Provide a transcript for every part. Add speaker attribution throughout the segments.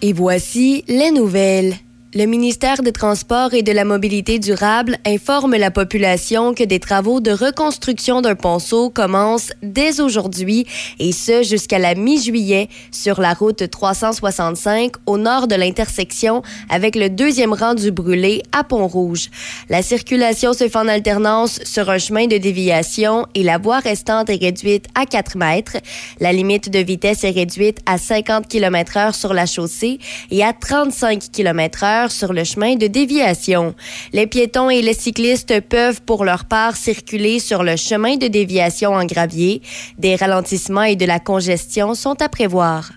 Speaker 1: Et voici les nouvelles. Le ministère des Transports et de la Mobilité durable informe la population que des travaux de reconstruction d'un ponceau commencent dès aujourd'hui et ce jusqu'à la mi-juillet sur la route 365 au nord de l'intersection avec le deuxième rang du brûlé à Pont-Rouge. La circulation se fait en alternance sur un chemin de déviation et la voie restante est réduite à 4 mètres. La limite de vitesse est réduite à 50 km heure sur la chaussée et à 35 km heure sur le chemin de déviation. Les piétons et les cyclistes peuvent pour leur part circuler sur le chemin de déviation en gravier. Des ralentissements et de la congestion sont à prévoir.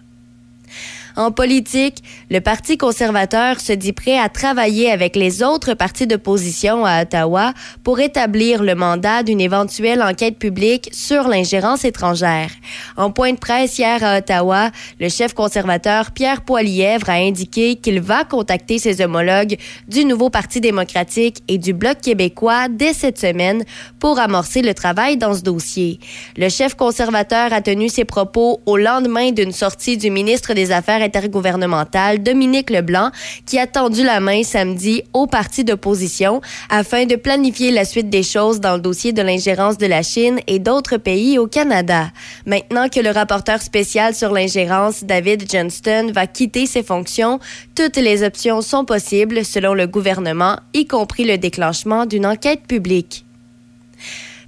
Speaker 1: En politique, le Parti conservateur se dit prêt à travailler avec les autres partis d'opposition à Ottawa pour établir le mandat d'une éventuelle enquête publique sur l'ingérence étrangère. En point de presse hier à Ottawa, le chef conservateur Pierre Poilièvre a indiqué qu'il va contacter ses homologues du nouveau Parti démocratique et du Bloc québécois dès cette semaine pour amorcer le travail dans ce dossier. Le chef conservateur a tenu ses propos au lendemain d'une sortie du ministre des Affaires intergouvernementales, Dominique Leblanc, qui a tendu la main samedi au parti d'opposition afin de planifier la suite des choses dans le dossier de l'ingérence de la Chine et d'autres pays au Canada. Maintenant que le rapporteur spécial sur l'ingérence, David Johnston, va quitter ses fonctions, toutes les options sont possibles selon le gouvernement, y compris le déclenchement d'une enquête publique.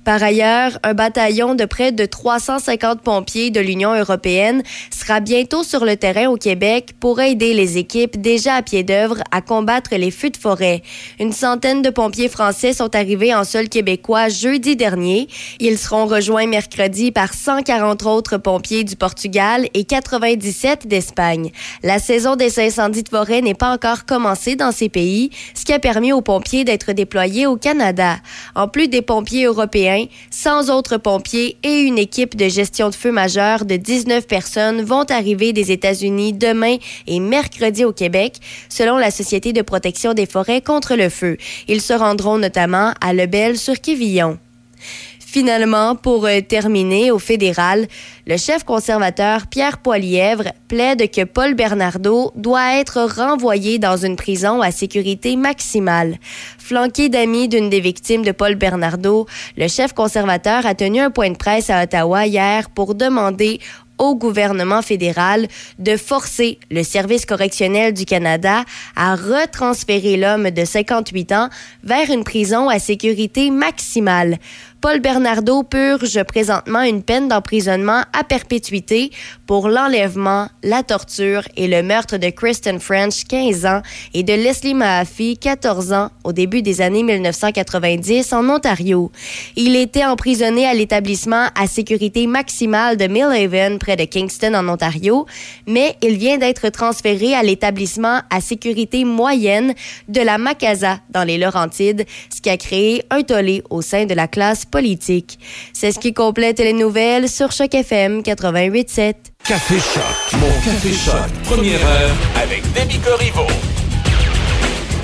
Speaker 1: Par ailleurs, un bataillon de près de 350 pompiers de l'Union européenne sera bientôt sur le terrain au Québec pour aider les équipes déjà à pied d'œuvre à combattre les feux de forêt. Une centaine de pompiers français sont arrivés en sol québécois jeudi dernier. Ils seront rejoints mercredi par 140 autres pompiers du Portugal et 97 d'Espagne. La saison des incendies de forêt n'est pas encore commencée dans ces pays, ce qui a permis aux pompiers d'être déployés au Canada. En plus des pompiers européens, 100 autres pompiers et une équipe de gestion de feu majeure de 19 personnes vont arriver des États-Unis demain et mercredi au Québec, selon la Société de protection des forêts contre le feu. Ils se rendront notamment à Lebel sur Quévillon. Finalement, pour euh, terminer au fédéral, le chef conservateur Pierre Poilièvre plaide que Paul Bernardo doit être renvoyé dans une prison à sécurité maximale. Flanqué d'amis d'une des victimes de Paul Bernardo, le chef conservateur a tenu un point de presse à Ottawa hier pour demander au gouvernement fédéral de forcer le Service correctionnel du Canada à retransférer l'homme de 58 ans vers une prison à sécurité maximale. Paul Bernardo purge présentement une peine d'emprisonnement à perpétuité pour l'enlèvement, la torture et le meurtre de Kristen French, 15 ans, et de Leslie Mahaffey, 14 ans, au début des années 1990 en Ontario. Il était emprisonné à l'établissement à sécurité maximale de Millhaven, près de Kingston, en Ontario, mais il vient d'être transféré à l'établissement à sécurité moyenne de la Macasa, dans les Laurentides, ce qui a créé un tollé au sein de la classe politique. C'est ce qui complète les nouvelles sur Choc FM 88.7.
Speaker 2: Café Choc, mon Café Choc, première heure avec Demi Corriveau.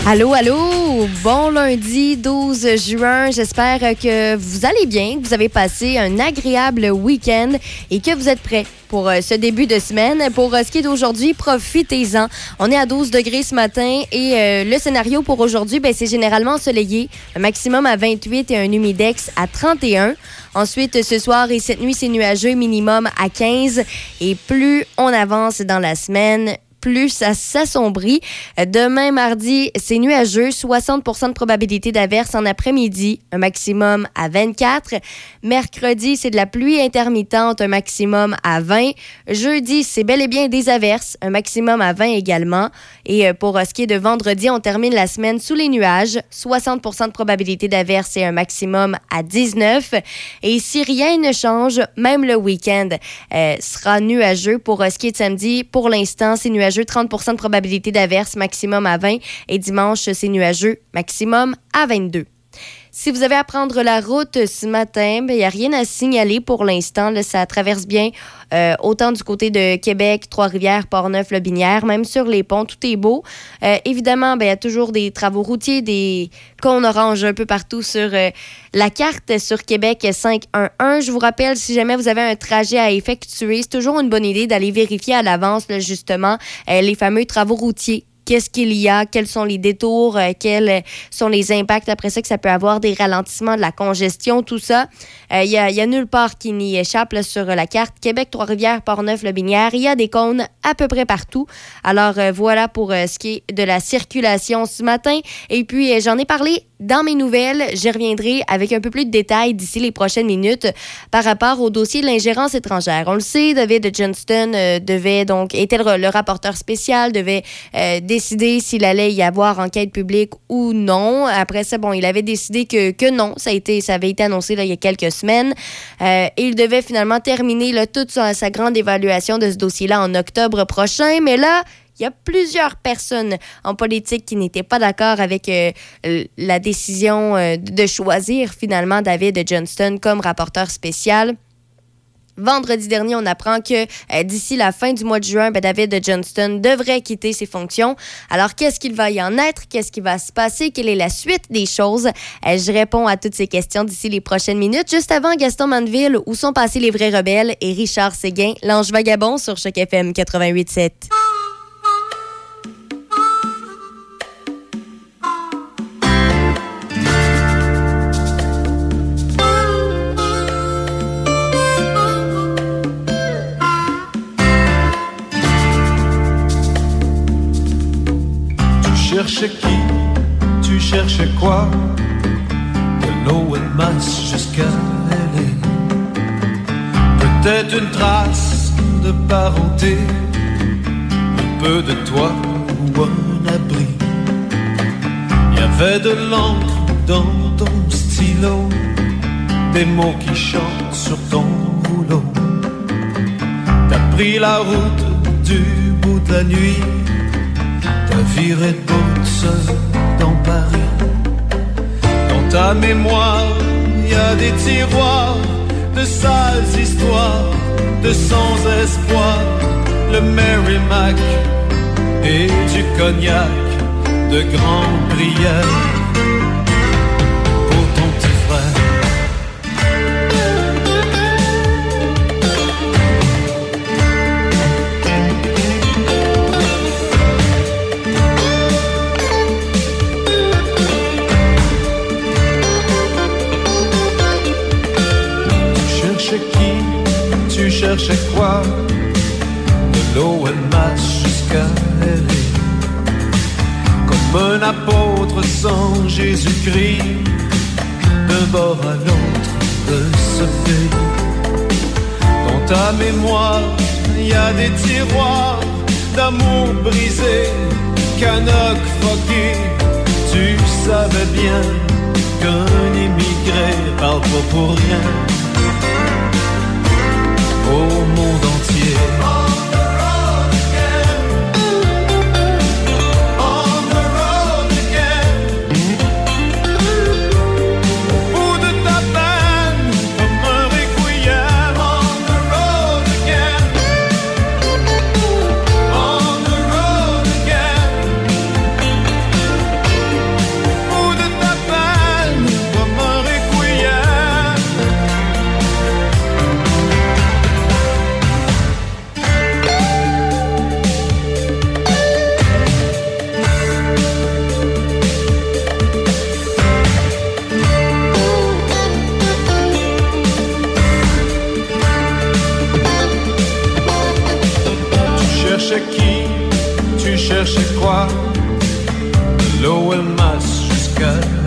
Speaker 1: Allô, allô! Bon lundi 12 juin. J'espère que vous allez bien, que vous avez passé un agréable week-end et que vous êtes prêts pour euh, ce début de semaine. Pour euh, ce qui est d'aujourd'hui, profitez-en. On est à 12 degrés ce matin et euh, le scénario pour aujourd'hui, ben, c'est généralement ensoleillé, un maximum à 28 et un humidex à 31. Ensuite, ce soir et cette nuit, c'est nuageux, minimum à 15. Et plus on avance dans la semaine, plus ça s'assombrit. Demain, mardi, c'est nuageux, 60% de probabilité d'averse en après-midi, un maximum à 24. Mercredi, c'est de la pluie intermittente, un maximum à 20. Jeudi, c'est bel et bien des averses, un maximum à 20 également. Et euh, pour ce qui est de vendredi, on termine la semaine sous les nuages, 60% de probabilité d'averse et un maximum à 19. Et si rien ne change, même le week-end euh, sera nuageux. Pour ce de samedi, pour l'instant, c'est nuageux 30% de probabilité d'averse, maximum à 20. Et dimanche, c'est nuageux, maximum à 22. Si vous avez à prendre la route ce matin, il ben, n'y a rien à signaler pour l'instant. Ça traverse bien euh, autant du côté de Québec, Trois-Rivières, Port-Neuf, même sur les ponts, tout est beau. Euh, évidemment, ben, il y a toujours des travaux routiers, des cônes un peu partout sur euh, la carte sur Québec 511. Je vous rappelle, si jamais vous avez un trajet à effectuer, c'est toujours une bonne idée d'aller vérifier à l'avance, justement, les fameux travaux routiers qu'est-ce qu'il y a, quels sont les détours, euh, quels sont les impacts après ça que ça peut avoir, des ralentissements, de la congestion, tout ça. Il euh, y, a, nulle part qui n'y échappe sur la carte. Québec, Trois-Rivières, Port-Neuf, Le Binière, il y a des cônes à peu près partout. Alors euh, voilà pour ce qui est de la circulation ce matin. Et puis j'en ai parlé dans mes nouvelles, je reviendrai avec un peu plus de détails d'ici les prochaines minutes par rapport au dossier de l'ingérence étrangère. On le sait, David Johnston euh, devait donc était le, rapporteur spécial, devait euh, décider s'il allait y avoir enquête publique ou non. Après ça, bon, il avait décidé que, que non. Ça a été, ça avait été annoncé il y a quelques semaines. Euh, et il devait finalement terminer toute sa, sa grande évaluation de ce dossier-là en octobre prochain. Mais là, il y a plusieurs personnes en politique qui n'étaient pas d'accord avec euh, la décision euh, de choisir finalement David Johnston comme rapporteur spécial. Vendredi dernier, on apprend que euh, d'ici la fin du mois de juin, ben, David Johnston devrait quitter ses fonctions. Alors, qu'est-ce qu'il va y en être? Qu'est-ce qui va se passer? Quelle est la suite des choses? je réponds à toutes ces questions d'ici les prochaines minutes. Juste avant, Gaston Manville, où sont passés les vrais rebelles? Et Richard Séguin, l'ange vagabond sur Choc FM 88.7.
Speaker 3: Cherches quoi? De l'eau et masse jusqu'à LA Peut-être une trace de parenté Un peu de toi ou un abri. Il y avait de l'encre dans ton stylo Des mots qui chantent sur ton rouleau. T'as pris la route du bout de la nuit T'as viré de seul dans ta mémoire, il y a des tiroirs de sales histoires, de sans espoir, le Merrimack et du cognac de grande prière. Cherchais quoi De l'OMS jusqu'à LA. Comme un apôtre sans Jésus-Christ, d'un bord à l'autre de ce pays. Dans ta mémoire, il y a des tiroirs d'amour brisé, canoc foqué. Tu savais bien qu'un immigré parle pas pour rien au monde entier.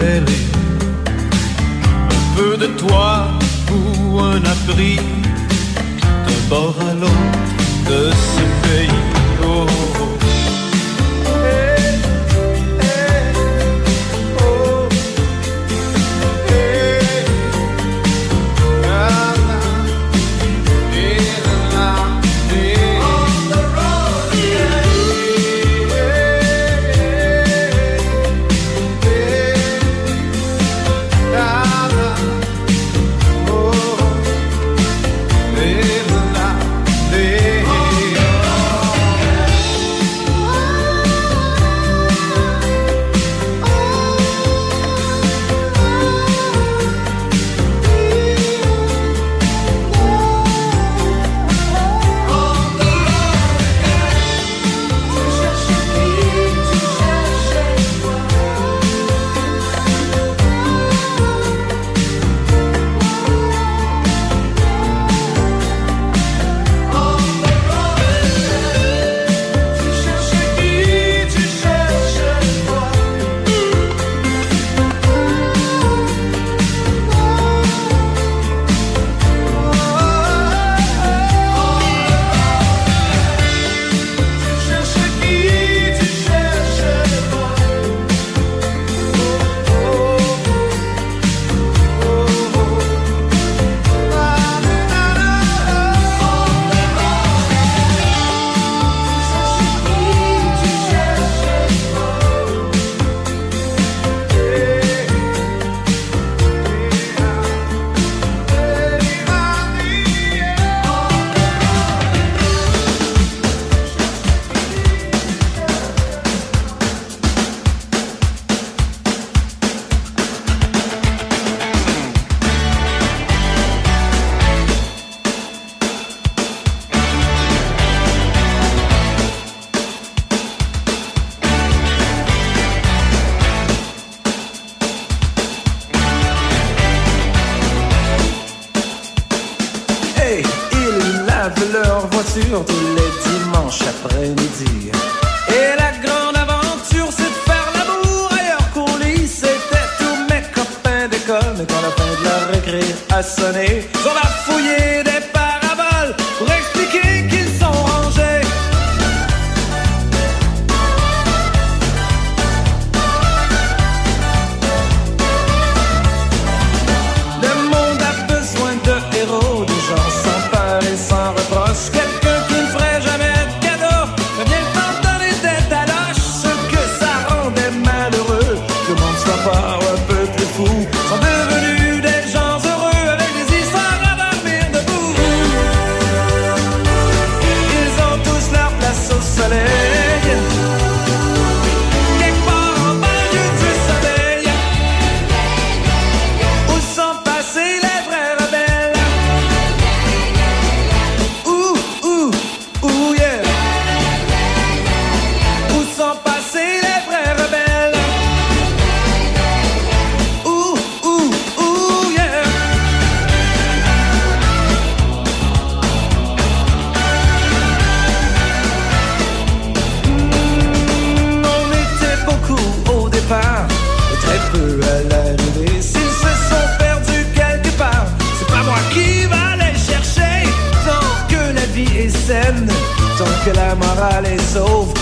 Speaker 4: Un peu de toi ou un abri, d'un bord à l'autre de ce pays.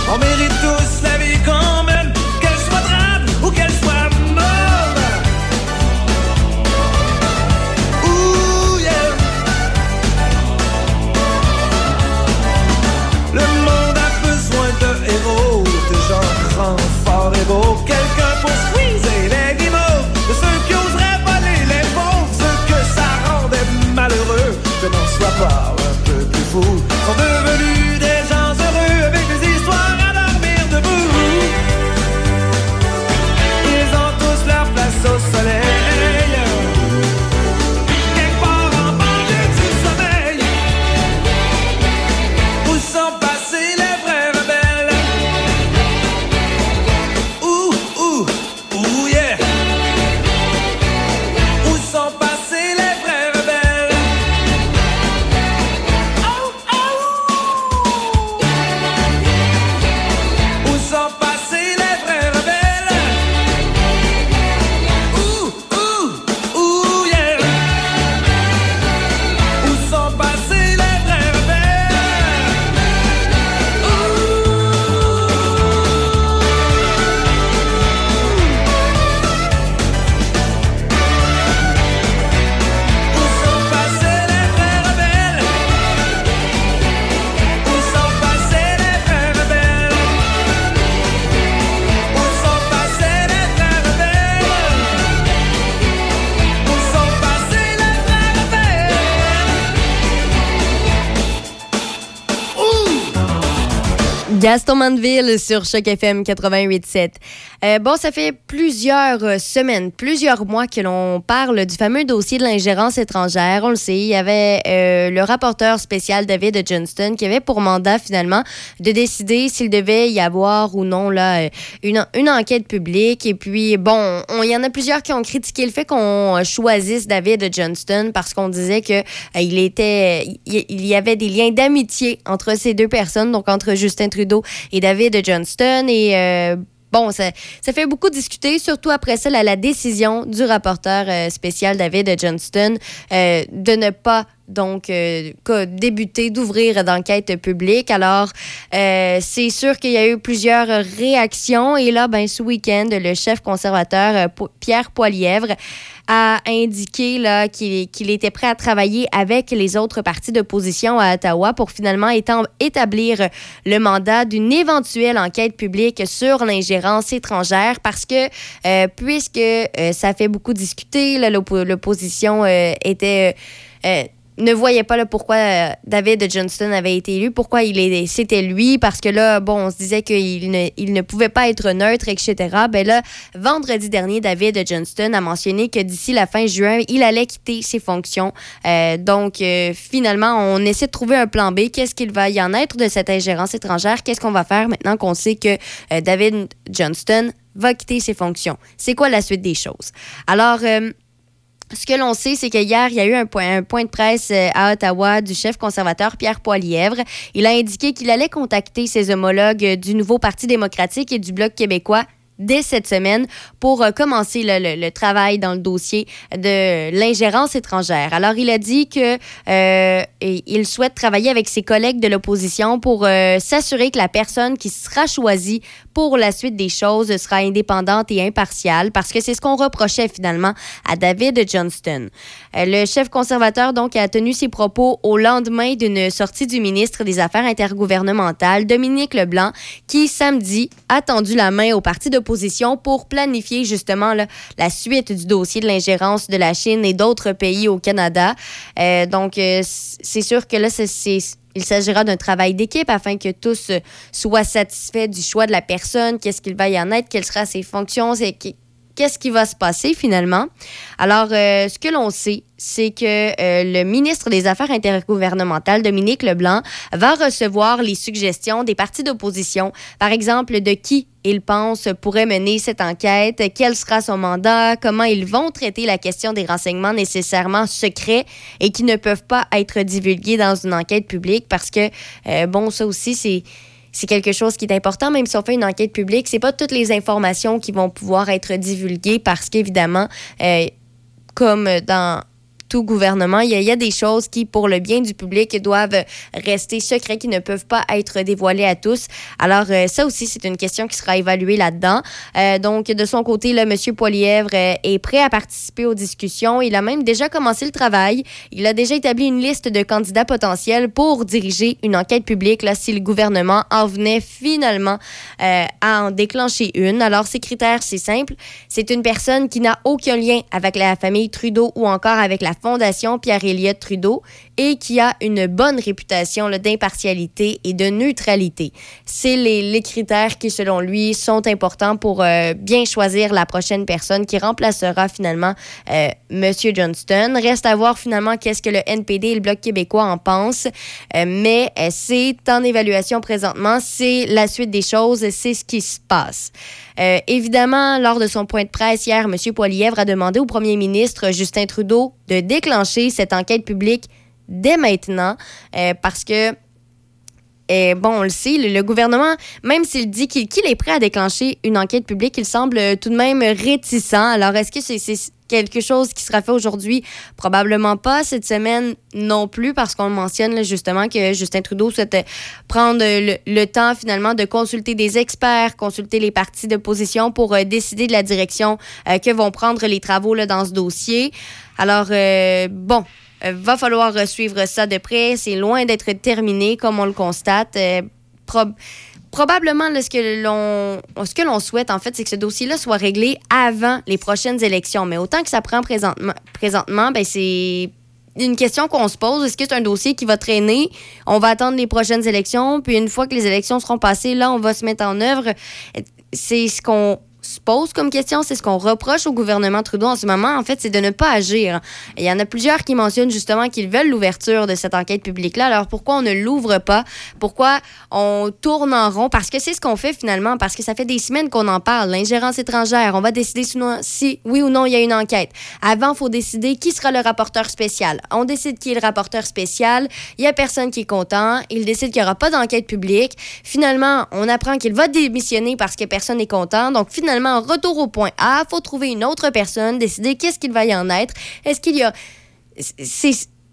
Speaker 4: On mérite tous
Speaker 1: Gaston Mandeville sur Choc FM 88.7. Euh, bon, ça fait plusieurs euh, semaines, plusieurs mois que l'on parle du fameux dossier de l'ingérence étrangère. On le sait, il y avait euh, le rapporteur spécial David Johnston qui avait pour mandat finalement de décider s'il devait y avoir ou non là, une, enquête publique. Et puis, bon, on- il y en a plusieurs qui ont critiqué le fait qu'on choisisse David Johnston parce qu'on disait que euh, il était, y avait des liens d'amitié entre ces deux personnes, donc entre Justin Trudeau et David Johnston. Et bon, ça, ça fait beaucoup discuter, surtout après ça, la, la décision du rapporteur euh, spécial David Johnston euh, de ne pas donc euh, débuter, d'ouvrir d'enquête publique. Alors, euh, c'est sûr qu'il y a eu plusieurs réactions. Et là, ben, ce week-end, le chef conservateur euh, Pierre Poilièvre a indiqué qu'il était prêt à travailler avec les autres partis d'opposition à Ottawa pour finalement établir le mandat d'une éventuelle enquête publique sur l'ingérence étrangère parce que euh, puisque ça fait beaucoup discuter, l'opposition était... ne voyait pas là, pourquoi euh, David Johnston avait été élu, pourquoi il c'était lui, parce que là, bon, on se disait qu'il ne, il ne pouvait pas être neutre, etc. Ben là, vendredi dernier, David Johnston a mentionné que d'ici la fin juin, il allait quitter ses fonctions. Euh, donc, euh, finalement, on essaie de trouver un plan B. Qu'est-ce qu'il va y en être de cette ingérence étrangère? Qu'est-ce qu'on va faire maintenant qu'on sait que euh, David Johnston va quitter ses fonctions? C'est quoi la suite des choses? Alors, euh, ce que l'on sait, c'est qu'hier, il y a eu un point, de presse euh, à Ottawa du chef conservateur Pierre Poilièvre. Il a indiqué qu'il allait contacter ses homologues euh, du nouveau Parti démocratique et du Bloc québécois dès cette semaine pour euh, commencer le, le- travail dans le dossier de l'ingérence étrangère. Alors, il a dit que euh, il souhaite travailler avec ses collègues de l'opposition pour euh, s'assurer que la personne qui sera choisie pour la suite des choses sera indépendante et impartiale parce que c'est ce qu'on reprochait finalement à David Johnston. Euh, le chef conservateur donc a tenu ses propos au lendemain d'une sortie du ministre des Affaires intergouvernementales Dominique Leblanc qui samedi a tendu la main au parti pour planifier justement la suite du dossier de l'ingérence de la Chine et d'autres pays au Canada. Euh, donc euh, c'est sûr que là il s'agira d'un travail d'équipe afin que tous euh, soient satisfaits du choix de la personne, qu'est-ce qu'il va y en être, quelles seront ses fonctions, qu'est-ce qui va se passer finalement? Alors, euh, ce que l'on sait, c'est que euh, le ministre des Affaires intergouvernementales, Dominique Leblanc, va recevoir les suggestions des partis d'opposition, par exemple, de qui il pense pourrait mener cette enquête, quel sera son mandat, comment ils vont traiter la question des renseignements nécessairement secrets et qui ne peuvent pas être divulgués dans une enquête publique parce que, euh, bon, ça aussi, c'est c'est quelque chose qui est important, même si on fait une enquête publique, c'est pas toutes les informations qui vont pouvoir être divulguées parce qu'évidemment, euh, comme dans tout gouvernement. Il y, a, des choses qui, pour le bien du public, doivent rester secrets, qui ne peuvent pas être dévoilées à tous. Alors, euh, ça aussi, c'est une question qui sera évaluée là-dedans. Euh, donc, de son côté, là, M. Poilièvre euh, est prêt à participer aux discussions. Il a même déjà commencé le travail. Il a déjà établi une liste de candidats potentiels pour diriger une enquête publique là, si le gouvernement en venait finalement à en déclencher une. Alors, ces critères, c'est simple. C'est une personne qui n'a aucun lien avec la famille Trudeau ou encore avec la Fondation Pierre-Éliott Trudeau et qui a une bonne réputation d'impartialité et de neutralité. C'est les, critères qui, selon lui, sont importants pour euh, bien choisir la prochaine personne qui remplacera finalement euh, M. Johnston. Reste à voir finalement qu'est-ce que le NPD et le Bloc québécois en pensent, euh, mais c'est en évaluation présentement, c'est la suite des choses, c'est ce qui se passe. évidemment, lors de son point de presse hier, M. Poilièvre a demandé au premier ministre Justin Trudeau de déclencher cette enquête publique dès maintenant euh, parce que et bon, on le sait, le, gouvernement, même s'il dit qu'il est prêt à déclencher une enquête publique, il semble tout de même réticent. Alors, est-ce que c'est quelque chose qui sera fait aujourd'hui? Probablement pas. Cette semaine non plus, parce qu'on mentionne justement que Justin Trudeau souhaite prendre le, temps finalement de consulter des experts, consulter les partis d'opposition pour euh, décider de la direction euh, que vont prendre les travaux dans ce dossier. Alors, bon, euh, va falloir suivre ça de près. C'est loin d'être terminé, comme on le constate. Euh, probablement, ce que l'on ce que l'on souhaite, en fait, c'est que ce dossier-là soit réglé avant les prochaines élections. Mais autant que ça prend présentement, présentement ben, c'est une question qu'on se pose. Est-ce que c'est un dossier qui va traîner? On va attendre les prochaines élections, puis une fois que les élections seront passées, là, on va se mettre en œuvre. C'est ce qu'on se pose comme question, c'est ce qu'on reproche au gouvernement Trudeau en ce moment, en fait, c'est de ne pas agir. il y en a plusieurs qui mentionnent justement qu'ils veulent l'ouverture de cette enquête publique-là. Alors pourquoi on ne l'ouvre pas? Pourquoi on tourne en rond? Parce que c'est ce qu'on fait finalement, parce que ça fait des semaines qu'on en parle. L'ingérence étrangère, on va décider si oui ou non il y a une enquête. Avant, il faut décider qui sera le rapporteur spécial. On décide qui est le rapporteur spécial. Il n'y a personne qui est content. Il décide qu'il n'y aura pas d'enquête publique. Finalement, on apprend qu'il va démissionner parce que personne n'est content. Donc finalement, retour au point A, faut trouver une autre personne, décider qu'est-ce qu'il va y en être. Est-ce qu'il y a...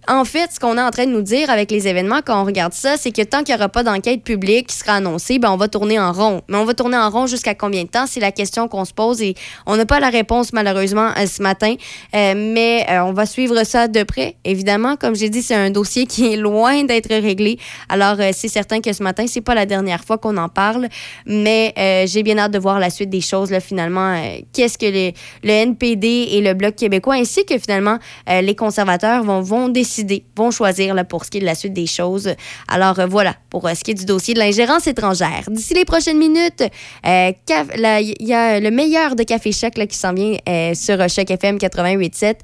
Speaker 1: en fait, ce qu'on est en train de nous dire avec les événements quand on regarde ça, c'est que tant qu'il n'y aura pas d'enquête publique qui sera annoncée, ben on va tourner en rond. Mais on va tourner en rond jusqu'à combien de temps? C'est la question qu'on se pose et on n'a pas la réponse malheureusement euh, ce matin. Euh, mais euh, on va suivre ça de près. Évidemment, comme j'ai dit, c'est un dossier qui est loin d'être réglé. Alors, c'est certain que ce matin, c'est pas la dernière fois qu'on en parle. Mais j'ai bien hâte de voir la suite des choses, là, finalement. Qu'est-ce que le NPD et le Bloc québécois, ainsi que finalement les conservateurs vont, vont décider vont choisir là, pour ce qui est de la suite des choses. Alors euh, voilà, pour euh, ce qui est du dossier de l'ingérence étrangère. D'ici les prochaines minutes, euh, il y a le meilleur de Café Choc là, qui s'en vient sur Choc FM 88.7.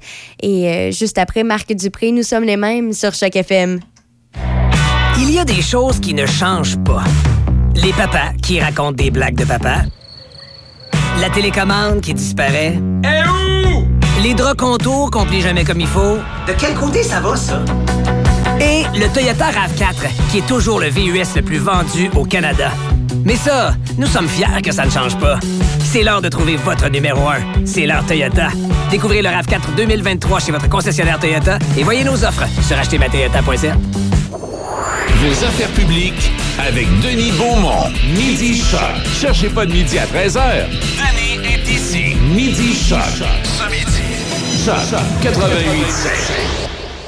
Speaker 1: Et juste après, Marc Dupré, nous sommes les mêmes sur Choc FM.
Speaker 5: Il y a des choses qui ne changent pas. Les papas qui racontent des blagues de papa. La télécommande qui disparaît.
Speaker 2: Où?
Speaker 5: Les draps contours qu'on plie jamais comme il faut.
Speaker 6: De quel côté ça va, ça?
Speaker 5: Et le Toyota RAV4, qui est toujours le VUS le plus vendu au Canada. Mais ça, nous sommes fiers que ça ne change pas. C'est l'heure de trouver votre numéro 1. C'est l'heure Toyota. Découvrez le RAV4 2023 chez votre concessionnaire Toyota et voyez nos offres sur achetermatoyota.ca.
Speaker 2: Vos affaires publiques avec Denis Beaumont. Midi Choc. Cherchez pas de midi à 13h. Denis est ici. Midi Choc. Ce midi. Choc 88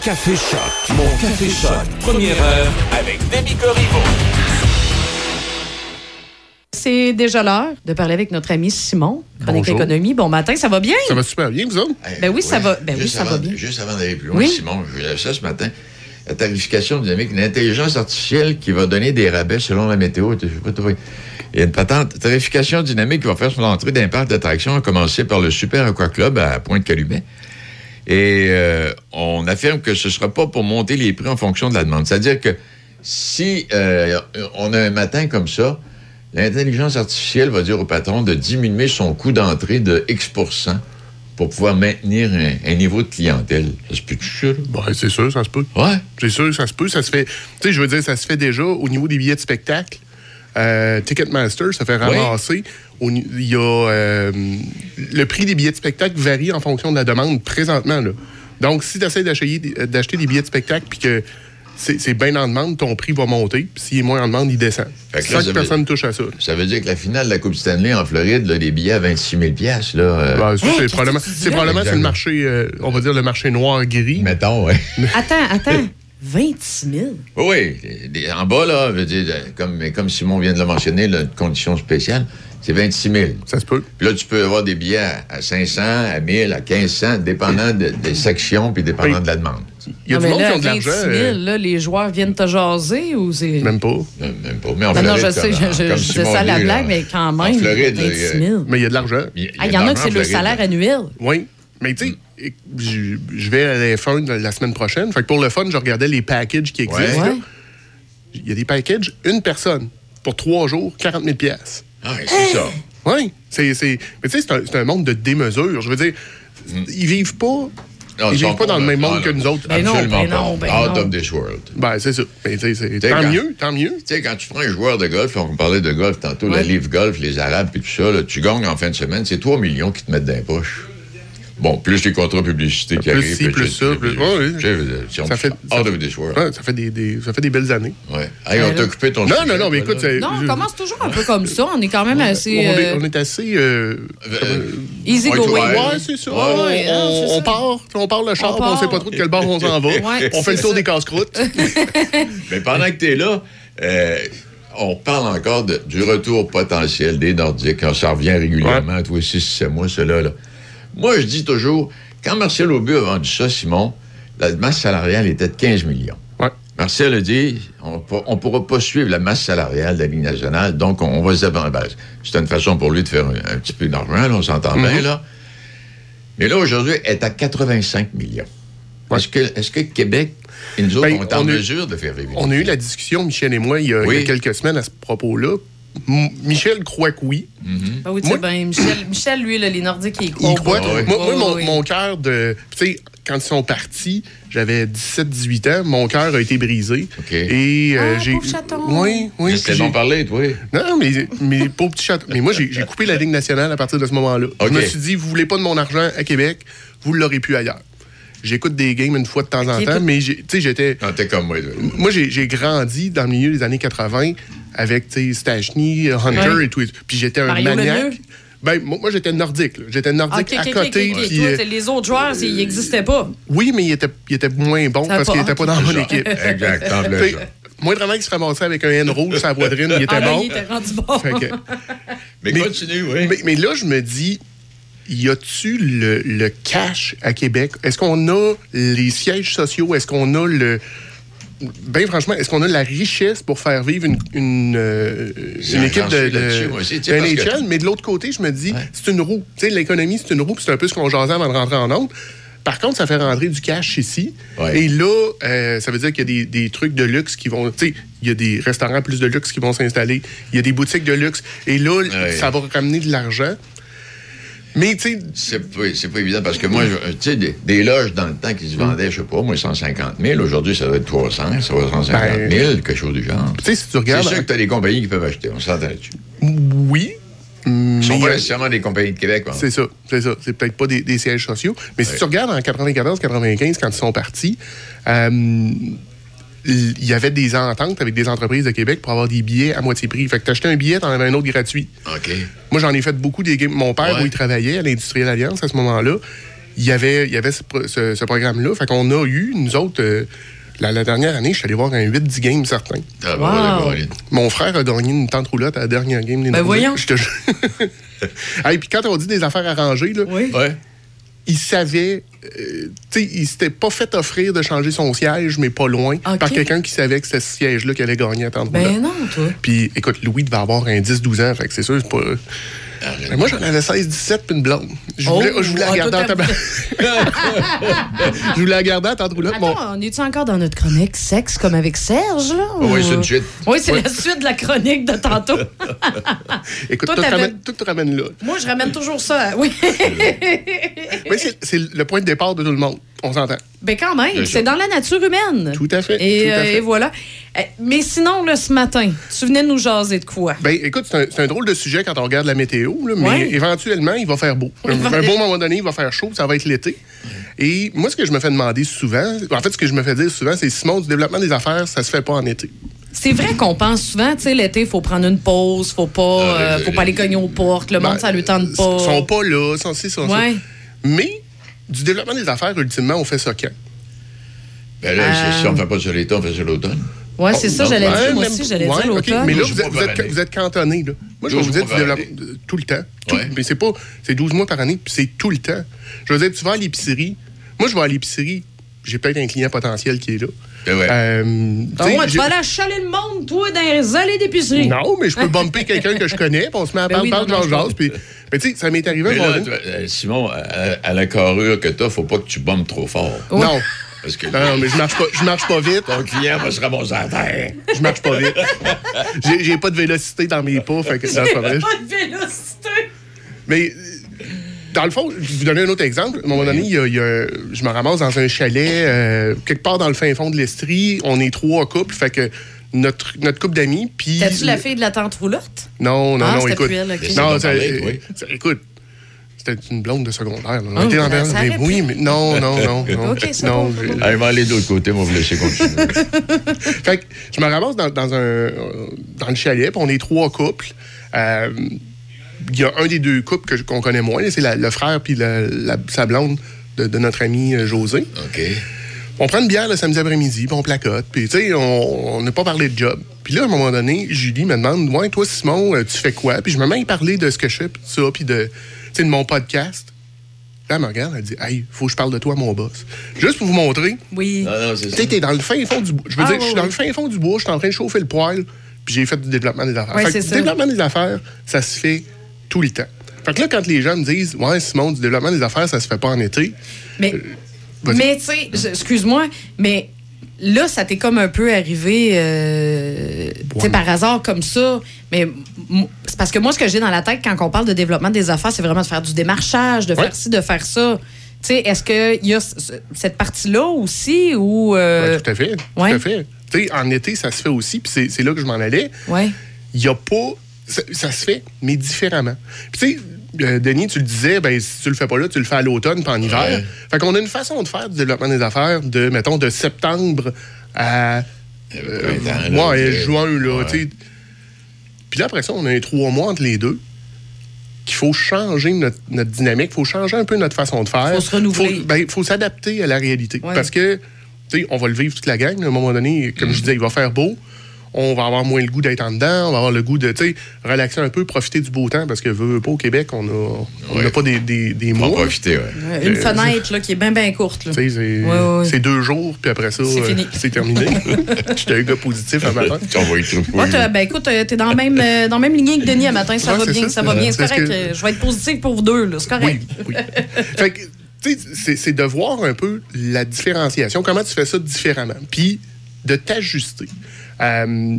Speaker 2: Café Choc. Mon Café Choc. Première heure avec Demi Corriveau.
Speaker 7: C'est déjà l'heure de parler avec notre ami Simon, Chronique
Speaker 8: Bonjour.
Speaker 7: Économie. Bon matin, ça va bien?
Speaker 8: Ça va super bien, vous autres?
Speaker 7: Ben oui, ça va- ben oui,
Speaker 9: juste
Speaker 7: ça va
Speaker 9: avant-
Speaker 7: bien.
Speaker 9: Juste avant d'aller plus loin,
Speaker 7: Oui.
Speaker 9: Simon, je voulais ça ce matin. La tarification dynamique, une intelligence artificielle qui va donner des rabais selon la météo. Je sais pas trop. Il y a une patente. Tarification dynamique qui va faire son entrée d'un parc d'attractions, à commencer par le Super Aqua Club à Pointe-Calumet. Et euh, on affirme que ce ne sera pas pour monter les prix en fonction de la demande. C'est-à-dire que si euh, on a un matin comme ça, l'intelligence artificielle va dire au patron de diminuer son coût d'entrée de X pour pouvoir maintenir un, un niveau de clientèle. Ça se peut-tu, ça? là?
Speaker 8: Ben, c'est sûr, ça se peut.
Speaker 9: Ouais.
Speaker 8: C'est sûr, ça se peut. Ça se fait. Tu sais, je veux dire, ça se fait déjà au niveau des billets de spectacle. Euh, Ticketmaster, ça fait ramasser. Au ni- Il y a. euh, le prix des billets de spectacle varie en fonction de la demande présentement. Là. Donc, si tu essaies d'acheter des billets de spectacle puis que c'est c'est bien en demande, ton prix va monter. Puis s'il est moins en demande, il descend.
Speaker 9: Fait que là,
Speaker 8: Sans que
Speaker 9: ça
Speaker 8: personne touche à ça.
Speaker 9: Ça veut dire que la finale de la Coupe Stanley en Floride, là, les billets à 26 000 piastres, là... euh,
Speaker 8: Ben,
Speaker 7: Hey,
Speaker 8: c'est probablement, le marché, euh, on va dire le marché noir-gris.
Speaker 9: Mettons, oui.
Speaker 7: Attends, attends. 26 000?
Speaker 9: Oui, en bas, là, je veux dire, comme, Simon vient de le mentionner, une condition spéciale, c'est 26 000.
Speaker 8: Ça se peut.
Speaker 9: Puis là, tu peux avoir des billets à, à 500, à 1000, à 1500, dépendant de- des sections puis dépendant
Speaker 8: Oui.
Speaker 9: de la demande.
Speaker 8: Il y a
Speaker 7: Non,
Speaker 8: du monde
Speaker 7: là,
Speaker 8: qui ont de
Speaker 7: 26
Speaker 8: l'argent.
Speaker 7: 000,
Speaker 8: euh,
Speaker 7: là, les joueurs viennent te jaser ou c'est...
Speaker 8: même pas.
Speaker 9: Même, même pas. Mais en
Speaker 7: non,
Speaker 9: Floride,
Speaker 7: je sais,
Speaker 9: comme-
Speaker 7: je, je-
Speaker 9: comme
Speaker 7: je disais ça la
Speaker 9: là,
Speaker 7: blague, mais quand
Speaker 9: en
Speaker 7: même,
Speaker 9: Floride, là,
Speaker 7: 26 000.
Speaker 8: Mais il y a de l'argent.
Speaker 9: Il y,
Speaker 7: Ah, il y en a que c'est le salaire annuel.
Speaker 8: Oui. Mais tu sais, je je vais à la F1 la semaine prochaine. Fait que pour le fun, je regardais les packages qui existent.
Speaker 9: Ouais.
Speaker 8: Il y a des packages, une personne, pour trois jours, 40 000 pièces.
Speaker 9: Ah, c'est ça.
Speaker 8: Oui. C'est, c'est- Mais tu sais, c'est un, c'est un monde de démesure. Je veux dire, ils vivent pas.
Speaker 9: Non,
Speaker 8: ils
Speaker 9: ils
Speaker 8: vivent pas dans le même
Speaker 9: ah,
Speaker 8: monde
Speaker 9: non.
Speaker 8: que nous autres.
Speaker 7: Ben non,
Speaker 9: Absolument
Speaker 7: ben non,
Speaker 9: pas.
Speaker 7: ben
Speaker 9: Out
Speaker 7: non.
Speaker 9: of this world.
Speaker 8: Ben, c'est ça. Ben, tu sais, c'est-
Speaker 9: T'sais,
Speaker 8: tant
Speaker 9: quand-
Speaker 8: mieux, tant mieux.
Speaker 9: Tu sais, quand tu prends un joueur de golf, on parlait de golf tantôt, la. Live Golf, les Arabes et tout ça, là, tu gagnes en fin de semaine, c'est 3 millions qui te mettent dans les poches. Bon, plus les contrats publicités qui
Speaker 8: Plus
Speaker 9: arrivent.
Speaker 8: ci, plus ça, plus-
Speaker 9: si on
Speaker 8: Ça fait-
Speaker 9: world.
Speaker 8: Ouais, ça, fait des, des- ça fait des belles années.
Speaker 9: Ouais. Hey, on t'a coupé ton
Speaker 8: Non,
Speaker 9: sujet,
Speaker 8: non, non, mais
Speaker 9: toi,
Speaker 8: écoute, c'est-
Speaker 7: Non, on commence toujours un peu comme ça. On est quand même assez...
Speaker 8: on, est,
Speaker 7: euh,
Speaker 8: on est assez. euh,
Speaker 9: Euh,
Speaker 7: Easy going.
Speaker 9: ouais.
Speaker 8: C'est ça.
Speaker 9: Ouais,
Speaker 8: on,
Speaker 7: ouais, non,
Speaker 8: on- on
Speaker 7: ça.
Speaker 8: part, on part le char,
Speaker 7: On
Speaker 8: puis on
Speaker 7: part.
Speaker 8: sait pas trop de quel bord on s'en va.
Speaker 7: Ouais,
Speaker 8: on fait le tour
Speaker 7: ça.
Speaker 8: des casse-croûtes.
Speaker 9: Mais pendant que tu es là, euh, on parle encore de- du retour potentiel des Nordiques. quand Ça revient régulièrement, tous les 6 mois, cela. Là. Moi, je dis toujours, quand Marcel Aubu a vendu ça, Simon, la masse salariale était de 15 millions.
Speaker 8: Ouais.
Speaker 9: Marcel a dit, on ne pourra pas suivre la masse salariale de la Ligue nationale, donc on, on va se dire, ben, c'est une façon pour lui de faire un, un petit peu d'argent, on s'entend bien,
Speaker 8: Mhm.
Speaker 9: là. Mais là, aujourd'hui, elle est à 85 millions.
Speaker 8: Ouais.
Speaker 9: Est-ce que, est que Québec et nous autres,
Speaker 8: Ben,
Speaker 9: on est en
Speaker 8: on
Speaker 9: mesure de faire vivre
Speaker 8: On a eu la discussion, Michel et moi, il y a, il y a
Speaker 9: Oui.
Speaker 8: quelques semaines à ce propos-là. Michel croit que oui.
Speaker 7: Ben oui, tu
Speaker 8: Moi-
Speaker 7: sais, ben, Michel, Michel, lui, là, les Nordiques, il croit.
Speaker 8: Il croit.
Speaker 9: oui.
Speaker 8: Moi, moi,
Speaker 7: Oui,
Speaker 8: mon,
Speaker 7: oui.
Speaker 8: mon cœur de. Tu sais, quand ils sont partis, j'avais 17-18 ans, mon cœur a été brisé.
Speaker 9: OK.
Speaker 8: Et euh,
Speaker 7: Ah,
Speaker 8: j'ai. Oui, oui.
Speaker 9: C'était bon parler, toi.
Speaker 8: Non, mais, mais pauvre petit chaton. Mais moi, j'ai coupé la Ligue nationale à partir de ce moment-là. Je me suis dit, vous voulez pas de mon argent à Québec, vous l'aurez pu ailleurs. J'écoute des games une fois de temps en temps, mais tu sais, j'étais.
Speaker 9: T'es comme moi.
Speaker 8: Moi, j'ai j'ai grandi dans le milieu des années 80 avec, tu sais, Stachny, Hunter
Speaker 7: Ouais.
Speaker 8: et tout. Puis j'étais un
Speaker 7: Mario
Speaker 8: maniaque. Ben, moi, moi, j'étais nordique. J'étais
Speaker 7: Ah,
Speaker 8: nordique à côté.
Speaker 7: OK.
Speaker 8: puis,
Speaker 7: Toi,
Speaker 8: euh,
Speaker 7: les autres joueurs, ils n'existaient pas.
Speaker 8: oui, mais il était, il était moins bon
Speaker 7: Ça
Speaker 8: parce
Speaker 7: va
Speaker 8: qu'il
Speaker 7: pas,
Speaker 8: dans mon équipe.
Speaker 9: Exact,
Speaker 8: Tu
Speaker 9: voulais
Speaker 8: sais,
Speaker 9: ça.
Speaker 8: Moindrement qu'il se ramassait avec un N rouge sur la poitrine, il était
Speaker 7: Ah, là,
Speaker 8: bon.
Speaker 7: il était rendu bon.
Speaker 8: Que-
Speaker 9: Mais,
Speaker 8: Mais-
Speaker 9: continue, oui.
Speaker 8: mais, mais là, je me dis, y a-tu le, le cash à Québec? Est-ce qu'on a les sièges sociaux? Est-ce qu'on a le. Ben franchement, est-ce qu'on a la richesse pour faire vivre une, une, euh, une équipe de, de,
Speaker 9: parce que-
Speaker 8: NHL? Mais de l'autre côté, je me dis,
Speaker 9: Ouais.
Speaker 8: c'est une roue. Tu sais, l'économie, c'est une roue, puis c'est un peu ce qu'on jasait avant de rentrer en onde. Par contre, ça fait rentrer du cash ici.
Speaker 9: Ouais.
Speaker 8: Et là, euh, ça veut dire qu'il y a des, des trucs de luxe qui vont. Tu sais, il y a des restaurants plus de luxe qui vont s'installer. Il y a des boutiques de luxe. Et là,
Speaker 9: Ouais.
Speaker 8: ça va ramener de l'argent. Mais, tu sais,
Speaker 9: C'est pas, c'est pas évident parce que moi, tu sais, des, des loges dans le temps qui se vendaient, je sais pas, moi, 150 000. Aujourd'hui, ça doit être 300, ça va être 150 000,
Speaker 8: Ben,
Speaker 9: quelque chose du genre.
Speaker 8: tu sais, si tu
Speaker 9: C'est
Speaker 8: regardes.
Speaker 9: sûr que tu as des compagnies qui peuvent acheter, on s'entend là-dessus.
Speaker 8: Oui.
Speaker 9: Ils sont pas nécessairement des compagnies de Québec. hein.
Speaker 8: C'est ça, c'est ça. C'est peut-être pas des, des sièges sociaux. Mais si tu regardes en 94-95, quand ils sont partis, euh, il y avait des ententes avec des entreprises de Québec pour avoir des billets à moitié prix. Fait que t'achetais un billet, t'en avais un autre gratuit.
Speaker 9: OK.
Speaker 8: Moi, j'en ai fait beaucoup des games. Mon père,
Speaker 9: Ouais.
Speaker 8: où il travaillait à l'Industriel Alliance à ce moment-là, il y avait, il y avait ce, pro- ce- ce programme-là. Fait qu'on a eu, nous autres, euh, la, la dernière année, je suis allé voir un 8-10 games certain.
Speaker 9: Ah,
Speaker 7: Wow.
Speaker 9: ouais, ouais.
Speaker 8: Mon frère a gagné une tente roulotte à la dernière game
Speaker 7: Ben voyons.
Speaker 8: Je te jure. hey, puis quand on dit des affaires arrangées, là,
Speaker 7: Oui.
Speaker 9: Ouais.
Speaker 8: Il savait, euh, tu sais, il s'était pas fait offrir de changer son siège, mais pas loin, par quelqu'un qui savait que c'était ce siège-là qui allait gagner à tente
Speaker 7: Ben non, toi.
Speaker 8: Puis, écoute, Louis devait avoir un 10-12 ans, fait que c'est sûr, c'est pas. Mais moi, j'en avais 16-17 puis une blonde. Je
Speaker 7: Oh,
Speaker 8: voulais, je voulais la garder en tabac. je voulais la garder en tente roulotte. Mon-
Speaker 7: Attends, on est-tu encore dans notre chronique sexe comme avec Serge, là?
Speaker 9: Oh, oui,
Speaker 7: ou-
Speaker 9: c'est une suite.
Speaker 7: Oui, c'est la suite de la chronique de tantôt.
Speaker 8: Écoute,
Speaker 7: Toi,
Speaker 8: tout, te ramène, tout te ramène là.
Speaker 7: Moi, je ramène toujours ça. Oui.
Speaker 8: Mais c'est- c'est le point de départ de tout le monde. On s'entend.
Speaker 7: Ben quand même, c'est dans la nature humaine.
Speaker 8: Tout à fait.
Speaker 7: Et,
Speaker 8: tout à
Speaker 7: euh, et voilà. Euh, Mais sinon, là, ce matin, tu venais nous jaser de quoi?
Speaker 8: Ben, écoute, c'est un, un drôle de sujet quand on regarde la météo, là, mais
Speaker 7: Ouais.
Speaker 8: éventuellement, il va faire beau.
Speaker 7: Va-
Speaker 8: À un bon moment donné, il va faire chaud, ça va être l'été. Et moi, ce que je me fais demander souvent, en fait, ce que je me fais dire souvent, c'est Simon, du développement des affaires, ça se fait pas en été.
Speaker 7: C'est vrai qu'on pense souvent, tu sais, l'été, il faut prendre une pause, faut pas, euh, faut pas aller cogner aux portes, le monde,
Speaker 8: Ben,
Speaker 7: ça lui tente pas.
Speaker 8: Ils sont pas là, ils sont sont ça.
Speaker 7: Ouais.
Speaker 8: Mais du développement des affaires, ultimement, on fait ça quand?
Speaker 9: Ben là,
Speaker 7: Euh.
Speaker 9: si on ne fait pas sur l'été, on fait sur l'automne.
Speaker 7: Ouais, c'est ça,
Speaker 9: Oh,
Speaker 7: j'allais
Speaker 9: ouais,
Speaker 7: dire, moi
Speaker 8: même-
Speaker 7: aussi, j'allais
Speaker 8: ouais,
Speaker 7: dire
Speaker 8: ok,
Speaker 7: l'automne.
Speaker 8: Mais là, vous êtes,
Speaker 9: mois
Speaker 8: vous
Speaker 9: par
Speaker 8: êtes,
Speaker 9: année.
Speaker 8: vous êtes cantonné. Là. Moi, je vais vous dire tout le temps. Tout-
Speaker 9: Ouais.
Speaker 8: Mais c'est pas. C'est 12 mois par année, puis c'est tout le temps. Je veux dire, tu vas à l'épicerie. Moi, je vais à l'épicerie. J'ai peut-être un client potentiel qui est là.
Speaker 9: Ben ouais.
Speaker 8: Euh,
Speaker 7: Ah ouais, tu vas aller achaler le monde, toi, dans les allées d'épicerie.
Speaker 8: Non, mais je peux bumper quelqu'un que je connais, puis on se met à
Speaker 7: Ben
Speaker 8: parler,
Speaker 7: oui, je
Speaker 8: jase, puis. Mais tu sais, ça m'est arrivé
Speaker 9: là, toi, euh, Simon, à, à la carrure que tu faut pas que tu bombes trop fort.
Speaker 8: Non.
Speaker 9: Parce que
Speaker 8: Non, mais je marche pas, je marche pas vite.
Speaker 9: ton client va se ramasser à terre.
Speaker 8: Je marche pas vite. J'ai- J'ai pas de vélocité dans mes pas, fait que c'est pas.
Speaker 7: Pas de vélocité.
Speaker 8: Mais dans le fond, je vais vous donner un autre exemple. À un moment donné, il y a- il y a- je me ramasse dans un chalet, euh, quelque part dans le fin fond de l'Estrie. On est trois couples, fait que notre, notre couple d'amis, puis...
Speaker 7: T'as-tu la fille de la tante roulotte?
Speaker 8: Non, non,
Speaker 7: Ah,
Speaker 8: non, écoute.
Speaker 7: plus elle, ok.
Speaker 8: Non, ça,
Speaker 9: parler,
Speaker 8: euh,
Speaker 9: oui.
Speaker 8: ça- écoute, c'était une blonde de secondaire. là. On était dans
Speaker 7: ben,
Speaker 8: la- mais
Speaker 7: aurait
Speaker 8: oui, mais non, non, non. non
Speaker 7: Ok, c'est
Speaker 8: non,
Speaker 7: bon,
Speaker 8: j'ai-
Speaker 7: c'est bon.
Speaker 9: Allez, va aller de l'autre côté, moi, vous laisser continuer.
Speaker 8: Fait que je me ramasse dans, dans un, euh, dans le chalet, puis on est trois couples. Euh, Il y a un des deux couples qu'on connaît moins, c'est le frère puis la, la- sa blonde de, de notre ami euh, José.
Speaker 9: OK.
Speaker 8: On prend une bière le samedi après-midi, puis on placote, puis tu sais, on n'a pas parlé de job. Puis là, à un moment donné, Julie me demande, ouais, toi, Simon, euh, tu fais quoi? Puis je me mets à parler de ce que je fais, puis de ça, puis de, tu sais, de mon podcast. Là, elle me regarde, elle dit, hey, faut que je parle de toi à mon boss. Juste pour vous montrer,
Speaker 7: Oui.
Speaker 9: C'est
Speaker 8: tu t'es dans le fin fond du bois. Je veux
Speaker 7: Ah,
Speaker 8: dire, je suis
Speaker 7: oui,
Speaker 8: dans
Speaker 7: oui.
Speaker 8: le fin fond du bois, je suis en train de chauffer le poêle, puis j'ai fait du développement des affaires. Fait que
Speaker 7: ça.
Speaker 8: développement des affaires, ça se fait tout le temps. Fait que là, quand les gens me disent, ouais, Simon, du développement des affaires, ça se fait pas en été.
Speaker 7: Mais,
Speaker 8: vas-y.
Speaker 7: mais tu sais, excuse-moi, mais là, ça t'est comme un peu arrivé euh, tu sais, par hasard comme ça. Mais c'est parce que moi, ce que j'ai dans la tête quand on parle de développement des affaires, c'est vraiment de faire du démarchage, de
Speaker 8: Ouais.
Speaker 7: faire ci, de faire ça. Tu sais, est-ce qu'il y a cette partie-là aussi ou. euh,
Speaker 8: Ouais, tout à fait.
Speaker 7: ouais.
Speaker 8: Tout à fait. Tu sais, en été, ça se fait aussi, puis c'est- c'est là que je m'en allais.
Speaker 7: ouais.
Speaker 8: Il n'y a pas. Ça, ça se fait, mais différemment. Puis tu sais, euh, Denis, tu le disais, ben, si tu le fais pas là, tu le fais à l'automne puis en hiver.
Speaker 9: Ouais.
Speaker 8: Fait qu'on a une façon de faire du développement des affaires de, mettons, de septembre à
Speaker 9: Euh,
Speaker 8: Euh,
Speaker 9: là,
Speaker 8: ouais,
Speaker 9: euh,
Speaker 8: juin, là,
Speaker 9: ouais.
Speaker 8: tu sais. Puis là, après ça, on a un trois mois entre les deux qu'il faut changer notre, notre dynamique, il faut changer un peu notre façon de faire.
Speaker 7: Faut se renouveler.
Speaker 8: Faut, ben, faut s'adapter à la réalité.
Speaker 7: Ouais.
Speaker 8: Parce que, tu sais, on va le vivre toute la gang. À un moment donné, comme je disais, il va faire beau. On va avoir moins le goût d'être en dedans. On va avoir le goût de, tu sais, relaxer un peu, profiter du beau temps. Parce que, veut pas, au Québec, on n'a on
Speaker 9: Ouais.
Speaker 8: n'a pas des, des, des mois.
Speaker 9: profiter, ouais.
Speaker 7: Ouais, Une
Speaker 8: Euh,
Speaker 7: fenêtre là, qui est bien, bien courte. là.
Speaker 8: Tu sais, c'est
Speaker 7: Ouais,
Speaker 8: deux jours, puis après ça,
Speaker 7: C'est
Speaker 8: euh,
Speaker 7: fini.
Speaker 8: c'est terminé. J'étais un gars positif un matin.
Speaker 9: On va y trouver.
Speaker 7: Moi, ben écoute, euh, t'es dans la même, euh, dans la même lignée que Denis à matin. Ça
Speaker 8: Ouais,
Speaker 7: va
Speaker 8: c'est
Speaker 7: bien,
Speaker 8: ça,
Speaker 7: va bien. C'est correct.
Speaker 8: que-
Speaker 7: euh, Je vais être positif pour vous deux, là. C'est correct.
Speaker 8: Oui, oui. fait que, tu sais, c'est- c'est de voir un peu la différenciation, comment tu fais ça différemment, puis de t'ajuster. Euh,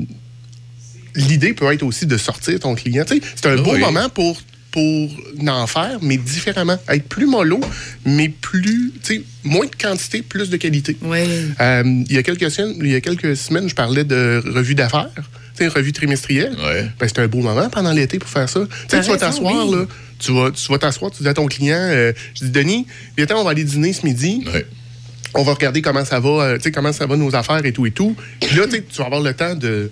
Speaker 8: L'idée peut être aussi de sortir ton client. C'est un
Speaker 9: Ah
Speaker 8: beau
Speaker 9: oui.
Speaker 8: moment pour pour en faire, mais différemment. Être plus mollo, mais plus, tu sais, moins de quantité, plus de qualité.
Speaker 7: Oui.
Speaker 8: Euh, il, y a quelques semaines, il y a quelques semaines, je parlais de revue d'affaires, tu sais, revue trimestrielle.
Speaker 9: Ouais.
Speaker 8: Ben, c'est un beau moment pendant l'été pour faire ça. Tu vas t'asseoir,
Speaker 7: oui.
Speaker 8: là. Tu vas, tu vas t'asseoir, tu dis à ton client, euh, je dis, Denis, viens on va aller dîner ce midi.
Speaker 9: Ouais.
Speaker 8: On va regarder comment ça va, euh, tu sais, comment ça va nos affaires et tout et tout. Puis là, tu sais, tu vas avoir le temps de.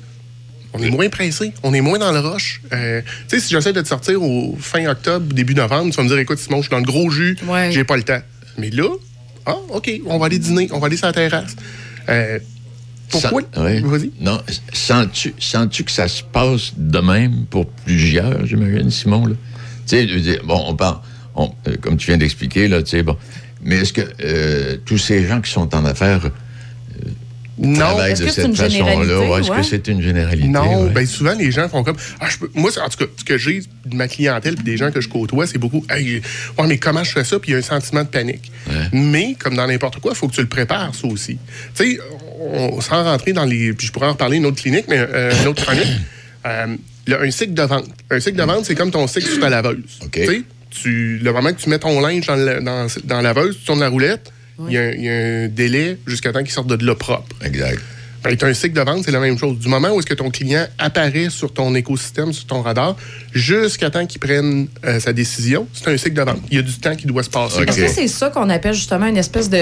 Speaker 8: On est moins pressé, on est moins dans le rush. Euh, tu sais, si j'essaie de te sortir au fin octobre, début novembre, tu vas me dire, écoute, Simon, je suis dans le gros jus,
Speaker 7: Ouais.
Speaker 8: j'ai pas le temps. Mais là, ah, OK, on va aller dîner, on va aller sur la terrasse. Euh, pourquoi?
Speaker 9: Ouais.
Speaker 8: Vas-y.
Speaker 9: Non, sens-tu sens-tu que ça se passe de même pour plusieurs, j'imagine, Simon? Là? Tu sais, je veux dire, bon, on parle, on- euh, comme tu viens d'expliquer, là, tu sais, bon. Mais est-ce que euh, tous ces gens qui sont en affaires
Speaker 8: Non.
Speaker 9: travaillent
Speaker 7: Est-ce
Speaker 9: de cette façon-là? Est-ce
Speaker 7: ouais?
Speaker 9: que c'est une généralité?
Speaker 8: Non,
Speaker 9: ouais?
Speaker 8: ben souvent les gens font comme ah, je peux- moi en tout cas ce que j'ai de ma clientèle puis des gens que je côtoie c'est beaucoup hey, ouais mais comment je fais ça? Puis il y a un sentiment de panique. Mais comme dans n'importe quoi, il faut que tu le prépares ça aussi. Tu sais on- sans rentrer dans les puis je pourrais en reparler une autre clinique mais euh, une autre chronique. Euh, un cycle de vente. Un cycle de vente c'est comme ton cycle sur ta laveuse.
Speaker 9: OK.
Speaker 8: Tu le moment que tu mets ton linge dans, le- dans, dans la laveuse, tu tournes la roulette, il y, a un- il y a un délai jusqu'à temps qu'il sorte de là propre.
Speaker 9: Exact.
Speaker 8: Ben, un cycle de vente, c'est la même chose. Du moment où est-ce que ton client apparaît sur ton écosystème, sur ton radar, jusqu'à temps qu'il prenne euh, sa décision, c'est un cycle de vente. Il y a du temps qui doit se passer.
Speaker 9: Ok.
Speaker 7: Est-ce que c'est ça qu'on appelle justement une espèce de.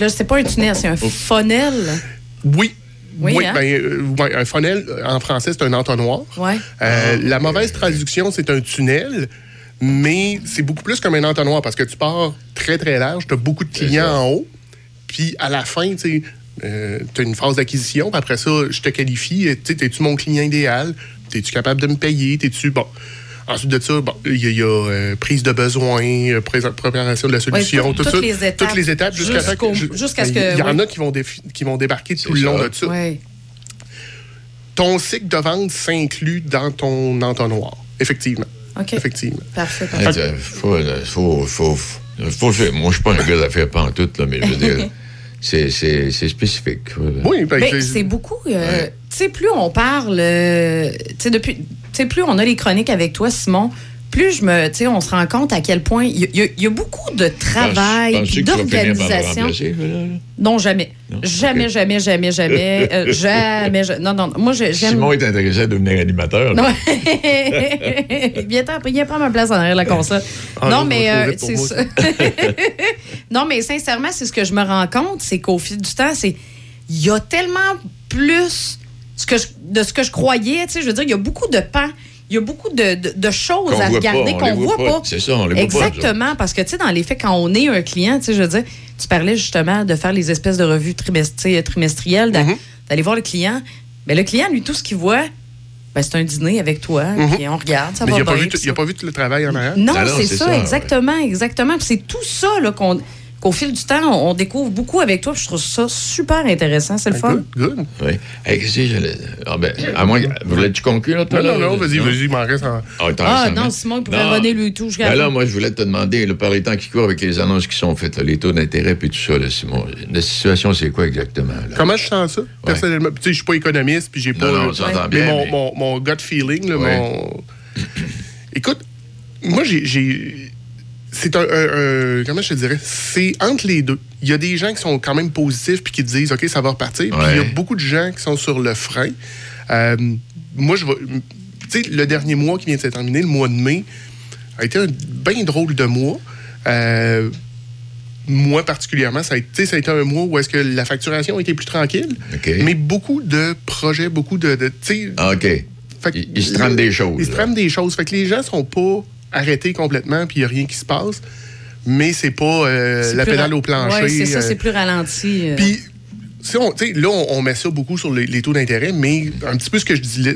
Speaker 7: là, c'est pas un tunnel, c'est un funnel?
Speaker 8: Oui.
Speaker 7: Oui, hein?
Speaker 8: ben, euh, ouais, un funnel, en français, c'est un entonnoir.
Speaker 7: Ouais.
Speaker 8: Euh, la mauvaise traduction, c'est un tunnel, mais c'est beaucoup plus comme un entonnoir parce que tu pars très, très large, tu as beaucoup de clients en haut, puis à la fin, tu as une phase d'acquisition, puis après ça, je te qualifie, tu es-tu mon client idéal? Es-tu capable de me payer? T'es-tu... Bon. Ensuite de ça, bon, il y a, y a, euh, prise de besoin, euh, pré- préparation de la solution,
Speaker 7: tout-
Speaker 8: tout
Speaker 7: toutes
Speaker 8: ça.
Speaker 7: les étapes.
Speaker 8: Toutes les étapes jusqu'à
Speaker 7: ce
Speaker 8: ben,
Speaker 7: que-
Speaker 8: Il y en a qui vont, qui vont débarquer tout le long
Speaker 9: ça.
Speaker 8: de ça.
Speaker 7: Oui.
Speaker 8: Ton cycle de vente s'inclut dans ton entonnoir. Effectivement.
Speaker 7: OK.
Speaker 8: Effectivement.
Speaker 7: Parfait. Parfait.
Speaker 9: euh, faut, euh, faut, faut, faut, faut faire- moi, je suis pas un gars d'affaires pantoute, là, mais je veux dire, c'est, c'est, c'est spécifique. Voilà.
Speaker 8: Oui, ben,
Speaker 7: Ben,
Speaker 8: c'est-
Speaker 7: c'est beaucoup. euh,
Speaker 9: Ouais.
Speaker 7: Tu sais, plus on parle, euh, tu sais, depuis, tu sais, plus on a les chroniques avec toi, Simon, plus je me, tu sais, on se rend compte à quel point il y, a- y y beaucoup de travail, d'organisation. Non, jamais.
Speaker 9: Non?
Speaker 7: Jamais,
Speaker 9: Ok.
Speaker 7: jamais, jamais, jamais, euh, jamais. ja- Non, non, moi, j'aime.
Speaker 9: Simon est intéressé à devenir animateur.
Speaker 7: Non. viens, viens prendre ma place en arrière de la console.
Speaker 8: Ah,
Speaker 7: non,
Speaker 8: non,
Speaker 7: mais euh, c'est ça. non, mais sincèrement, c'est ce que je me rends compte, c'est qu'au fil du temps, c'est il y a tellement plus ce que je- de ce que je croyais. Tu sais, je veux dire, il y a beaucoup de pans. Il y a beaucoup de, de- de choses à regarder qu'on
Speaker 9: les
Speaker 7: voit pas.
Speaker 9: pas. C'est ça, on les voit pas.
Speaker 7: Exactement, parce que, tu sais, dans les faits, quand on est un client, tu sais, je veux dire, tu parlais justement de faire les espèces de revues trimestrielles,
Speaker 8: Mhm.
Speaker 7: d'aller voir le client. Mais le client, lui, tout ce qu'il voit, ben, c'est un dîner avec toi, puis on regarde, ça
Speaker 8: mais
Speaker 7: va
Speaker 8: il n'a pas,
Speaker 7: bien,
Speaker 8: vu
Speaker 7: puis
Speaker 8: tout- il a
Speaker 7: ça-
Speaker 8: pas vu tout le travail en arrière?
Speaker 7: non,
Speaker 9: non,
Speaker 7: c'est ça,
Speaker 9: ça,
Speaker 7: exactement, exactement. Puis c'est tout ça là, qu'on, qu'au fil du temps, on, on découvre beaucoup avec toi. puis je trouve ça super intéressant. C'est le fun.
Speaker 8: Good, good.
Speaker 9: Oui. Hey, qu'est-ce que j'allais- Ah, ben, à moins. Voulais-tu conclure, toi?
Speaker 8: Non, non,
Speaker 9: là?
Speaker 8: non, vas-y, vas-y, il m'en reste en...
Speaker 9: Ah,
Speaker 7: Ah non? Simon, il pourrait
Speaker 9: Non.
Speaker 7: revenir lui tout.
Speaker 9: Ben là, moi, je voulais te demander, là, par les temps qui courent avec les annonces qui sont faites, là, les taux d'intérêt puis tout ça, là, Simon, la situation, c'est quoi exactement? Là?
Speaker 8: Comment je sens ça, personnellement? Tu sais, je suis pas économiste, puis j'ai pas...
Speaker 9: non, on s'entend
Speaker 8: mais
Speaker 9: bien,
Speaker 8: mon,
Speaker 9: mais-
Speaker 8: mon, mon gut feeling, là,
Speaker 9: Ouais.
Speaker 8: mon... Écoute, moi, j'ai... C'est un, un- un- Comment je te dirais? C'est entre les deux. Il y a des gens qui sont quand même positifs puis qui disent, OK, ça va repartir. Puis il y a beaucoup de gens qui sont sur le frein. Euh, moi, je vais... Tu sais, le dernier mois qui vient de se terminer, le mois de mai, a été un bien drôle de mois. Euh, moi particulièrement, ça a, été, ça a été un mois où est-ce que la facturation a été plus tranquille, mais beaucoup de projets, beaucoup de... de tu sais,
Speaker 9: Ah, OK.
Speaker 8: fait que-
Speaker 9: Il, il se trame des choses.
Speaker 8: Ils se
Speaker 9: là.
Speaker 8: trament des choses. Fait que les gens sont pas arrêtés complètement, puis il n'y a rien qui se passe, mais c'est pas euh, la pédale
Speaker 7: ra-
Speaker 8: au plancher.
Speaker 7: Ouais, c'est ça,
Speaker 8: euh,
Speaker 7: c'est plus ralenti. euh.
Speaker 8: puis, si on, tu sais, là, on, on met ça beaucoup sur les, les taux d'intérêt, mais un petit peu ce que je dis,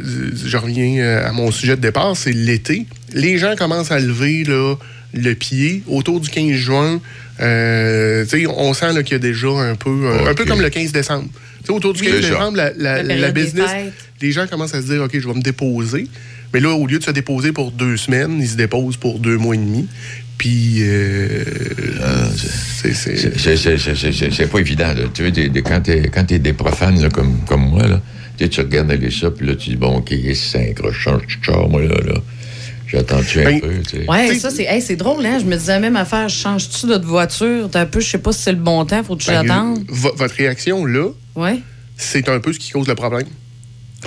Speaker 8: je reviens à mon sujet de départ, c'est l'été. Les gens commencent à lever là, le pied autour du 15 juin. euh, tu sais, on sent là, qu'il y a déjà un peu, un peu comme le 15 décembre. Tu sais, autour du
Speaker 7: Oui.
Speaker 8: 15
Speaker 9: C'est ça.
Speaker 8: décembre, la, la- business, les gens commencent à se dire, OK, je vais me déposer. Mais là, au lieu de se déposer pour deux semaines, ils se déposent pour deux mois et demi. Puis, euh, c'est- c'est...
Speaker 9: C'est- c'est- c'est- c'est- c'est- C'est c'est pas évident. Là. Tu veux, des- des- quand t'es quand t'es des profanes là, comme, comme moi, là, tu sais, tu regardes aller ça, puis là, tu dis, bon, OK, c'est un crochon, moi, là, là. J'attends-tu un
Speaker 8: Ben,
Speaker 9: peu, tu sais?
Speaker 7: Ouais,
Speaker 8: Tu sais-
Speaker 7: ça, c'est hey, c'est drôle, hein? Je me disais même affaire. Change-tu de voiture? T'as un peu, je sais pas si c'est le bon temps, faut que tu
Speaker 8: Ben,
Speaker 7: j'attende.
Speaker 8: vo- votre réaction, là,
Speaker 7: Ouais.
Speaker 8: c'est un peu ce qui cause le problème.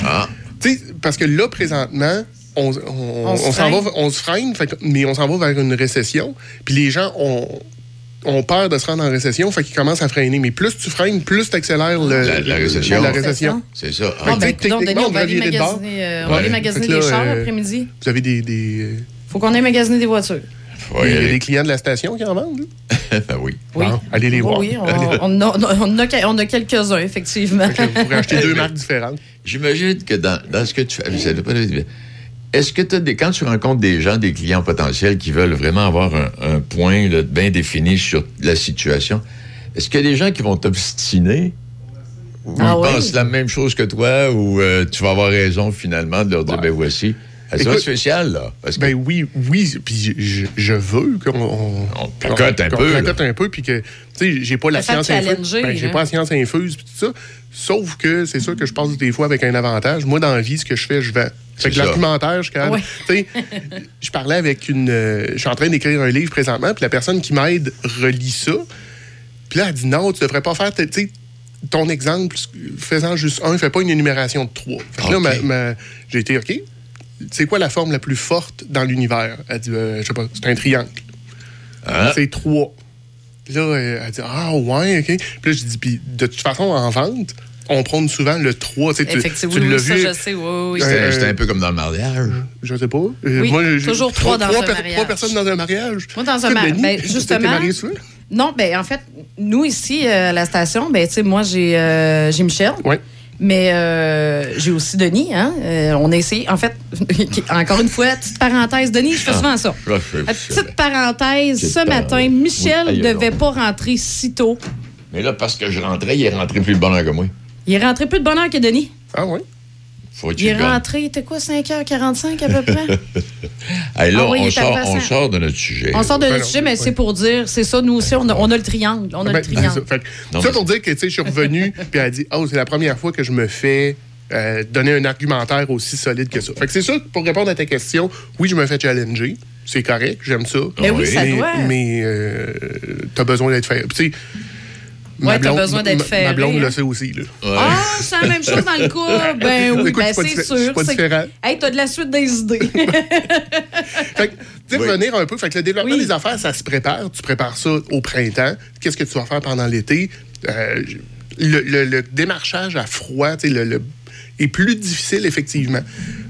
Speaker 9: Ah,
Speaker 8: Tu sais, parce que là, présentement, on, on-
Speaker 7: On se
Speaker 8: on s'en va,
Speaker 7: freine.
Speaker 8: on se freine, fait que- mais on s'en va vers une récession. Puis les gens ont, ont peur de se rendre en récession, fait qu'ils commencent à freiner. Mais plus tu freines, plus tu accélères le,
Speaker 9: La-
Speaker 8: récession.
Speaker 9: c'est ça.
Speaker 7: Ah, ben, Denis, on va aller magasiner, euh,
Speaker 9: Ouais.
Speaker 7: aller magasiner
Speaker 8: que
Speaker 7: des chars
Speaker 8: euh,
Speaker 7: l'après-midi.
Speaker 8: Vous avez des, des,
Speaker 7: Faut qu'on aille magasiner des voitures.
Speaker 8: Il y a des clients de la station qui en vendent.
Speaker 9: Ben oui.
Speaker 7: Oui.
Speaker 8: Bon, allez les voir.
Speaker 7: Oui, on, on a, on a- on a quelques-uns, effectivement.
Speaker 8: Vous pourrez acheter deux marques différentes.
Speaker 9: J'imagine que dans, dans ce que tu fais, est-ce que tu des, quand tu rencontres des gens, des clients potentiels qui veulent vraiment avoir un, un point là, bien défini sur la situation, est-ce qu'il y a des gens qui vont t'obstiner? Ou
Speaker 7: Ah
Speaker 9: ils
Speaker 7: oui?
Speaker 9: pensent la même chose que toi ou euh, tu vas avoir raison finalement de leur dire,
Speaker 8: Ouais.
Speaker 9: ben voici. C'est
Speaker 8: Écoute,
Speaker 9: spécial, là. Parce que
Speaker 8: Ben oui, oui, puis je, je veux qu'on on,
Speaker 9: On placote un
Speaker 8: qu'on
Speaker 9: peu,
Speaker 8: placote un peu, puis que, tu sais, j'ai pas la science infuse. Ben, j'ai
Speaker 7: hein.
Speaker 8: pas la science infuse, puis tout ça. Sauf que c'est sûr que je passe des fois avec un avantage. Moi, dans la vie, ce que je fais, je vends.
Speaker 9: C'est
Speaker 8: Fait que l'argumentaire, je suis capable-
Speaker 7: Ouais.
Speaker 8: Tu sais, je parlais avec une. euh, je suis en train d'écrire un livre présentement, puis la personne qui m'aide relit ça. Puis là, elle dit non, tu devrais pas faire, tu sais, ton exemple, faisant juste un, fais pas une énumération de trois. Fait que là, j'ai été, OK, c'est quoi la forme la plus forte dans l'univers? Elle dit, euh, je sais pas, c'est un triangle.
Speaker 9: Hein?
Speaker 8: C'est trois. Puis là, elle dit, ah ouais, OK. Puis là, je dis, puis de toute façon, en vente, on prône souvent le 3. Tu,
Speaker 7: Effectivement,
Speaker 8: tu
Speaker 7: oui,
Speaker 8: l'as
Speaker 7: ça,
Speaker 8: vu.
Speaker 7: je sais, oui, oui.
Speaker 8: Euh,
Speaker 9: C'était c'était un peu comme dans le mariage.
Speaker 8: Je sais pas. Euh,
Speaker 7: Oui, toujours trois dans un
Speaker 8: per-
Speaker 7: mariage.
Speaker 8: Trois personnes dans un mariage.
Speaker 7: Moi, dans un mariage, ben,
Speaker 8: t'es
Speaker 7: justement-
Speaker 8: marié souvent?
Speaker 7: Non, ben en fait, nous ici euh, à la station, ben tu sais, moi j'ai euh, j'ai Michel.
Speaker 8: Oui.
Speaker 7: Mais euh, j'ai aussi Denis. Hein? Euh, on a essayé. En fait, encore une fois, petite parenthèse. Denis, je fais souvent ça. Petite parenthèse, ce matin. Michel ne devait
Speaker 9: non.
Speaker 7: pas rentrer si tôt.
Speaker 9: Mais là, parce que je rentrais, il est rentré plus de bonheur que moi.
Speaker 7: Il est rentré plus de bonne heure que Denis.
Speaker 8: Ah oui?
Speaker 9: Faut
Speaker 7: Il est rentré, il était quoi, 5h45 à peu près?
Speaker 9: Hey, là,
Speaker 7: Ah oui,
Speaker 9: on, sort, on sort de notre sujet.
Speaker 7: On sort de
Speaker 8: Ben
Speaker 7: notre
Speaker 8: non,
Speaker 7: sujet, mais c'est pour dire, c'est ça, nous aussi, on a, on a le triangle. On a
Speaker 8: Ben,
Speaker 7: le
Speaker 8: c'est
Speaker 7: triangle.
Speaker 8: ça. Fait
Speaker 9: Non,
Speaker 8: ça pour dire que tu sais, je suis revenu, puis elle a dit Oh, c'est la première fois que je me fais euh, donner un argumentaire aussi solide que ça. Fait que c'est ça, pour répondre à ta question, oui, je me fais challenger. C'est correct, j'aime ça.
Speaker 7: Mais oui, ça doit.
Speaker 8: Mais euh, t'as besoin d'être fait.
Speaker 7: Ouais, t'as
Speaker 8: blonde-
Speaker 7: besoin d'être ferré,
Speaker 8: Ma blonde le sait aussi. Là.
Speaker 9: Ouais.
Speaker 7: Ah, c'est la même chose dans le couple. Ben oui,
Speaker 8: Écoute,
Speaker 7: ben c'est sûr.
Speaker 8: pas
Speaker 7: c'est-
Speaker 8: différent.
Speaker 7: Hey, t'as de la suite des idées.
Speaker 8: Fait que, tu sais,
Speaker 9: Oui.
Speaker 8: revenir un peu. Fait que le développement
Speaker 7: Oui.
Speaker 8: des affaires, ça se prépare. Tu prépares ça au printemps. Qu'est-ce que tu vas faire pendant l'été? Euh, le, le- le démarchage à froid, tu sais, le, le- est plus difficile, effectivement.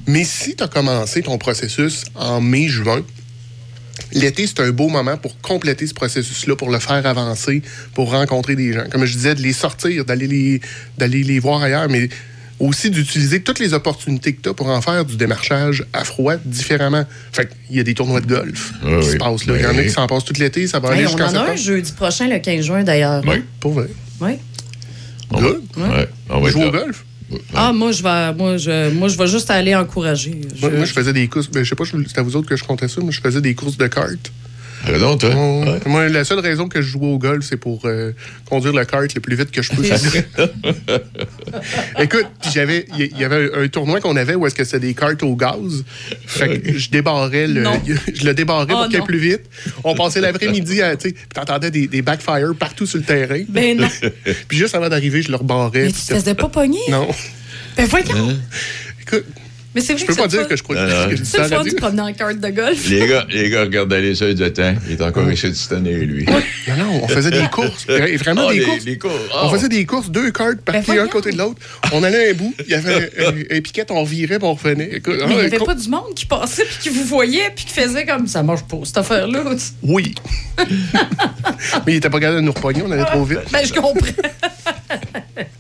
Speaker 8: Mais si tu as commencé ton processus en mai-juin, L'été, c'est un beau moment pour compléter ce processus-là, pour le faire avancer, pour rencontrer des gens. Comme je disais, de les sortir, d'aller les, d'aller les voir ailleurs, mais aussi d'utiliser toutes les opportunités que tu as pour en faire du démarchage à froid différemment. Fait qu'il y a des tournois de golf
Speaker 9: Oui,
Speaker 8: qui se
Speaker 9: oui.
Speaker 8: passent là. Il y en a
Speaker 9: Oui.
Speaker 8: qui s'en passent tout l'été, ça va aller
Speaker 7: Hey, on
Speaker 8: jusqu'en
Speaker 7: en a un
Speaker 8: septembre.
Speaker 7: jeudi prochain, le 15 juin d'ailleurs.
Speaker 9: Oui.
Speaker 8: Pour vrai.
Speaker 7: Oui.
Speaker 9: On va-
Speaker 8: Good.
Speaker 9: ouais, on va
Speaker 8: Jouer au golf?
Speaker 7: Ah, moi, je vais, moi, je, moi, je vais juste aller encourager.
Speaker 8: Moi,
Speaker 7: Je-
Speaker 8: moi, je faisais des courses. Ben, je sais pas, c'est à vous autres que je comptais ça, mais je faisais des courses de cartes.
Speaker 9: Toi?
Speaker 8: Ouais. Moi, la seule raison que je jouais au golf, c'est pour euh, conduire le kart le plus vite que je peux. Écoute, j'avais, il y- avait un, un tournoi qu'on avait où est-ce que c'était des cartes au gaz. Fait que je débarrais le,
Speaker 7: Non.
Speaker 8: je le débarrais
Speaker 7: Oh,
Speaker 8: pour qu'il aille plus vite. On passait l'après-midi à, tu sais, puis t'entendais des, des backfires partout sur le terrain.
Speaker 7: Ben non.
Speaker 8: Puis juste avant d'arriver, je le rebarrais.
Speaker 7: Mais tu te faisais pas pogner?
Speaker 8: Non.
Speaker 7: Ben voyons.
Speaker 8: Écoute,
Speaker 7: Mais c'est vrai
Speaker 8: je peux
Speaker 7: que
Speaker 8: pas dire que je crois
Speaker 9: Non,
Speaker 8: que
Speaker 7: C'est le fun de promener en carte de golf.
Speaker 9: Les gars, les gars regardaient les ça, ils disaient, Attends, il est encore ici de cette année, lui.
Speaker 8: Non, non, on faisait des courses. Et Vraiment
Speaker 9: Ah,
Speaker 8: des
Speaker 9: les-
Speaker 8: courses.
Speaker 9: les courses.
Speaker 8: On
Speaker 9: Ah.
Speaker 8: faisait des courses, deux cartes parties
Speaker 7: Ben,
Speaker 8: un côté de l'autre. On allait à un bout, il y avait un, un- un piquet, on virait, puis on revenait. Écoute,
Speaker 7: Mais il n'y
Speaker 8: ah,
Speaker 7: avait pas du monde qui passait puis qui vous voyait puis qui faisait comme ça marche pas cette affaire-là.
Speaker 8: Oui. Mais il était pas capable de nous repogner, on allait trop vite.
Speaker 7: Ben je comprends.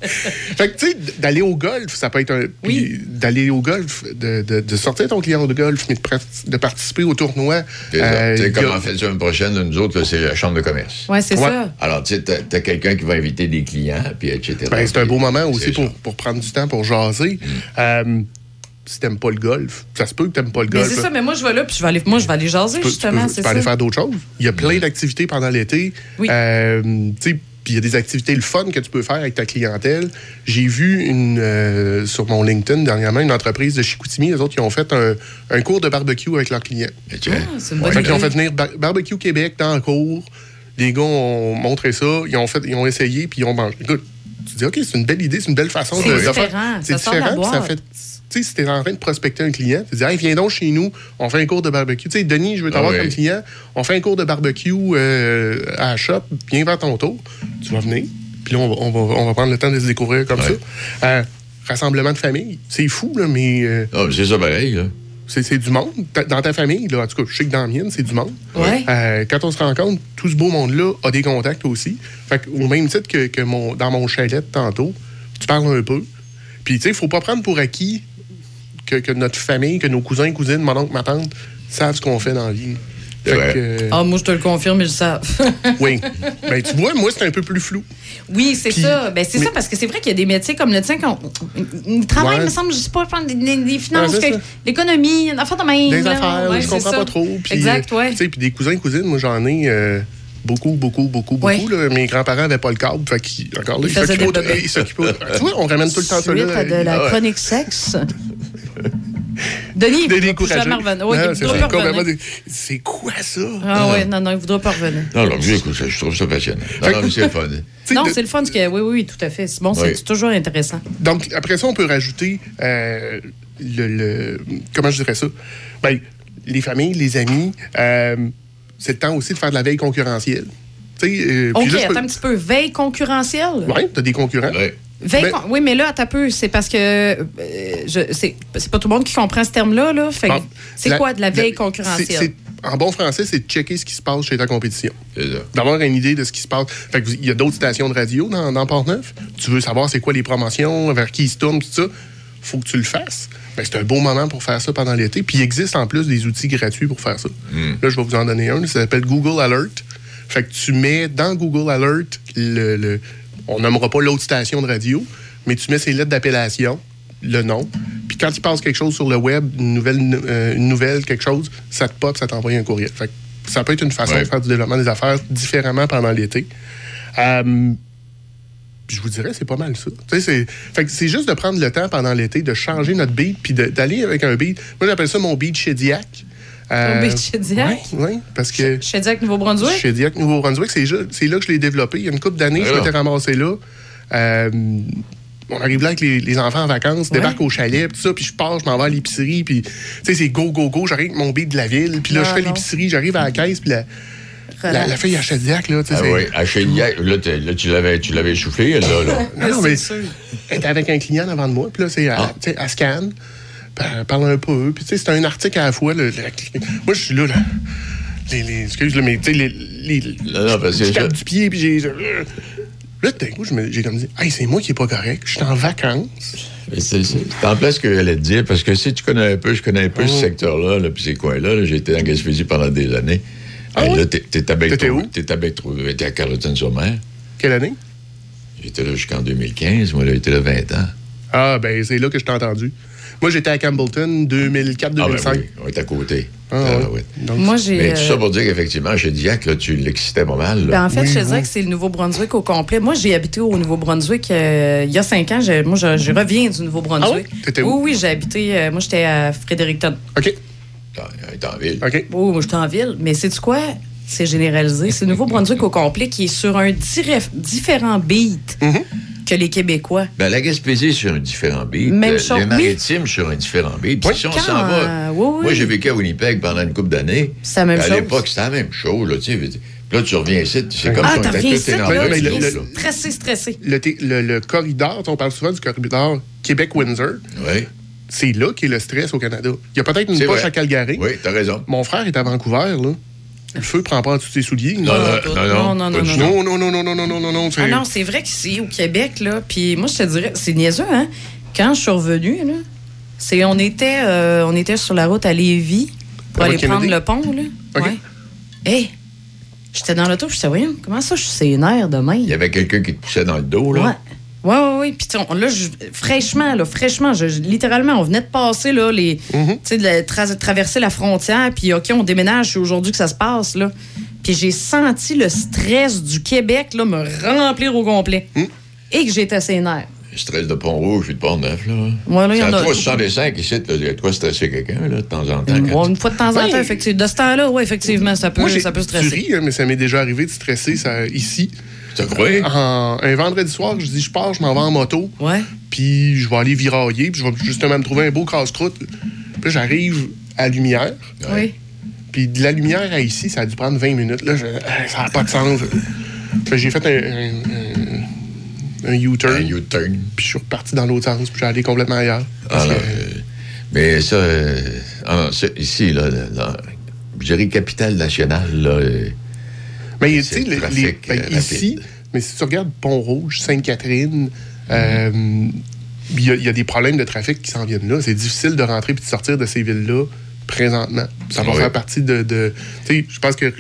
Speaker 8: Fait que, tu sais, d'aller au golf, ça peut être un.
Speaker 7: Oui.
Speaker 8: puis D'aller au golf, de, de, de sortir ton client de golf, mais de, participer au tournoi.
Speaker 9: C'est
Speaker 8: euh,
Speaker 9: comme en fait, la semaine prochaine, nous autres, c'est la chambre de commerce.
Speaker 7: Ouais, c'est
Speaker 8: Ouais.
Speaker 7: ça.
Speaker 9: Alors, tu sais, t'as quelqu'un qui va inviter des clients, puis etc.
Speaker 8: Ben, c'est un beau moment aussi pour.
Speaker 9: Mm.
Speaker 8: pour prendre du temps pour jaser. Euh, si t'aimes pas le golf, ça se peut que t'aimes pas le
Speaker 7: Mais
Speaker 8: golf.
Speaker 7: c'est ça, mais moi je vais là puis je vais aller moi je vais aller jaser
Speaker 8: tu peux,
Speaker 7: justement,
Speaker 8: tu peux- tu
Speaker 7: c'est
Speaker 8: peux
Speaker 7: ça.
Speaker 8: aller faire d'autres choses. Il y a plein d'activités pendant l'été.
Speaker 7: Oui.
Speaker 8: Euh, tu sais, puis il y a des activités le fun que tu peux faire avec ta clientèle. J'ai vu une euh, sur mon LinkedIn dernièrement une entreprise de Chicoutimi, les autres, qui ont fait un, un cours de barbecue avec leurs clients.
Speaker 7: Ah, c'est une
Speaker 8: Fait qu'ils ont fait venir Bar- Barbecue Québec dans le cours. Les gars ont montré ça, ils ont, fait, ils ont essayé, puis ils ont mangé. Écoute, tu dis, OK, c'est une belle idée, c'est une belle façon
Speaker 7: C'est
Speaker 8: de, de
Speaker 7: différent,
Speaker 8: faire.
Speaker 7: ça la
Speaker 8: puis ça fait. Tu sais, si t'es en train de prospecter un client, tu dis, hey, viens donc chez nous, on fait un cours de barbecue. Tu sais, Denis, je veux t'avoir
Speaker 9: Ah oui.
Speaker 8: comme client, on fait un cours de barbecue euh, à la shop, viens vers ton tour. Tu vas venir, puis là, on va, on, va, on va prendre le temps de se découvrir comme
Speaker 9: Ouais.
Speaker 8: ça. Euh, rassemblement de famille, c'est fou, là, mais. euh,
Speaker 9: Ah, c'est ça pareil, là.
Speaker 8: c'est c'est du monde. Dans ta famille, là, en tout cas, je sais que dans la mienne, c'est du monde.
Speaker 7: Ouais.
Speaker 8: Euh, quand on se rencontre, tout ce beau monde-là a des contacts aussi. Fait que, au même titre que, que mon, dans mon chalet de tantôt, tu parles un peu. Puis, tu sais, il faut pas prendre pour acquis que, que notre famille, que nos cousins, cousines, mon oncle, ma tante, savent ce qu'on fait dans la vie. Que, euh,
Speaker 7: Ah, moi je te le confirme, ils le savent.
Speaker 8: oui. Ben, tu vois, moi, c'est un peu plus flou.
Speaker 7: Oui, c'est
Speaker 8: Puis-
Speaker 7: ça. Ben, c'est
Speaker 8: mais-
Speaker 7: ça, parce que c'est vrai qu'il y a des métiers comme le tien qu'on. Ils travaillent,
Speaker 8: Ouais.
Speaker 7: me semble, je sais pas, des, des- finances,
Speaker 8: Ouais,
Speaker 7: l'économie, affaire de même.
Speaker 8: Des affaires,
Speaker 7: Ouais,
Speaker 8: je comprends
Speaker 7: ça.
Speaker 8: pas trop.
Speaker 7: Exact,
Speaker 8: euh,
Speaker 7: ouais.
Speaker 8: tu sais, Puis des cousins, cousines, moi, j'en ai. euh, Beaucoup, beaucoup, beaucoup, beaucoup. Là. Mes grands-parents n'avaient pas le câble. Fait qu'ils, encore là,
Speaker 7: Ils
Speaker 8: s'occupaient Tu vois, on ramène tout le temps ça
Speaker 7: Suite
Speaker 8: là.
Speaker 7: à de la
Speaker 9: Ah ouais.
Speaker 7: chronique sexe. Denis, il ne voudra plus
Speaker 8: décourager.
Speaker 7: jamais revenir. Oui,
Speaker 8: Non,
Speaker 7: il
Speaker 8: c'est complètement quoi ça?
Speaker 7: Ah oui, non, non, il ne voudra pas revenir.
Speaker 9: Non, non, j'écoute ça, je trouve ça passionnant. Non, c'est le fun.
Speaker 8: Tu
Speaker 7: Non,
Speaker 8: de-
Speaker 7: c'est le fun. ce que- Oui, oui, oui, tout à fait. C'est bon, c'est
Speaker 9: Oui.
Speaker 7: c'est toujours intéressant.
Speaker 8: Donc, après ça, on peut rajouter euh, le, le- Comment je dirais ça? Ben, les familles, les amis, euh, c'est le temps aussi de faire de la veille concurrentielle. Tu sais, euh,
Speaker 7: OK,
Speaker 8: là, je peux-
Speaker 7: attends un petit peu. Veille concurrentielle?
Speaker 8: Ouais, t'as des concurrents.
Speaker 9: Ouais.
Speaker 7: Oui, mais là, un peu. C'est parce que euh, c'est pas tout le monde qui comprend ce terme-là. Là. Fait que
Speaker 8: Ah,
Speaker 7: c'est
Speaker 8: la-
Speaker 7: quoi de la veille
Speaker 8: c'est-
Speaker 7: concurrentielle?
Speaker 8: c'est- en bon français, c'est de checker ce qui se passe chez ta compétition.
Speaker 9: Ça.
Speaker 8: D'avoir une idée de ce qui se passe. Fait que vous- il y a d'autres stations de radio dans, dans Port-Neuf. Tu veux savoir c'est quoi les promotions, vers qui ils se tournent, tout ça. faut que tu le fasses. Ben, c'est un beau moment pour faire ça pendant l'été. Puis il existe en plus des outils gratuits pour faire ça. Là, je vais vous en donner un. Ça s'appelle Google Alert. Fait que tu mets dans Google Alert, le, le- on nommera pas l'autre station de radio, mais tu mets ses lettres d'appellation, le nom. Puis quand il passe quelque chose sur le web, une nouvelle, euh, une nouvelle quelque chose, ça te pop, ça t'envoie un courriel. Fait que ça peut être une façon
Speaker 9: Ouais.
Speaker 8: de faire du développement des affaires différemment pendant l'été. Euh, je vous dirais, c'est pas mal ça. C'est, fait que c'est juste de prendre le temps pendant l'été de changer notre beat puis d'aller avec un beat. Moi, j'appelle ça mon beat chédiac.
Speaker 7: Chédiac?
Speaker 8: Oui, ouais, parce que
Speaker 7: Je avec Nouveau-Brunswick?
Speaker 8: Nouveau-Brunswick, c'est, là que je l'ai développé. Il y a une couple d'années, je
Speaker 9: Alors.
Speaker 8: m'étais ramassé là. Euh, on arrive là avec les, les enfants en vacances,
Speaker 7: Ouais.
Speaker 8: débarque au chalet, tout ça, puis je pars, je m'en vais à l'épicerie, puis tu sais, c'est go, go, go. J'arrive avec mon beat de la ville, puis là,
Speaker 7: Non,
Speaker 8: je fais l'épicerie, j'arrive à la caisse, puis la, la, la fille à Chediac, là, tu sais,
Speaker 9: Ah oui, à Chéniac, là, là, tu l'avais tu l'avais là. là.
Speaker 8: Non, mais
Speaker 7: sûr.
Speaker 8: elle était avec un client devant de moi, puis là, c'est,
Speaker 9: Ah.
Speaker 8: elle scanne, parle un peu, puis tu sais, c'est un article à la fois. là, moi, je suis là, là. Les, les, excuse, là, mais tu sais, les, les,
Speaker 9: Non, non, parce que
Speaker 8: je tape du pied, puis j'ai. Là, d'un coup, j'ai comme dit, hey, c'est moi qui est pas correct, je suis en vacances.
Speaker 9: C'est en place ce que j'allais te dire, parce que si tu connais un peu, je connais un peu ce secteur-là, là, puis ces coins-là, là, j'ai été en Gaspésie pendant des années.
Speaker 8: Ah?
Speaker 9: Là, t'es- à? Bectro- T'es à t'es à Carleton-sur-Mer.
Speaker 8: Quelle année?
Speaker 9: J'étais là jusqu'en 2015, moi, là, j'étais là 20 ans.
Speaker 8: Ah, ben, c'est là que je t'ai entendu. Moi, j'étais à Campbellton, 2004-2005.
Speaker 9: Ah, ben oui, on est à côté.
Speaker 8: Ah,
Speaker 9: Ah,
Speaker 8: ouais.
Speaker 9: ouais.
Speaker 8: Donc,
Speaker 7: Moi, j'ai.
Speaker 9: Mais tout
Speaker 7: euh,
Speaker 9: ça pour dire qu'effectivement, chez Diac, là, tu l'excitais pas mal.
Speaker 7: Ben, en fait,
Speaker 8: Oui,
Speaker 7: je te
Speaker 8: oui.
Speaker 7: dirais que c'est le Nouveau-Brunswick au complet. Moi, j'ai habité au Nouveau-Brunswick euh, il y a cinq ans. Je- moi, je, je reviens du Nouveau-Brunswick.
Speaker 8: Ah? T'étais où?
Speaker 7: Oui, oui, j'ai habité. euh, moi, j'étais à Fredericton.
Speaker 8: OK,
Speaker 9: est en ville.
Speaker 8: OK.
Speaker 7: Oui, moi, j'étais en ville. Mais c'est quoi? C'est généralisé. C'est le Nouveau-Brunswick au complet qui est sur un diref- différent beat
Speaker 8: Mm-hmm.
Speaker 7: Que les Québécois.
Speaker 9: Ben, la Gaspésie sur un différent beat.
Speaker 7: Même
Speaker 9: Euh,
Speaker 7: chose,
Speaker 9: Les
Speaker 7: oui.
Speaker 9: maritimes sur un différent beat. Puis
Speaker 8: Oui.
Speaker 9: si on
Speaker 7: Quand,
Speaker 9: s'en va.
Speaker 7: oui, oui.
Speaker 9: Moi, j'ai vécu à Winnipeg pendant une couple d'années.
Speaker 7: C'est la même
Speaker 9: à
Speaker 7: chose.
Speaker 9: l'époque, c'était la même chose. Là, tu sais. Puis là, tu reviens ici, c'est comme
Speaker 7: Ah,
Speaker 9: si on
Speaker 7: t'as
Speaker 9: était
Speaker 7: là. stressé, stressé.
Speaker 8: Le, le- le corridor, on parle souvent du corridor Québec-Windsor.
Speaker 9: Oui,
Speaker 8: C'est là qu'est le stress au Canada. Il y a peut-être une poche
Speaker 9: vrai.
Speaker 8: à Calgary.
Speaker 9: oui, t'as raison.
Speaker 8: Mon frère est à Vancouver, là. Le feu prend pas en dessous de ses souliers.
Speaker 9: Non, non, non,
Speaker 7: Non,
Speaker 9: non,
Speaker 7: non, non, non.
Speaker 8: Non, non, non, non, non, non, non, non, non.
Speaker 7: Ah non, c'est vrai qu'ici, au Québec, là, puis moi, je te dirais, c'est niaiseux, hein? Quand je suis revenue, là, c'est, on, était, euh, on était sur la route à Lévis pour aller prendre le pont, là.
Speaker 8: OK.
Speaker 7: Ouais. Hé! J'étais dans l'auto, je disais, voyons, comment ça, je suis ses nerfs de même?
Speaker 9: Il y avait quelqu'un qui te poussait dans le dos, là.
Speaker 7: Ouais, ouais, ouais. Puis, tu sais, on- là, je- fraîchement, là, fraîchement, je- littéralement, on venait de passer, là, les. Tu sais, de la- tra- traverser la frontière, puis, OK, on déménage, c'est aujourd'hui que ça se passe, là. Puis, j'ai senti le stress du Québec, là, me remplir au complet.
Speaker 8: Mm.
Speaker 7: Et que j'étais.
Speaker 9: Le stress de Pont-Rouge puis de Pont-Neuf, là.
Speaker 7: Ouais, là, il y
Speaker 9: c'est
Speaker 7: en
Speaker 9: à
Speaker 7: a-
Speaker 9: 365 ici, là, il y a de quoi stresser quelqu'un, là, de temps en temps.
Speaker 7: Une, fois de temps en
Speaker 8: Oui.
Speaker 7: temps, effectivement. De ce temps-là, oui, effectivement, ça peut,
Speaker 8: Moi,
Speaker 7: ça peut
Speaker 8: tu
Speaker 7: stresser.
Speaker 8: ris, hein, mais ça m'est déjà arrivé de stresser ça, ici.
Speaker 9: Tu crois?
Speaker 8: En- un vendredi soir, je dis, je pars, je m'en vais en moto,
Speaker 7: Ouais.
Speaker 8: puis je vais aller virailler, puis je vais justement me trouver un beau casse-croûte. Puis là, j'arrive à Lumière,
Speaker 7: Oui.
Speaker 8: puis de la lumière à ici, ça a dû prendre 20 minutes. Là, je- ça n'a pas de sens. Fait que j'ai fait un, un- un- un U-turn,
Speaker 9: Un U-turn.
Speaker 8: puis je suis reparti dans l'autre sens, puis j'ai allé complètement ailleurs.
Speaker 9: Ah,
Speaker 8: que-
Speaker 9: euh, mais ça, euh, ah non, ça, ici, là, dans, je dirais capitale nationale, là, euh,
Speaker 8: Mais tu sais,
Speaker 9: le
Speaker 8: les- ben, ici, mais si tu regardes Pont-Rouge, Sainte-Catherine, euh, il y, a- il y a des problèmes de trafic qui s'en viennent là. C'est difficile de rentrer puis de sortir de ces villes-là présentement. Ça va
Speaker 9: Oui.
Speaker 8: faire partie de. de- tu sais, je pense que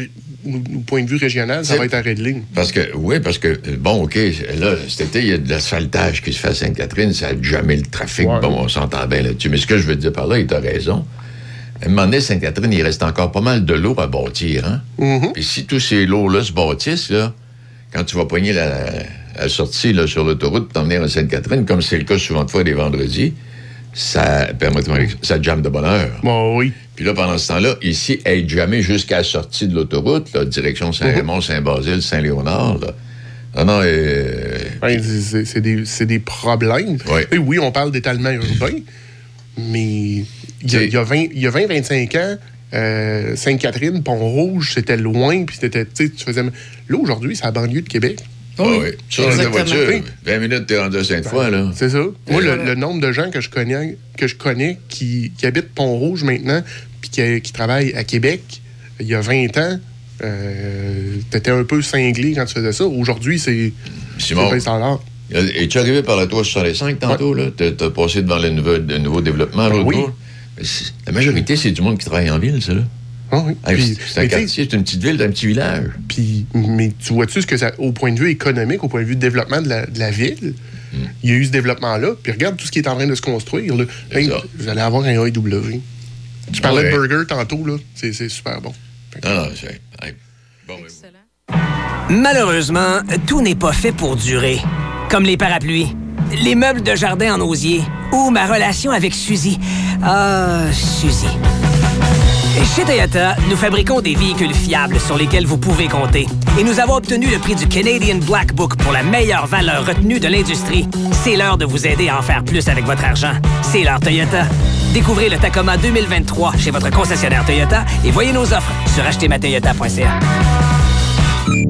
Speaker 8: au point de vue régional, ça va être arrêt de ligne.
Speaker 9: Parce que, oui, parce que, bon, OK, là, cet été, il y a de l'asphaltage qui se fait à Sainte-Catherine, ça a jamais le trafic.
Speaker 8: Ouais.
Speaker 9: Bon, on s'entend bien là-dessus. Mais ce que je veux dire par là, il a raison. À un moment donné, Sainte-Catherine, il reste encore pas mal de lots à bâtir, hein?
Speaker 8: Mhm.
Speaker 9: Puis si tous ces lots-là se bâtissent, là, quand tu vas pogner la, la sortie là, sur l'autoroute pour t'en venir à Sainte-Catherine, comme c'est le cas souvent de fois des vendredis, ça permet ça jamme de bonheur.
Speaker 8: Bon, oui.
Speaker 9: Puis là, pendant ce temps-là, ici, elle jamais jusqu'à la sortie de l'autoroute, direction Saint-Raymond, Saint-Basile, Saint-Léonard. Là. Ah non, euh,
Speaker 8: Ben, c'est- des, c'est des problèmes.
Speaker 9: Ouais.
Speaker 8: Et oui, on parle d'étalement urbain, mais il y a,
Speaker 9: C'est-
Speaker 8: il y a 20 il y a 20-25 ans, euh, Sainte-Catherine, Pont-Rouge, c'était loin, puis c'était, tu sais, tu faisais... Là, aujourd'hui, c'est la banlieue de Québec.
Speaker 9: ah oui. Sur la
Speaker 7: exactement.
Speaker 9: voiture,
Speaker 8: Oui.
Speaker 9: 20 minutes, t'es rendu à Sainte-Foy, là.
Speaker 8: C'est ça. Moi, le, nombre de gens que je connais, que je connais qui, qui habitent Pont-Rouge maintenant, puis qui, qui travaillent à Québec, il y a 20 ans, euh, t'étais un peu cinglé quand tu faisais ça. Aujourd'hui, c'est c'est
Speaker 9: Simon,
Speaker 8: le standard.
Speaker 9: es-tu arrivé par la 365 tantôt, là? T'as t'as passé devant le nouveau, le nouveau développement, l'autre
Speaker 8: Oui.
Speaker 9: jour? La majorité, c'est du monde qui travaille en ville, ça, là.
Speaker 8: Ah oui. Puis-
Speaker 9: c'est un quartier, c'est une petite ville, c'est un petit village.
Speaker 8: Puis, mais tu vois-tu ce que ça, au point de vue économique, au point de vue de développement de la, de la ville, il y a eu ce développement-là. Puis regarde tout ce qui est en train de se construire. Là. Vous allez avoir un AEW. Tu parlais
Speaker 9: Ouais.
Speaker 8: de burger tantôt, là. C'est c'est super bon.
Speaker 9: Non, non, c'est. Bon,
Speaker 5: Malheureusement, tout n'est pas fait pour durer. Comme les parapluies, les meubles de jardin en osier ou ma relation avec Suzy. Ah, Suzy. Chez Toyota, nous fabriquons des véhicules fiables sur lesquels vous pouvez compter. Et nous avons obtenu le prix du Canadian Black Book pour la meilleure valeur retenue de l'industrie. C'est l'heure de vous aider à en faire plus avec votre argent. C'est l'heure Toyota. Découvrez le Tacoma 2023 chez votre concessionnaire Toyota et voyez nos offres sur achetermatoyota.ca.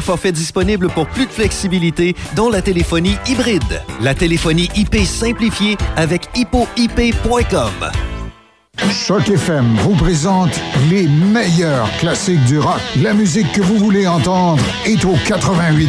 Speaker 10: forfaits disponibles pour plus de flexibilité, dont la téléphonie hybride. La téléphonie IP simplifiée avec hippoip.com.
Speaker 11: Choc FM vous présente les meilleurs classiques du rock. La musique que vous voulez entendre est au 88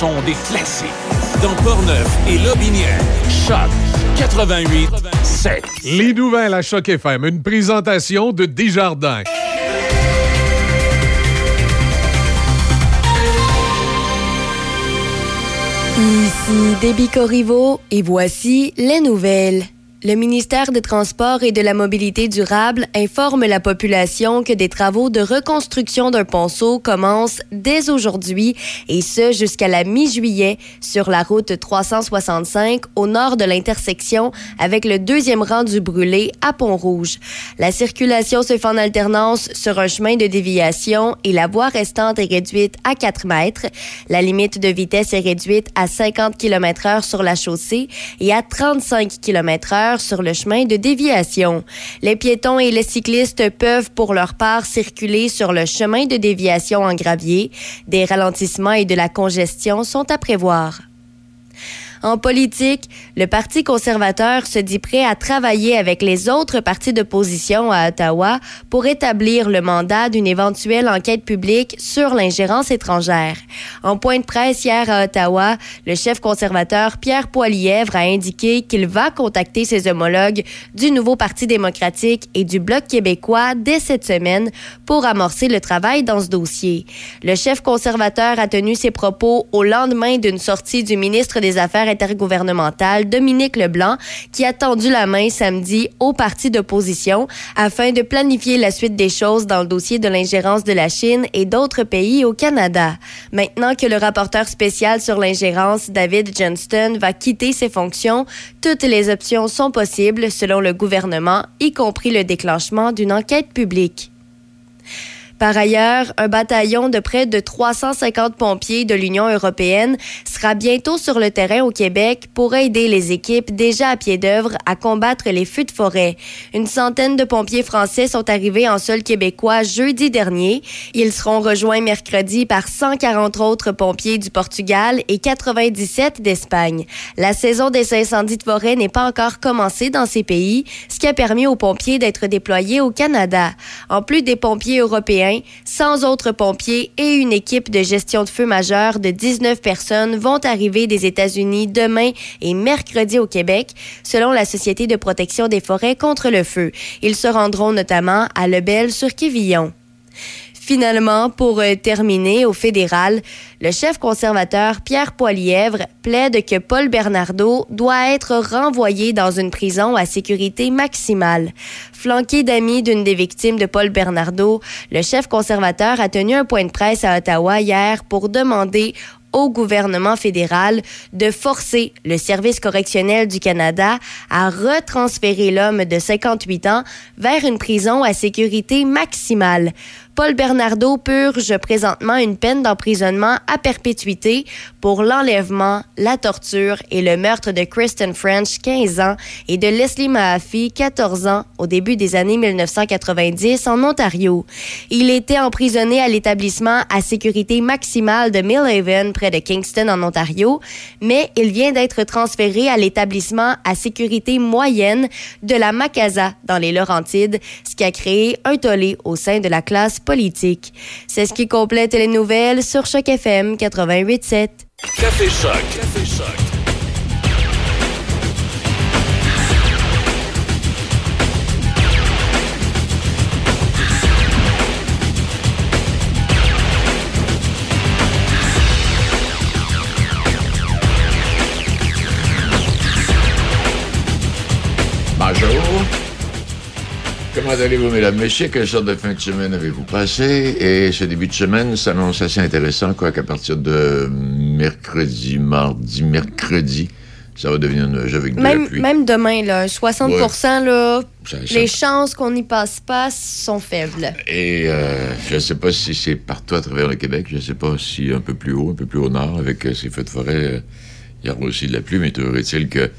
Speaker 12: sont des
Speaker 2: classiques. Dans Portneuf et Lobinière, Choc 88 7.
Speaker 13: Les nouvelles à Choc FM, une présentation de Desjardins.
Speaker 1: Ici Déby Corriveau et voici les nouvelles. Le ministère des Transports et de la Mobilité durable informe la population que des travaux de reconstruction d'un ponceau commencent dès aujourd'hui et ce jusqu'à la mi-juillet sur la route 365 au nord de l'intersection avec le deuxième rang du brûlé à Pont-Rouge. La circulation se fait en alternance sur un chemin de déviation et la voie restante est réduite à 4 mètres. La limite de vitesse est réduite à 50 km heure sur la chaussée et à 35 km heure sur le chemin de déviation. Les piétons et les cyclistes peuvent pour leur part circuler sur le chemin de déviation en gravier. Des ralentissements et de la congestion sont à prévoir. En politique, le Parti conservateur se dit prêt à travailler avec les autres partis d'opposition à Ottawa pour établir le mandat d'une éventuelle enquête publique sur l'ingérence étrangère. En point de presse hier à Ottawa, le chef conservateur Pierre Poilièvre a indiqué qu'il va contacter ses homologues du nouveau Parti démocratique et du Bloc québécois dès cette semaine pour amorcer le travail dans ce dossier. Le chef conservateur a tenu ses propos au lendemain d'une sortie du ministre des Affaires intergouvernementale Dominique Leblanc qui a tendu la main samedi au parti d'opposition afin de planifier la suite des choses dans le dossier de l'ingérence de la Chine et d'autres pays au Canada. Maintenant que le rapporteur spécial sur l'ingérence, David Johnston, va quitter ses fonctions, toutes les options sont possibles selon le gouvernement, y compris le déclenchement d'une enquête publique. Par ailleurs, un bataillon de près de 350 pompiers de l'Union européenne sera bientôt sur le terrain au Québec pour aider les équipes déjà à pied d'œuvre à combattre les feux de forêt. Une centaine de pompiers français sont arrivés en sol québécois jeudi dernier. Ils seront rejoints mercredi par 140 autres pompiers du Portugal et 97 d'Espagne. La saison des incendies de forêt n'est pas encore commencée dans ces pays, ce qui a permis aux pompiers d'être déployés au Canada. En plus des pompiers européens, 100 autres pompiers et une équipe de gestion de feu majeur de 19 personnes vont arriver des États-Unis demain et mercredi au Québec, selon la Société de protection des forêts contre le feu. Ils se rendront notamment à Lebel sur Quévillon. Finalement, pour euh, terminer au fédéral, le chef conservateur Pierre Poilièvre plaide que Paul Bernardo doit être renvoyé dans une prison à sécurité maximale. Flanqué d'amis d'une des victimes de Paul Bernardo, le chef conservateur a tenu un point de presse à Ottawa hier pour demander au gouvernement fédéral de forcer le Service correctionnel du Canada à retransférer l'homme de 58 ans vers une prison à sécurité maximale. Paul Bernardo purge présentement une peine d'emprisonnement à perpétuité pour l'enlèvement, la torture et le meurtre de Kristen French, 15 ans, et de Leslie Mahaffey, 14 ans, au début des années 1990 en Ontario. Il était emprisonné à l'établissement à sécurité maximale de Millhaven, près de Kingston, en Ontario, mais il vient d'être transféré à l'établissement à sécurité moyenne de la Macasa, dans les Laurentides, ce qui a créé un tollé au sein de la classe politique. C'est ce qui complète les nouvelles sur Choc FM 88.7.
Speaker 2: Café Choc. Café Choc.
Speaker 9: Bonjour. Comment allez-vous, mesdames, messieurs? Quelle sorte de fin de semaine avez-vous passé? Et ce début de semaine s'annonce assez intéressant, quoi qu'à partir de mercredi, mardi, mercredi, ça va devenir nuageux avec de la pluie.
Speaker 1: même demain, là, 60 là,
Speaker 9: Ça- ça-
Speaker 1: les chances qu'on n'y passe pas sont faibles.
Speaker 9: Et euh, je ne sais pas si c'est partout à travers le Québec. Je ne sais pas si un peu plus haut, un peu plus au nord, avec euh, ces feux de forêt, euh, il y aura aussi de la pluie, mais toujours est-il que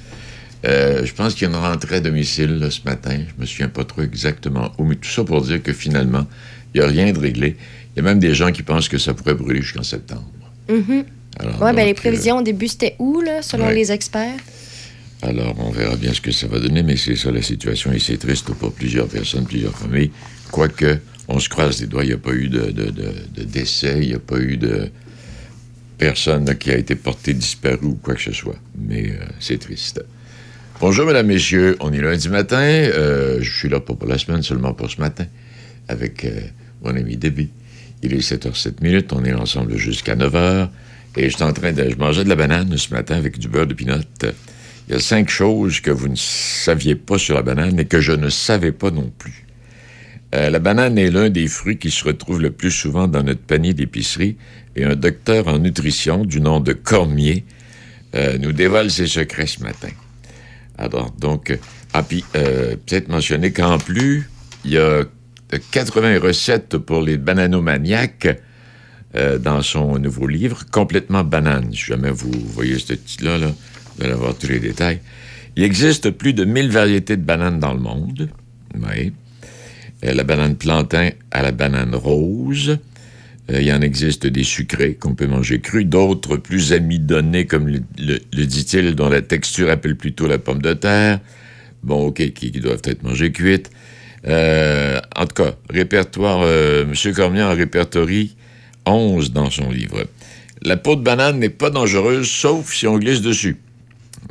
Speaker 9: euh, je pense qu'il y a une rentrée à domicile là, ce matin. Je me souviens pas trop exactement où, mais tout ça pour dire que finalement, il n'y a rien de réglé. Il y a même des gens qui pensent que ça pourrait brûler jusqu'en septembre.
Speaker 1: Mhm. Ouais, ben, les prévisions au début, c'était où, là, selon
Speaker 9: ouais.
Speaker 1: les experts?
Speaker 9: Alors, on verra bien ce que ça va donner, mais c'est ça la situation et c'est triste pour plusieurs personnes, plusieurs familles. Quoique, on se croise les doigts, il n'y a pas eu de, de- de- de décès, il n'y a pas eu de personne là, qui a été portée disparue ou quoi que ce soit. Mais euh, c'est triste. Bonjour, mesdames, messieurs. On est lundi matin. Euh, je suis là pas pour la semaine, seulement pour ce matin, avec euh, mon ami Debbie. Il est 7h07 minutes. On est ensemble jusqu'à 9h. Et je suis en train de. Je mangeais de la banane ce matin avec du beurre de pinot. Il y a cinq choses que vous ne saviez pas sur la banane et que je ne savais pas non plus. Euh, la banane est l'un des fruits qui se retrouve le plus souvent dans notre panier d'épicerie et un docteur en nutrition du nom de Cormier nous dévoile ses secrets ce matin. Alors, donc, euh, ah, puis, euh, peut-être mentionner qu'en plus, il y a euh, 80 recettes pour les bananomaniaques euh, dans son nouveau livre, complètement banane. Si jamais vous voyez ce titre-là, là, vous allez avoir tous les détails. Il existe plus de 1000 variétés de bananes dans le monde. Oui. Euh, la banane plantain à la banane rose. Euh, il y en existe des sucrés qu'on peut manger crus, d'autres plus amidonnés, comme le, le- le dit-il, dont la texture appelle plutôt la pomme de terre. Bon, OK, qui, qui doivent être mangées cuites. Euh, en tout cas, répertoire, euh, M. Cormier en répertorie 11 dans son livre. La peau de banane n'est pas dangereuse, sauf si on glisse dessus.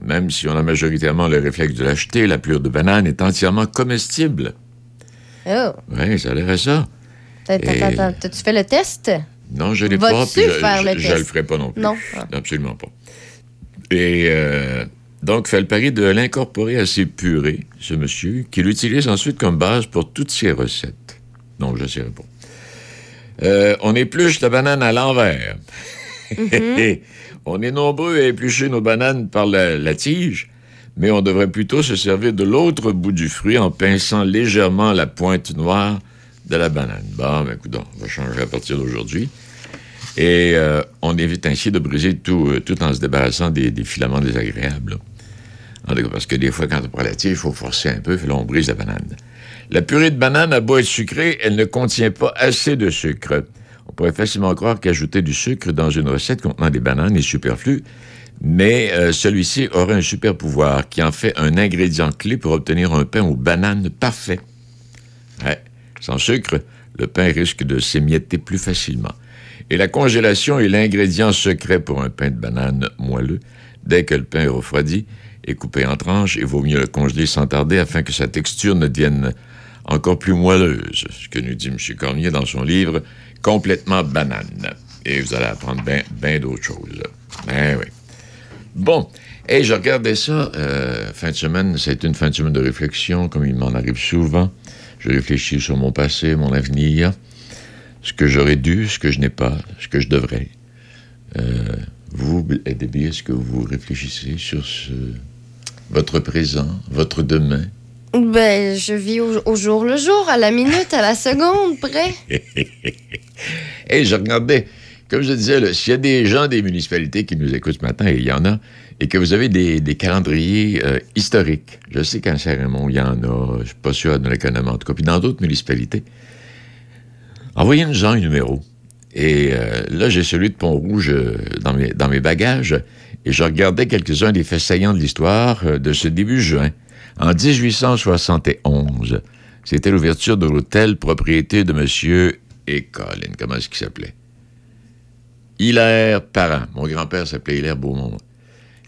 Speaker 9: Même si on a majoritairement le réflexe de l'acheter, la plure de banane est entièrement comestible.
Speaker 14: Oh.
Speaker 9: Oui, ça a l'air à ça.
Speaker 14: T'as- T'as-tu fait le test?
Speaker 9: Non, je l'ai pas. Puis je,
Speaker 14: faire le
Speaker 9: je- je
Speaker 14: test?
Speaker 9: le ferai pas non plus.
Speaker 14: Non. Ah.
Speaker 9: Absolument pas. Et euh, donc, fait le pari de l'incorporer à ses purées, ce monsieur, qui l'utilise ensuite comme base pour toutes ses recettes. Non, je ne sais pas. Euh, on épluche la banane à l'envers. on est nombreux à éplucher nos bananes par la, la tige, mais on devrait plutôt se servir de l'autre bout du fruit en pinçant légèrement la pointe noire de la banane. Bon, ben, écoute, on va changer à partir d'aujourd'hui. Et euh, on évite ainsi de briser tout, euh, en se débarrassant des, filaments désagréables. parce que des fois, quand on prend la tige, il faut forcer un peu, puis là, on brise la banane. La purée de banane a beau être sucrée, elle ne contient pas assez de sucre. On pourrait facilement croire qu'ajouter du sucre dans une recette contenant des bananes est superflu, mais euh, celui-ci aurait un super pouvoir qui en fait un ingrédient clé pour obtenir un pain aux bananes parfait. Sans sucre, le pain risque de s'émietter plus facilement. Et la congélation est l'ingrédient secret pour un pain de banane moelleux. Dès que le pain est refroidi et coupé en tranches, il vaut mieux le congeler sans tarder afin que sa texture ne devienne encore plus moelleuse, ce que nous dit M. Cormier dans son livre Complètement banane. Et vous allez apprendre bien d'autres choses. Ben oui. Bon, et je regardais ça euh, fin de semaine. C'est une fin de semaine de réflexion, comme il m'en arrive souvent. Je réfléchis sur mon passé, mon avenir, ce que j'aurais dû, ce que je n'ai pas, ce que je devrais. Euh, vous, Debbie, est-ce que vous réfléchissez sur ce, votre présent, votre demain?
Speaker 14: Ben, je vis au, au jour le jour, à la minute, à la seconde, près.
Speaker 9: Et je regardais, comme je disais, s'il y a des gens des municipalités qui nous écoutent ce matin, et il y en a, et que vous avez des, calendriers euh, historiques, je sais qu'en Saint-Raymond, il y en a, je suis pas sûr de l'économie en tout cas, puis dans d'autres municipalités, envoyez-nous un numéro. Et euh, là, j'ai celui de Pont-Rouge euh, dans, mes, dans mes bagages, et je regardais quelques-uns des faits saillants de l'histoire de ce début juin. En 1871, c'était l'ouverture de l'hôtel propriété de M. et Colin, comment est-ce qu'il s'appelait? Hilaire Parent. Mon grand-père s'appelait Hilaire Beaumont.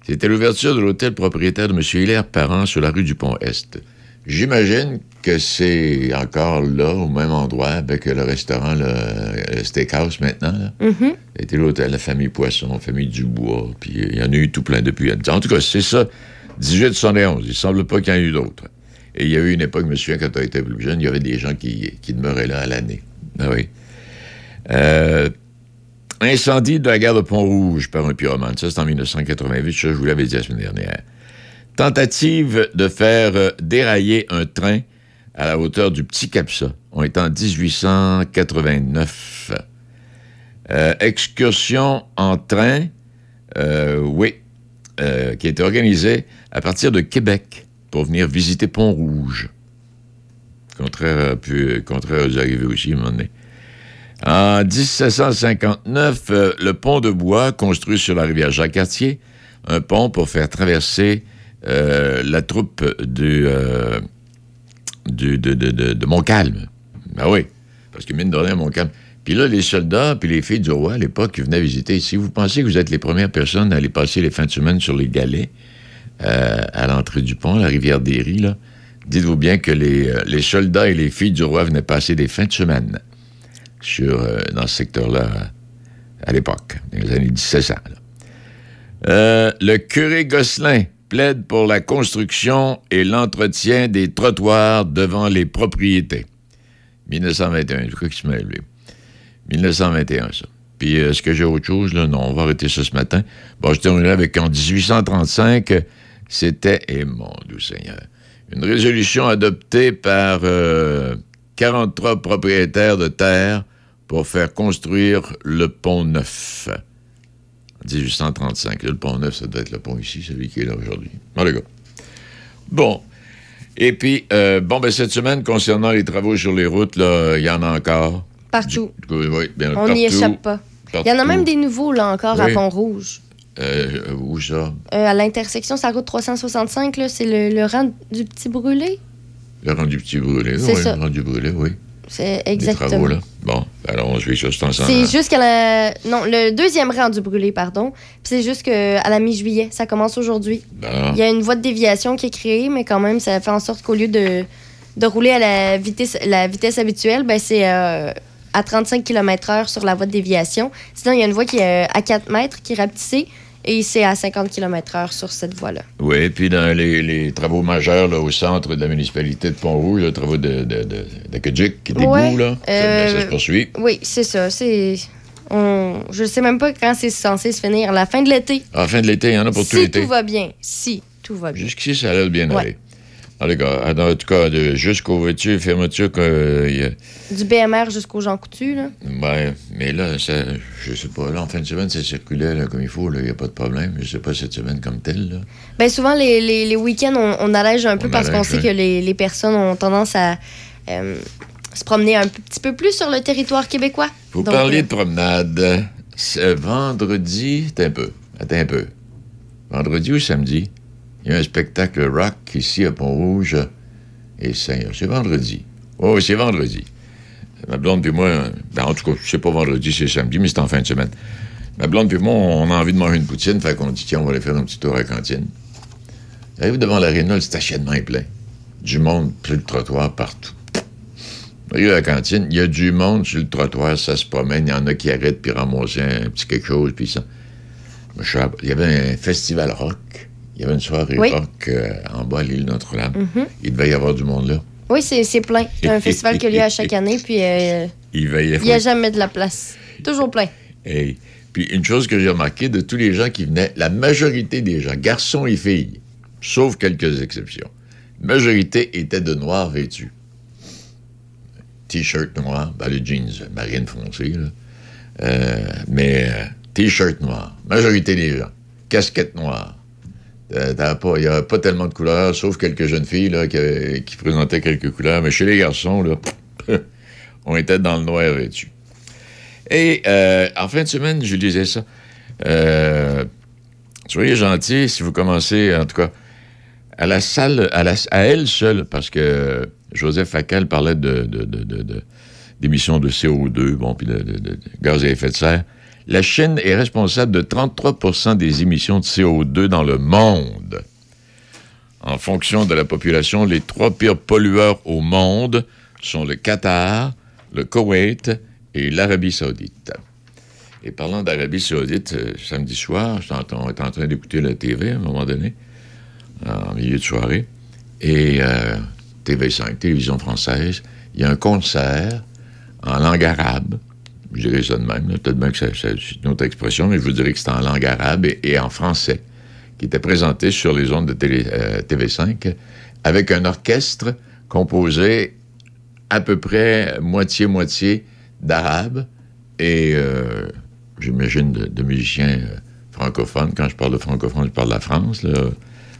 Speaker 9: C'était l'ouverture de l'hôtel propriétaire de M. Hilaire Parent sur la rue du Pont-Est. J'imagine que c'est encore là, au même endroit, avec le restaurant, le, le steakhouse maintenant. là.
Speaker 14: Mhm.
Speaker 9: C'était l'hôtel La Famille Poisson, Famille Dubois, puis il y en a eu tout plein depuis. En tout cas, c'est ça, 1871. Il semble pas qu'il y en ait eu d'autres. Et il y a eu une époque, souviens, quand on était plus jeune, il y avait des gens qui, qui demeuraient là à l'année. Ah oui. Euh, incendie de la gare de Pont-Rouge par un pyromane. Ça, c'est en 1988. Ça, je vous l'avais dit la semaine dernière. Tentative de faire euh, dérailler un train à la hauteur du Petit Capsa. On est en 1889. Euh, excursion en train, euh, oui, qui a été organisée à partir de Québec pour venir visiter Pont-Rouge. Contraire, contraire aux arrivées aussi, à un moment donné. En 1759, euh, le pont de bois construit sur la rivière Jacques-Cartier, un pont pour faire traverser euh, la troupe du, euh, de, Montcalm. Ben oui, parce que mine de rien, Montcalm. Puis là, les soldats puis les filles du roi, à l'époque, qui venaient visiter ici, vous pensez que vous êtes les premières personnes à aller passer les fins de semaine sur les galets à l'entrée du pont, la rivière des là? Dites-vous bien que les soldats et les filles du roi venaient passer des fins de semaine sur, euh, dans ce secteur-là à l'époque, dans les années 1700. là. Euh, le curé Gosselin plaide pour la construction et l'entretien des trottoirs devant les propriétés. 1921, je crois qu'il se lui. 1921, ça. Puis, euh, est-ce que j'ai autre chose? Là? Non, on va arrêter ça ce matin. Bon, je terminerai avec en 1835, c'était, et mon doux Seigneur, une résolution adoptée par euh, 43 propriétaires de terre pour faire construire le pont neuf. En 1835. Là, le pont neuf, ça doit être le pont ici, celui qui est là aujourd'hui. Bon, les gars. Bon. Et puis, euh, bon, ben, cette semaine, concernant les travaux sur les routes, il y en a encore.
Speaker 1: Partout.
Speaker 9: Oui, oui, bien,
Speaker 1: On n'y échappe pas. Il y en a même des nouveaux, là, encore, à. Pont-Rouge.
Speaker 9: Euh, où ça?
Speaker 1: Euh, à l'intersection, la route 365, là, c'est le, le rang du petit brûlé.
Speaker 9: Le rendu petit brûlé.
Speaker 1: C'est
Speaker 9: oui,
Speaker 1: ça.
Speaker 9: le rendu brûlé, oui.
Speaker 1: C'est
Speaker 9: Les travaux,
Speaker 1: exactement.
Speaker 9: là. Bon, alors on suit ça, c'est
Speaker 1: jusqu'à la. Non, le deuxième rang du brûlé, pardon. Puis c'est juste que à la mi-juillet. Ça commence aujourd'hui.
Speaker 9: Bon.
Speaker 1: Il y a une voie de déviation qui est créée, mais quand même, ça fait en sorte qu'au lieu de, de rouler à la vitesse, la vitesse habituelle, ben c'est euh, à 35 km/h sur la voie de déviation. Sinon, il y a une voie qui est euh, à 4 mètres qui est rapetissée et c'est à 50 km/h sur cette voie-là.
Speaker 9: Oui, puis dans les, les travaux majeurs là, au centre de la municipalité de Pont-Rouge, les travaux de, de, de, d'Acadjic, qui
Speaker 1: Ouais,
Speaker 9: d'égout, là, ça,
Speaker 1: euh,
Speaker 9: ben, ça se poursuit.
Speaker 1: Oui, c'est ça. C'est. On... Je sais même pas quand c'est censé se finir. La fin de l'été.
Speaker 9: À la fin de l'été, il y en a pour tout
Speaker 1: Si
Speaker 9: l'été.
Speaker 1: tout va bien. Si tout va bien.
Speaker 9: Jusqu'ici, ça allait bien
Speaker 1: Ouais.
Speaker 9: aller. En tout cas, en tout cas, de- jusqu'aux voitures, fermeture, que, euh, il y a-
Speaker 1: Du BMR jusqu'aux Jean Coutu, là.
Speaker 9: ouais, mais là, ça, je sais pas, là, en fin de semaine, ça circulait là, comme il faut, il n'y a pas de problème. Je sais pas cette semaine comme telle, là.
Speaker 1: Ben souvent, les, les, les week-ends, on, on allège un peu
Speaker 9: On
Speaker 1: parce qu'on sait que les, les personnes ont tendance à euh, se promener un petit peu plus sur le territoire québécois.
Speaker 9: Vous
Speaker 1: Donc,
Speaker 9: parliez
Speaker 1: euh,
Speaker 9: de promenade. Ce vendredi, attends un peu, attends un peu. Vendredi ou samedi, il y a un spectacle rock ici à Pont-Rouge. Et c'est c'est vendredi. Oh, c'est vendredi. Ma blonde puis moi, ben, en tout cas, c'est pas vendredi, c'est samedi, mais c'est en fin de semaine. Ma blonde puis moi, on a envie de manger une poutine, fait qu'on dit, tiens, on va aller faire un petit tour à la cantine. J'arrive devant l'aréna, le stationnement est plein. Du monde, sur le trottoir, partout. Arrive à la cantine, il y a du monde sur le trottoir, ça se promène, il y en a qui arrêtent puis ramassent un petit quelque chose, puis ça. Il y avait un festival rock, il y avait une soirée
Speaker 1: Oui.
Speaker 9: rock euh, en bas à l'île Notre-Dame.
Speaker 1: Mhm.
Speaker 9: Il devait y avoir du monde là.
Speaker 1: Oui, c'est plein. C'est un festival qui a lieu à chaque année, puis euh,
Speaker 9: Il avoir.
Speaker 1: n'y a jamais de la place. Toujours plein.
Speaker 9: Hey. Puis une chose que j'ai remarqué de tous les gens qui venaient, la majorité des gens, garçons et filles, sauf quelques exceptions, la majorité étaient de noir vêtus. T-shirt noir, ben, les jeans marine foncée, là. Euh, mais T-shirt noir, majorité des gens. Casquette noire. Euh, Il n'y a pas tellement de couleurs, sauf quelques jeunes filles là, qui, présentaient quelques couleurs. Mais chez les garçons, là, on était dans le noir vêtu. Et euh, en fin de semaine, je lisais ça. Euh, soyez gentils si vous commencez, en tout cas, à la salle, à, elle seule, parce que Joseph Facal parlait de, de- de- de- de- d'émissions de CO2, bon, puis de gaz à effet de serre. La Chine est responsable de 33% des émissions de CO2 dans le monde. En fonction de la population, les trois pires pollueurs au monde sont le Qatar, le Koweït et l'Arabie saoudite. Et parlant d'Arabie saoudite, euh, samedi soir, on était en train d'écouter la TV à un moment donné, en milieu de soirée, et euh, TV5, télévision française, il y a un concert en langue arabe, je dirais ça de même, peut-être bien que c'est une autre expression, mais je vous dirais que c'est en langue arabe et, en français, qui était présenté sur les ondes de télé- euh, TV5, avec un orchestre composé à peu près moitié-moitié d'arabes et, euh, j'imagine, de, musiciens euh, francophones. Quand je parle de francophone, je parle de la France, là,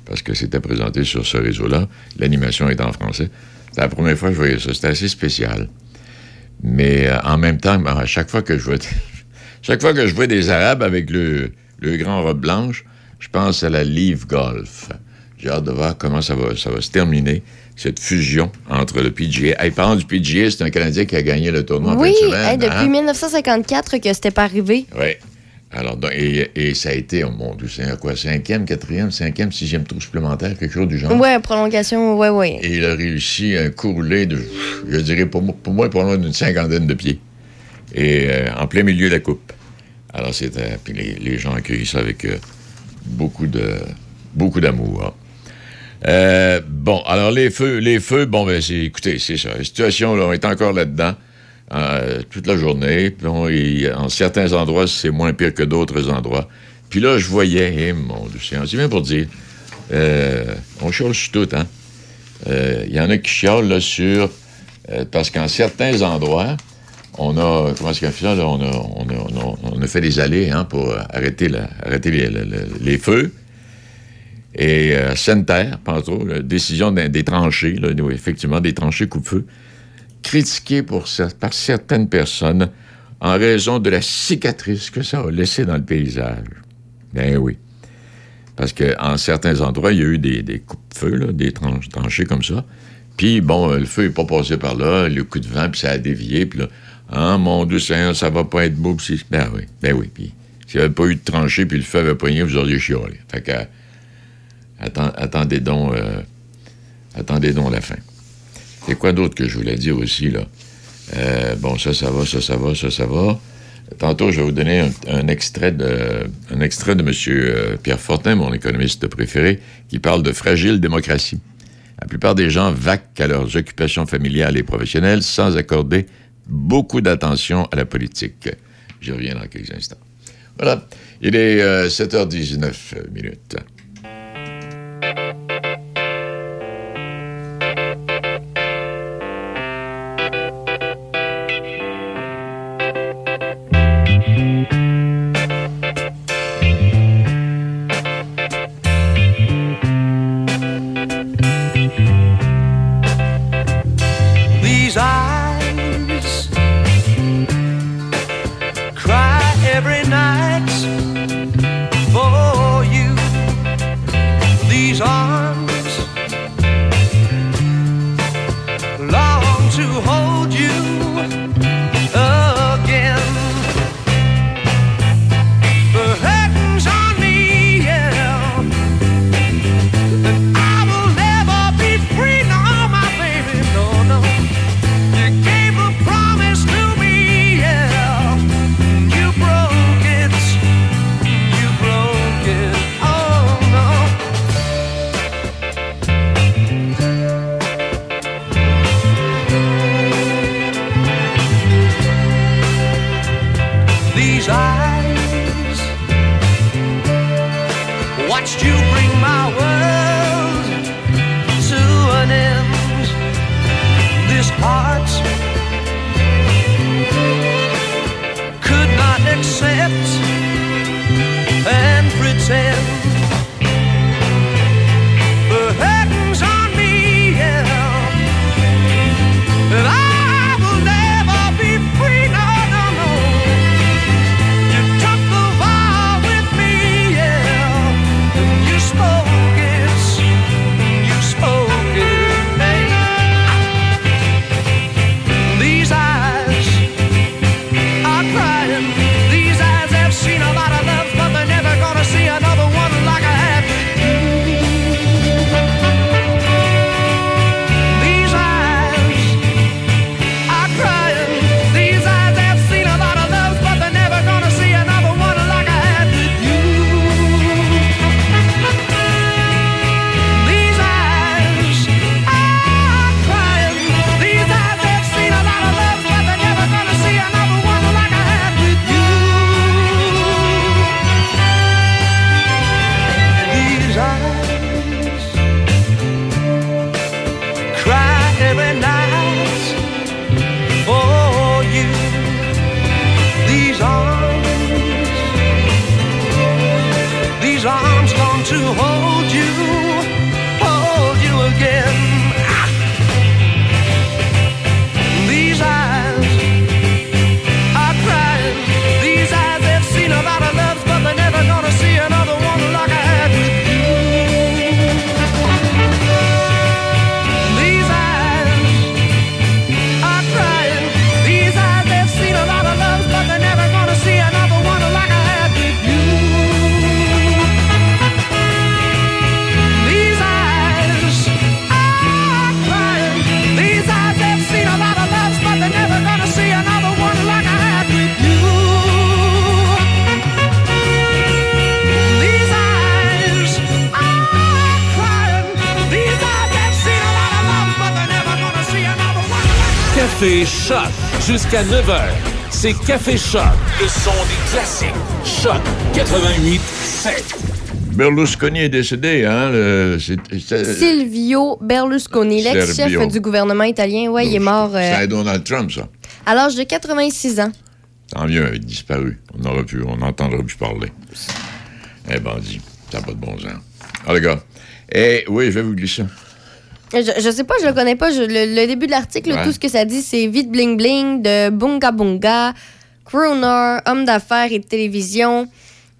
Speaker 9: parce que c'était présenté sur ce réseau-là. L'animation est en français. C'est la première fois que je voyais ça. C'était assez spécial. Mais euh, en même temps, ben, à chaque fois que je vois, chaque fois que je vois des Arabes avec le, le grand robe blanche, je pense à la Live Golf. J'ai hâte de voir comment ça va, ça va se terminer, cette fusion entre le PGA. Hey, parlant du PGA, c'est un Canadien qui a gagné le tournoi en
Speaker 1: Oui,
Speaker 9: fin de semaine,
Speaker 1: hey, depuis
Speaker 9: hein?
Speaker 1: 1954 que c'était pas arrivé.
Speaker 9: Oui. Alors, donc, et, et ça a été, oh mon Dieu, c'est quoi, cinquième, quatrième, cinquième, sixième tour supplémentaire, quelque chose du genre?
Speaker 1: Ouais, prolongation, ouais, ouais.
Speaker 9: Et il a réussi un courlet de, je dirais, pour moi, pour moi pas loin d'une cinquantaine de pieds. Et euh, en plein milieu de la coupe. Alors, c'était. Puis les, les gens ont accueilli ça avec euh, beaucoup de beaucoup d'amour. hein. Euh, bon, alors les feux, les feux, bon, ben, écoutez, c'est ça. La situation, là, on est encore là-dedans euh, toute la journée. En certains endroits, c'est moins pire que d'autres endroits. Puis là, je voyais, eh, mon Seigneur, c'est bien pour dire, euh, on chiale sur tout, hein. Euh, Il y en a qui chialent sur. parce qu'en certains endroits, on a. Comment est-ce qu'on fait ça? là? On, a, fait des allées hein, pour arrêter, les, feux.
Speaker 15: Et euh, Sainte-Terre, Pantreau, la décision des tranchées, effectivement, des tranchées coupe-feu, cer- par certaines personnes en raison de la cicatrice que ça a laissée dans le paysage. Ben oui. Parce qu'en certains endroits, il y a eu des, des coupe-feu, là, des tranchées comme ça. Puis, bon, le feu n'est pas passé par là, le coup de vent, puis ça a dévié, puis là, ah, mon Dieu Seigneur, ça va pas être beau. Ben oui, ben oui. Puis, s'il n'y avait pas eu de tranchée, puis le feu avait pogné, vous auriez chialé. Fait que, atten- attendez donc, euh, attendez donc la fin. C'est quoi d'autre que je voulais dire aussi, là? Euh, bon, ça, ça va, ça, ça va, ça, ça va. Tantôt, je vais vous donner un, extrait de, de M. euh, Pierre Fortin, mon économiste préféré, qui parle de fragile démocratie. La plupart des gens vaquent à leurs occupations familiales et professionnelles sans accorder beaucoup d'attention à la politique. Je reviens dans quelques instants. Voilà, il est euh, 7h19 minutes.
Speaker 2: Jusqu'à 9h. C'est Café Choc, le son des classiques. Choc 88 7.
Speaker 15: Berlusconi est décédé, hein? le-
Speaker 1: Silvio Berlusconi, l'ex-chef du gouvernement italien, ouais, il est mort euh,
Speaker 15: C'est Donald Trump, ça.
Speaker 1: à l'âge de 86 ans.
Speaker 15: Tant mieux, il a disparu. On n'aurait pu, on n'entendrait plus parler. Eh bandit, ça n'a pas de bon sens.
Speaker 9: Ah, les gars. Eh, oui, je vais vous glisser.
Speaker 14: Je, je sais pas, je le connais pas. Je- le, le début de l'article,
Speaker 9: Ouais.
Speaker 14: tout ce que ça dit, c'est vite bling bling de Bunga Bunga, crooner, homme d'affaires et de télévision.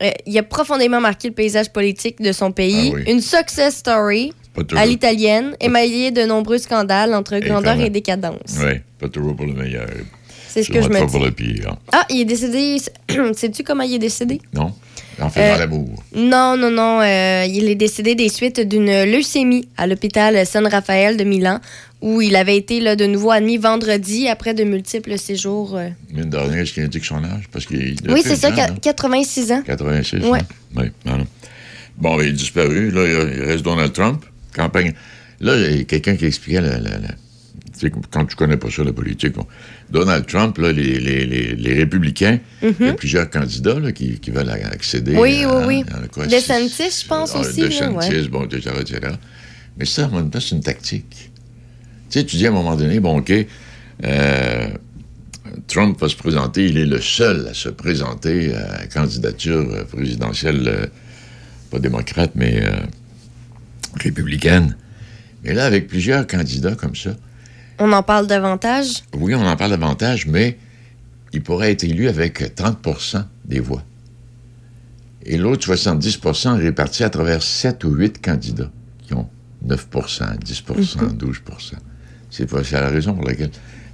Speaker 14: Euh, il a profondément marqué le paysage politique de son pays.
Speaker 9: Ah oui.
Speaker 14: Une success story à l'italienne, émaillée de nombreux scandales entre grandeur et décadence.
Speaker 9: Oui, pas toujours pour le meilleur.
Speaker 14: C'est ce que je me dis.
Speaker 9: pour le pire.
Speaker 14: Ah, il est décédé. Sais-tu comment il est décédé?
Speaker 9: Non? En faisant
Speaker 14: Euh,
Speaker 9: l'amour.
Speaker 14: Non, non, non. euh, il est décédé des suites d'une leucémie à l'hôpital San Rafael de Milan, où il avait été là, de nouveau admis vendredi après de multiples séjours. euh.
Speaker 9: Mine de rien, est-ce qu'il indique son âge? Parce qu'il
Speaker 14: Oui, c'est ça,
Speaker 9: hein?
Speaker 14: 86 ans.
Speaker 9: 86,
Speaker 14: Ouais.
Speaker 9: hein? Oui, voilà. Bon, ben, il est disparu. Là, il reste Donald Trump. Campagne. Là, il y a quelqu'un qui expliquait la, quand tu connais pas ça, la politique, on- Donald Trump, là, les, les- les- les républicains, il y a plusieurs candidats là, qui, qui veulent accéder
Speaker 14: Mhm. Oui,
Speaker 9: à,
Speaker 14: oui, oui.
Speaker 9: quoi,
Speaker 14: DeSantis, je pense
Speaker 9: ah,
Speaker 14: aussi.
Speaker 9: DeSantis,
Speaker 14: ouais.
Speaker 9: bon, etc., etc. Mais ça, en même temps, c'est une tactique. Tu sais, tu dis à un moment donné, bon, OK, euh, Trump va se présenter, il est le seul à se présenter à la candidature euh, présidentielle, euh, pas démocrate, mais euh, républicaine. Mais là, avec plusieurs candidats comme ça,
Speaker 14: On en parle davantage?
Speaker 9: oui, on en parle davantage, mais il pourrait être élu avec 30% des voix. Et l'autre 70% répartis à travers 7 ou 8 candidats qui ont 9% 10% 12% C'est la raison pour laquelle.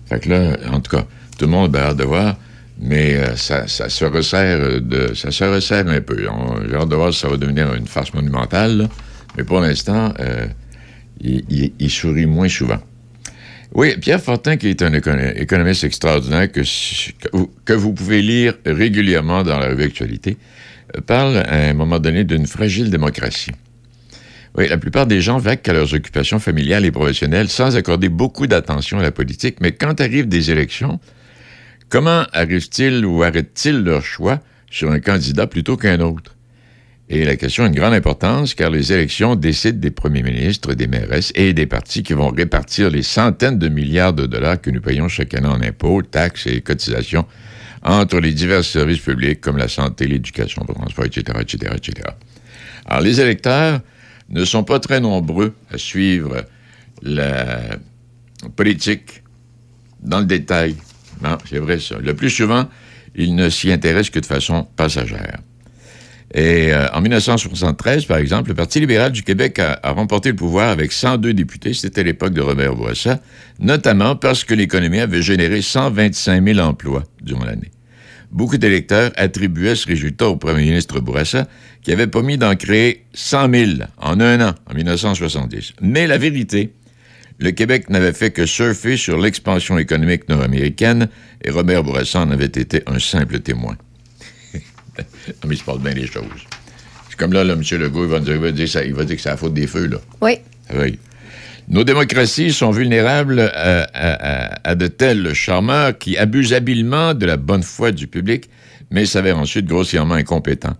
Speaker 9: Fait que là, en tout cas, tout le monde a hâte de voir, mais euh, ça, ça se resserre de, ça se resserre un peu. J'ai hâte de voir si ça va devenir une farce monumentale, là. mais pour l'instant, euh, il, il- il sourit moins souvent. Oui, Pierre Fortin, qui est un écono- économiste extraordinaire que vous pouvez lire régulièrement dans la revue Actualité, euh, parle à un moment donné d'une fragile démocratie. Oui, la plupart des gens vaquent à leurs occupations familiales et professionnelles sans accorder beaucoup d'attention à la politique, mais quand arrivent des élections, comment arrivent-ils ou arrêtent-ils leur choix sur un candidat plutôt qu'un autre? Et la question a une grande importance car les élections décident des premiers ministres, des mairesses et des partis qui vont répartir les centaines de milliards de dollars que nous payons chaque année en impôts, taxes et cotisations entre les divers services publics comme la santé, l'éducation, le transport, etc., etc., etc. Alors, les électeurs ne sont pas très nombreux à suivre la politique dans le détail. Non, c'est vrai ça. Le plus souvent, ils ne s'y intéressent que de façon passagère. Et euh, en 1973, par exemple, le Parti libéral du Québec a, remporté le pouvoir avec 102 députés. C'était l'époque de Robert Bourassa, notamment parce que l'économie avait généré 125 000 emplois durant l'année. Beaucoup d'électeurs attribuaient ce résultat au premier ministre Bourassa, qui avait promis d'en créer 100 000 en un an, en 1970. Mais la vérité, le Québec n'avait fait que surfer sur l'expansion économique nord-américaine et Robert Bourassa en avait été un simple témoin. Non, mais il se passe bien les choses. C'est comme là, là M. Legault, il va, va dire ça- il va dire que c'est la faute des feux, là.
Speaker 14: Oui.
Speaker 9: Oui. Nos démocraties sont vulnérables à, à- à- à de tels charmeurs qui abusent habilement de la bonne foi du public, mais s'avèrent ensuite grossièrement incompétents.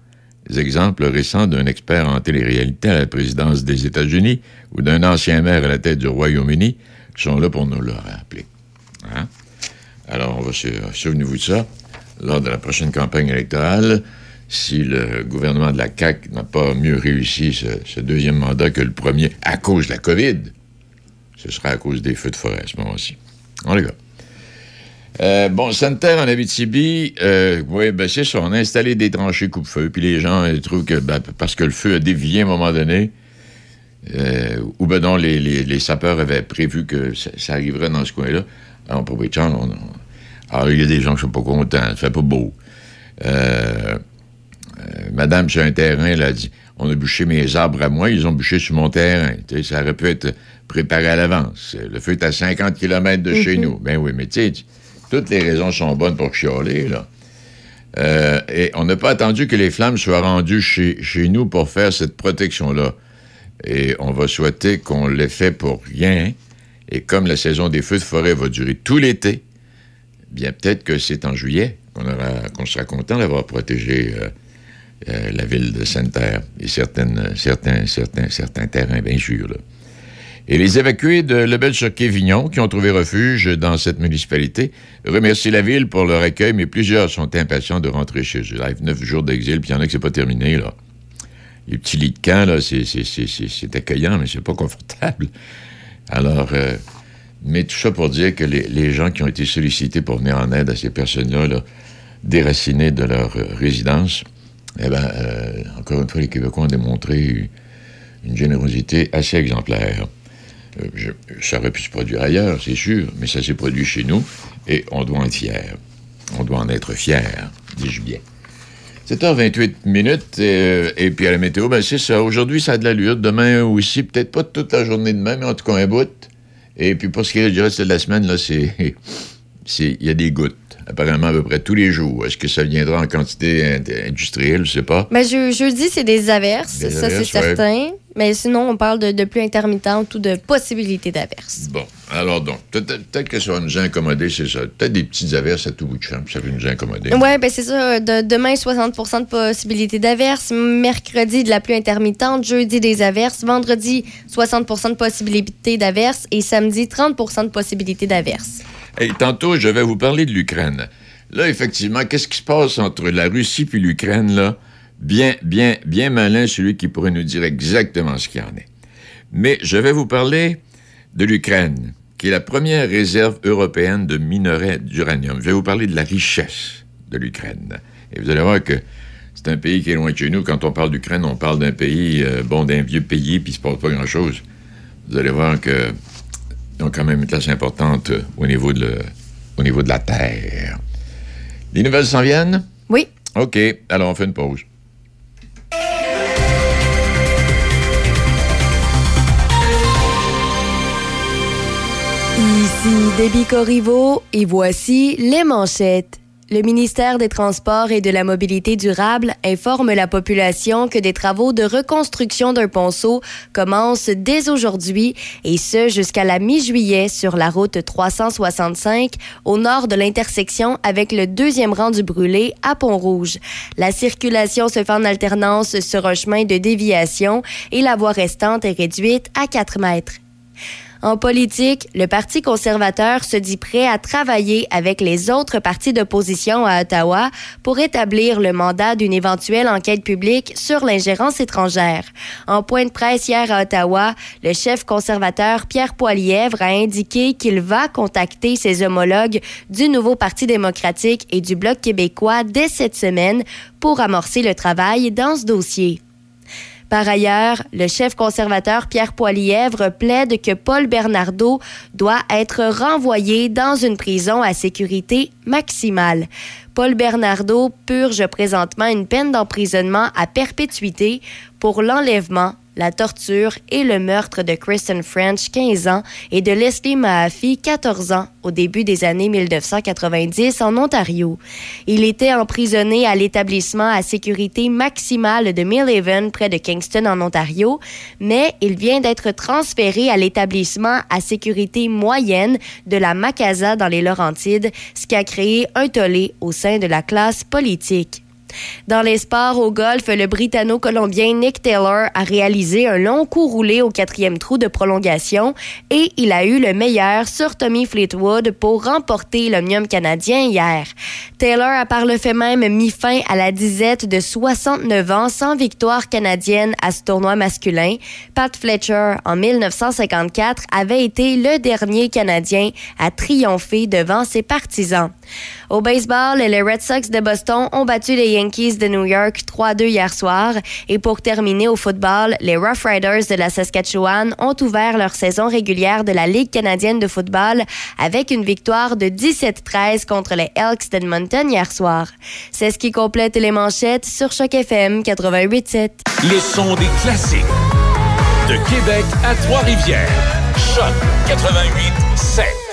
Speaker 9: Des exemples récents d'un expert en télé-réalité à la présidence des États-Unis ou d'un ancien maire à la tête du Royaume-Uni sont là pour nous le rappeler. Hein? Alors, on va se souvenez-vous de ça lors de la prochaine campagne électorale. Si le gouvernement de la CAQ n'a pas mieux réussi ce, deuxième mandat que le premier à cause de la COVID, ce sera à cause des feux de forêt à ce moment-ci. On les gars. Euh, bon, sanitaire en Abitibi, euh, oui, ben c'est ça. On a installé des tranchées coupe-feu, puis les gens ils trouvent que ben, parce que le feu a dévié à un moment donné, euh, ou ben non, les, les- les sapeurs avaient prévu que ça, arriverait dans ce coin-là. Alors, pour on- alors, il y a des gens qui sont pas contents, ça fait pas beau. Euh, euh, Madame sur un terrain, elle a dit On a bûché mes arbres à moi, ils ont bûché sur mon terrain. Ça aurait pu être préparé à l'avance. Le feu est à 50 km de chez
Speaker 16: Mhm.
Speaker 9: nous. Ben oui, mais tu sais, toutes les raisons sont bonnes pour chialer, là. Euh, et on n'a pas attendu que les flammes soient rendues chez, chez nous pour faire cette protection-là. Et on va souhaiter qu'on l'ait fait pour rien. Et comme la saison des feux de forêt va durer tout l'été, bien peut-être que c'est en juillet qu'on sera content d'avoir protégé euh, euh, la ville de Sainte-Terre et certains, certains, certains terrains, là. Et les évacués de Lebel-sur-Quévignon, qui ont trouvé refuge dans cette municipalité, remercient la ville pour leur accueil, mais plusieurs sont impatients de rentrer chez eux. Là, neuf jours d'exil, puis il y en a que c'est pas terminé, là. les petits lits de camp, là, c'est accueillant, mais c'est pas confortable. Alors, euh, mais tout ça pour dire que les, les gens qui ont été sollicités pour venir en aide à ces personnes-là, là, déracinées de leur euh, résidence, eh ben, euh, encore une fois, les Québécois ont démontré une générosité assez exemplaire. Euh, ça aurait pu se produire ailleurs, c'est sûr, mais ça s'est produit chez nous et on doit en être fier. On doit en être fier, dis-je bien. 7h28 minutes, et puis à la météo, ben c'est ça. Aujourd'hui, ça a de l'allure. Demain aussi, peut-être pas toute la journée demain, mais en tout cas un bout. Et puis pour ce qui est du reste de la semaine, là, c'est. Il y a des gouttes, apparemment à peu près tous les jours. Est-ce que ça viendra en quantité ind- industrielle, je sais pas.
Speaker 14: Mais je, jeudi, c'est des averses,
Speaker 9: Des
Speaker 14: ça
Speaker 9: averses,
Speaker 14: c'est certain. Mais sinon, on parle de, de pluie intermittente ou de possibilité d'averses.
Speaker 9: Bon, alors donc, peut-être que ça va nous incommoder, c'est ça. Peut-être des petites averses à tout bout de champ, ça va nous incommoder.
Speaker 14: Oui, ben c'est ça. De- demain, 60% de possibilité d'averses. Mercredi, de la pluie intermittente. Jeudi, des averses. Vendredi, 60% de possibilité d'averses. Et samedi, 30% de possibilité d'averses.
Speaker 9: Hey, tantôt, je vais vous parler de l'Ukraine. Là, effectivement, qu'est-ce qui se passe entre la Russie puis l'Ukraine, là? Bien, bien, bien malin celui qui pourrait nous dire exactement ce qu'il en est. Mais je vais vous parler de l'Ukraine, qui est la première réserve européenne de minerais d'uranium. Je vais vous parler de la richesse de l'Ukraine. Et vous allez voir que c'est un pays qui est loin de chez nous. Quand on parle d'Ukraine, on parle d'un pays, euh, bon, d'un vieux pays, puis il se passe pas grand-chose. Vous allez voir que ont quand même une place importante euh, au niveau de, le- au niveau de la Terre. Les nouvelles s'en viennent?
Speaker 14: Oui.
Speaker 9: OK. Alors, on fait une pause.
Speaker 1: Ici Déby Corriveau et voici les manchettes. Le ministère des Transports et de la Mobilité durable informe la population que des travaux de reconstruction d'un ponceau commencent dès aujourd'hui et ce jusqu'à la mi-juillet sur la route 365 au nord de l'intersection avec le deuxième rang du brûlé à Pont-Rouge. La circulation se fait en alternance sur un chemin de déviation et la voie restante est réduite à 4 mètres. En politique, le Parti conservateur se dit prêt à travailler avec les autres partis d'opposition à Ottawa pour établir le mandat d'une éventuelle enquête publique sur l'ingérence étrangère. En point de presse hier à Ottawa, le chef conservateur Pierre Poilièvre a indiqué qu'il va contacter ses homologues du nouveau Parti démocratique et du Bloc québécois dès cette semaine pour amorcer le travail dans ce dossier. Par ailleurs, le chef conservateur Pierre Poilièvre plaide que Paul Bernardo doit être renvoyé dans une prison à sécurité maximale. Paul Bernardo purge présentement une peine d'emprisonnement à perpétuité pour l'enlèvement, la torture et le meurtre de Kristen French, 15 ans, et de Leslie Mahaffey, 14 ans, au début des années 1990 en Ontario. Il était emprisonné à l'établissement à sécurité maximale de Millhaven, près de Kingston, en Ontario, mais il vient d'être transféré à l'établissement à sécurité moyenne de la Macasa dans les Laurentides, ce qui a créé un tollé au sein de la classe politique. Dans les sports au golf, le Britanno-Colombien Nick Taylor a réalisé un long coup roulé au quatrième trou de prolongation et il a eu le meilleur sur Tommy Fleetwood pour remporter l'Omnium canadien hier. Taylor a par le fait même mis fin à la disette de 69 ans sans victoire canadienne à ce tournoi masculin. Pat Fletcher, en 1954, avait été le dernier Canadien à triompher devant ses partisans. Au baseball, les Red Sox de Boston ont battu les Yankees de New York 3-2 hier soir. Et pour terminer au football, les Rough Riders de la Saskatchewan ont ouvert leur saison régulière de la Ligue canadienne de football avec une victoire de 17-13 contre les Elks d'Edmonton hier soir. C'est ce qui complète les manchettes sur Choc FM 88.7.
Speaker 2: Le son des classiques. De Québec à Trois-Rivières. Choc 88.7.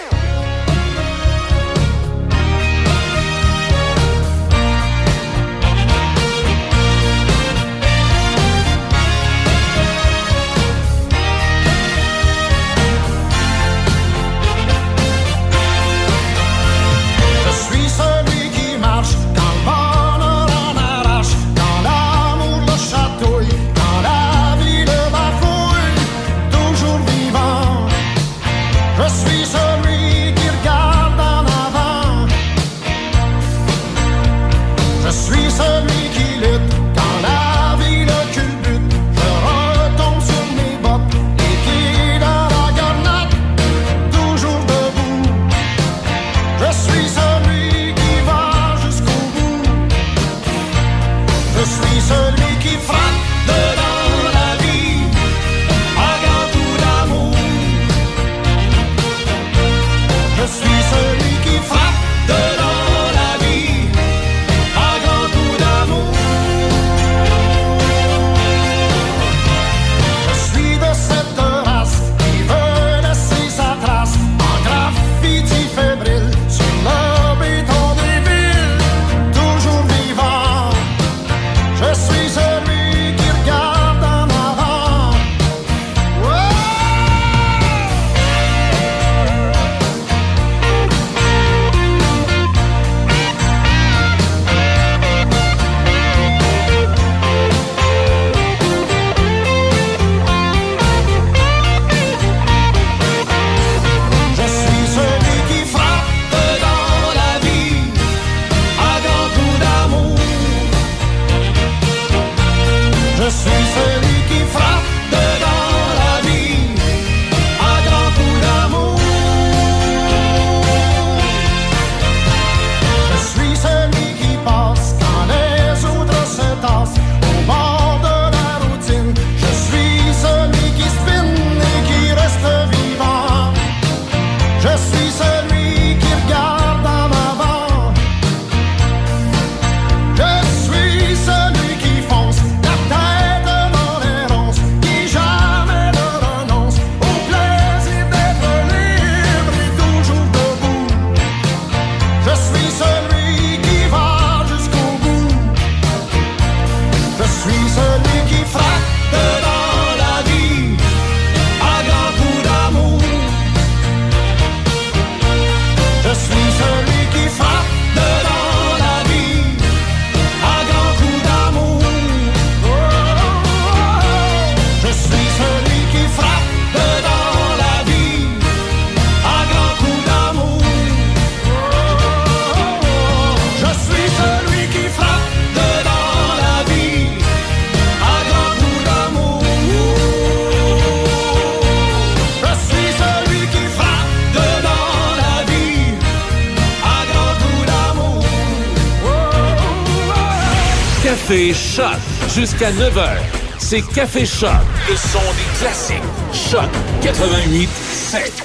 Speaker 2: Café Choc. Jusqu'à 9h, c'est Café Choc. Le son des classiques. Choc 88 7.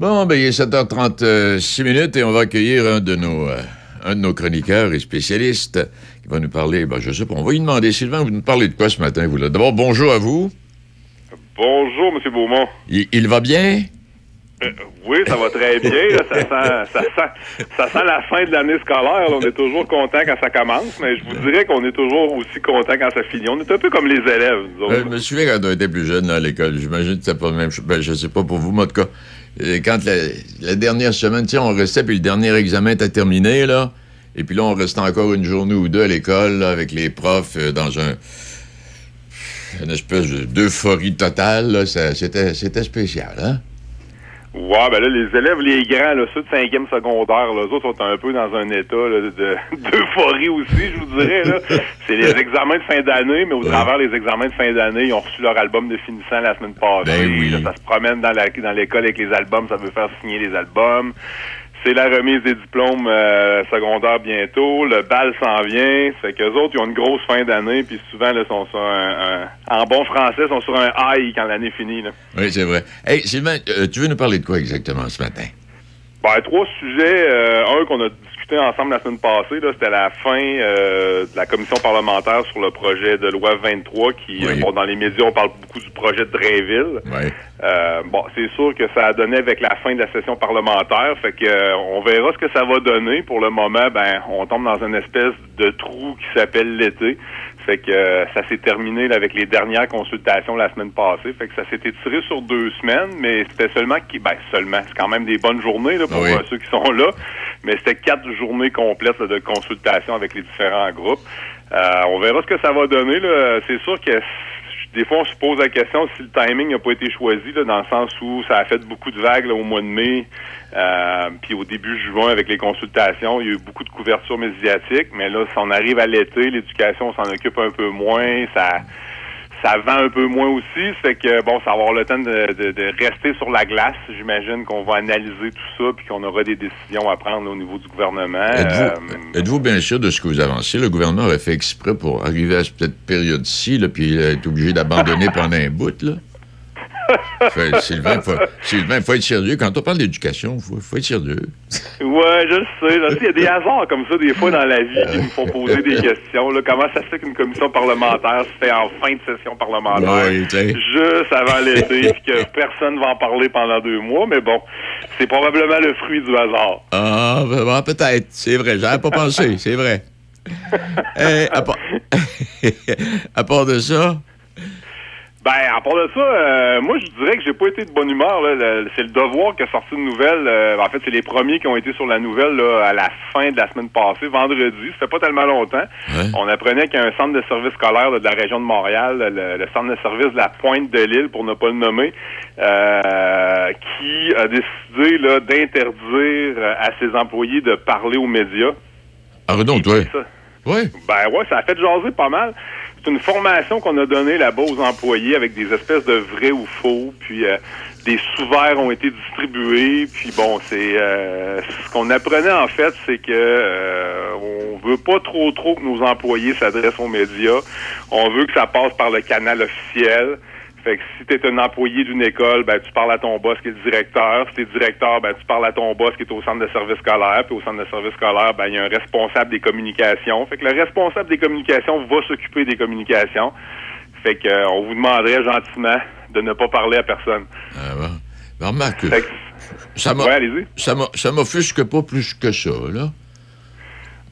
Speaker 9: Bon, ben, il est 7h36 minutes et on va accueillir un de nos, euh, un de nos chroniqueurs et spécialistes qui va nous parler, ben, je sais pas, on va lui demander, Sylvain, vous nous parlez de quoi ce matin, vous, là? D'abord, bonjour à vous.
Speaker 16: Bonjour, M. Beaumont.
Speaker 9: Il, il va bien?
Speaker 16: Euh, oui, ça va très bien. Ça, sent, ça, sent, ça sent la fin de l'année scolaire. On est toujours content quand ça commence, mais je vous dirais qu'on est toujours aussi content quand ça finit. On est un peu comme les élèves.
Speaker 9: Euh, je me souviens quand on était plus jeune à l'école. J'imagine que c'était pas le même chose. Ben, je sais pas pour vous, mais euh, quand la, dernière semaine, on restait, puis le dernier examen était terminé, là. Et puis là, on restait encore une journée ou deux à l'école, avec les profs, dans un. une espèce de- d'euphorie totale, C'était c'était spécial, hein?
Speaker 16: Ouais, ben là, les élèves, les grands, là, ceux de cinquième secondaire, là, eux autres sont un peu dans un état là, de- de- d'euphorie aussi, je vous dirais. là. C'est les examens de fin d'année, mais au travers des examens de fin d'année, ils ont reçu leur album de finissant la semaine passée. Là, ça se promène dans la- dans l'école avec les albums, ça veut faire signer les albums. C'est la remise des diplômes euh, secondaires bientôt. Le bal s'en vient. Ça fait qu'eux autres, ils ont une grosse fin d'année, puis souvent, là, sont sur un, un- en bon français, sont sur un high quand l'année finit. Là.
Speaker 9: Oui, c'est vrai. Hey, Sylvain, euh, tu veux nous parler de quoi exactement ce matin?
Speaker 16: Ben, trois sujets. Euh, un qu'on a discuté ensemble la semaine passée, là, c'était la fin euh, de la commission parlementaire sur le projet de loi 23 qui, euh, bon, dans les médias, on parle beaucoup du projet de Drainville. Euh, bon, c'est sûr que ça a donné avec la fin de la session parlementaire, fait que euh, on verra ce que ça va donner. Pour le moment, ben, on tombe dans une espèce de trou qui s'appelle l'été. Fait que euh, ça s'est terminé là, avec les dernières consultations la semaine passée. Fait que ça s'est étiré sur deux semaines, mais c'était seulement qui ben seulement, c'est quand même des bonnes journées là, pour
Speaker 9: Oui.
Speaker 16: euh, ceux qui sont là. Mais c'était quatre journées complètes là, de consultation avec les différents groupes. Euh, on verra ce que ça va donner. là. C'est sûr que des fois, on se pose la question si le timing n'a pas été choisi, là, dans le sens où ça a fait beaucoup de vagues là, au mois de mai, euh, puis au début juin avec les consultations, il y a eu beaucoup de couverture médiatique, mais là, si on arrive à l'été, l'éducation s'en occupe un peu moins, ça ça vend un peu moins aussi, fait que bon, ça va avoir le temps de, de- de rester sur la glace. J'imagine qu'on va analyser tout ça, puis qu'on aura des décisions à prendre au niveau du gouvernement.
Speaker 9: Êtes-vous
Speaker 16: Euh,
Speaker 9: bien sûr de ce que vous avancez? Le gouvernement aurait fait exprès pour arriver à cette période-ci, puis il est obligé d'abandonner pendant un bout, là? Fait, Sylvain, faut, Sylvain, faut être sérieux. Quand on parle d'éducation, faut, faut être sérieux.
Speaker 16: Ouais, je le sais. Il y a des hasards comme ça, des fois, dans la vie, qui nous font poser des questions. Là. Comment ça se fait qu'une commission parlementaire se fait en fin de session parlementaire, juste avant l'été, puis que personne va en parler pendant deux mois? Mais bon, c'est probablement le fruit du hasard.
Speaker 9: Ah, ben, ben, peut-être. C'est vrai. J'avais pas pensé. C'est vrai. Eh, à, part... à part de ça,
Speaker 16: Ben, à part de ça, euh, moi, je dirais que j'ai pas été de bonne humeur. là. C'est le devoir qui a sorti une nouvelle. euh, en fait, c'est les premiers qui ont été sur la nouvelle là, à la fin de la semaine passée, vendredi. Ça fait pas tellement longtemps. On apprenait qu'il y a un centre de service scolaire là, de la région de Montréal, le, le centre de service de la Pointe de l'île, pour ne pas le nommer, euh, qui a décidé là, d'interdire euh, à ses employés de parler aux médias.
Speaker 9: ah, donc, toi.
Speaker 16: Oui. Ben ouais, ça a fait jaser pas mal. C'est une formation qu'on a donnée là-bas aux employés avec des espèces de vrais ou faux, puis euh, des sous-verts ont été distribués, puis bon, c'est euh, ce qu'on apprenait en fait, c'est que euh, on veut pas trop trop que nos employés s'adressent aux médias. On veut que ça passe par le canal officiel. Fait que si tu es un employé d'une école, ben tu parles à ton boss qui est le directeur. Si tu es directeur, ben tu parles à ton boss qui est au centre de service scolaire. Puis au centre de service scolaire, ben il y a un responsable des communications. Fait que le responsable des communications va s'occuper des communications. Fait que euh, on vous demanderait gentiment de ne pas parler à personne.
Speaker 9: Ah, bon? Ben, remarque,
Speaker 16: Fait que-
Speaker 9: ça m'a-
Speaker 16: Ouais, allez-y.
Speaker 9: ça m'offusque pas plus que ça, là.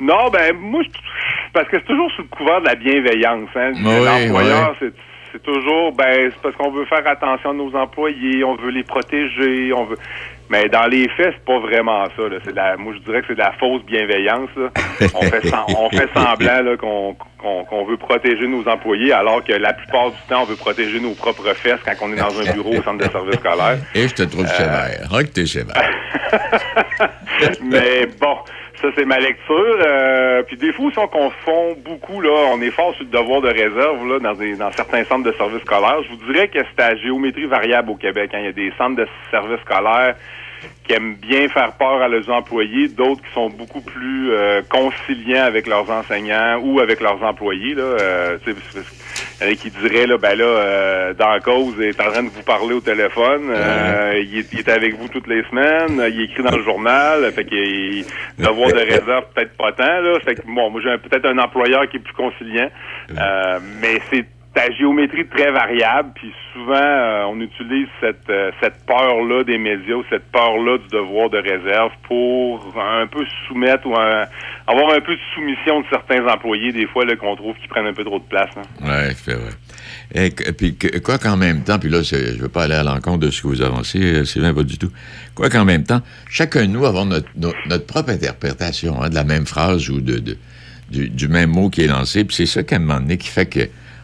Speaker 16: Non, ben moi, je- parce que c'est toujours sous le couvert de la bienveillance. Hein.
Speaker 9: Oui,
Speaker 16: L'employeur, c'est c'est toujours, ben, c'est parce qu'on veut faire attention à nos employés, on veut les protéger, on veut. Mais dans les faits, c'est pas vraiment ça. Là. C'est de la, moi, je dirais que c'est de la fausse bienveillance. Là. On fait, sem- on fait semblant là, qu'on qu'on qu'on veut protéger nos employés, alors que la plupart du temps, on veut protéger nos propres fesses quand on est dans un bureau au centre de service scolaire.
Speaker 9: Et je te trouve
Speaker 16: Euh,
Speaker 9: sévère. Que t'es sévère.
Speaker 16: Mais bon, ça c'est ma lecture. Euh, puis des fois aussi on confond beaucoup là, on est fort sur le devoir de réserve là dans des, dans certains centres de services scolaires. Je vous dirais que c'est à géométrie variable au Québec. hein. Il y a des centres de services scolaires qui aiment bien faire peur à leurs employés, d'autres qui sont beaucoup plus euh, conciliants avec leurs enseignants ou avec leurs employés. Là, euh, tu sais, parce que- il y en a qui diraient là, ben là, euh, dans la cause, il est en train de vous parler au téléphone, euh, il, est, il est avec vous toutes les semaines, euh, il écrit dans le journal, fait qu'il devoir de réserve peut-être pas tant là. Fait que bon, moi j'ai peut-être un employeur qui est plus conciliant, euh, mais c'est ta géométrie très variable, puis souvent euh, on utilise cette euh, cette peur-là des médias ou cette peur-là du devoir de réserve pour un peu soumettre ou avoir un peu de soumission de certains employés des fois qu'on trouve qui prennent un peu trop de place. hein.
Speaker 9: Oui, c'est vrai. Et, que- puis, que- quoi qu'en même temps, puis là, je ne veux pas aller à l'encontre de ce que vous avancez, euh, Sylvain, pas du tout. Quoi qu'en même temps, chacun de nous avons notre, notre, propre interprétation hein, de la même phrase ou de, du, du même mot qui est lancé. Puis c'est ça qu'à un moment donné qui fait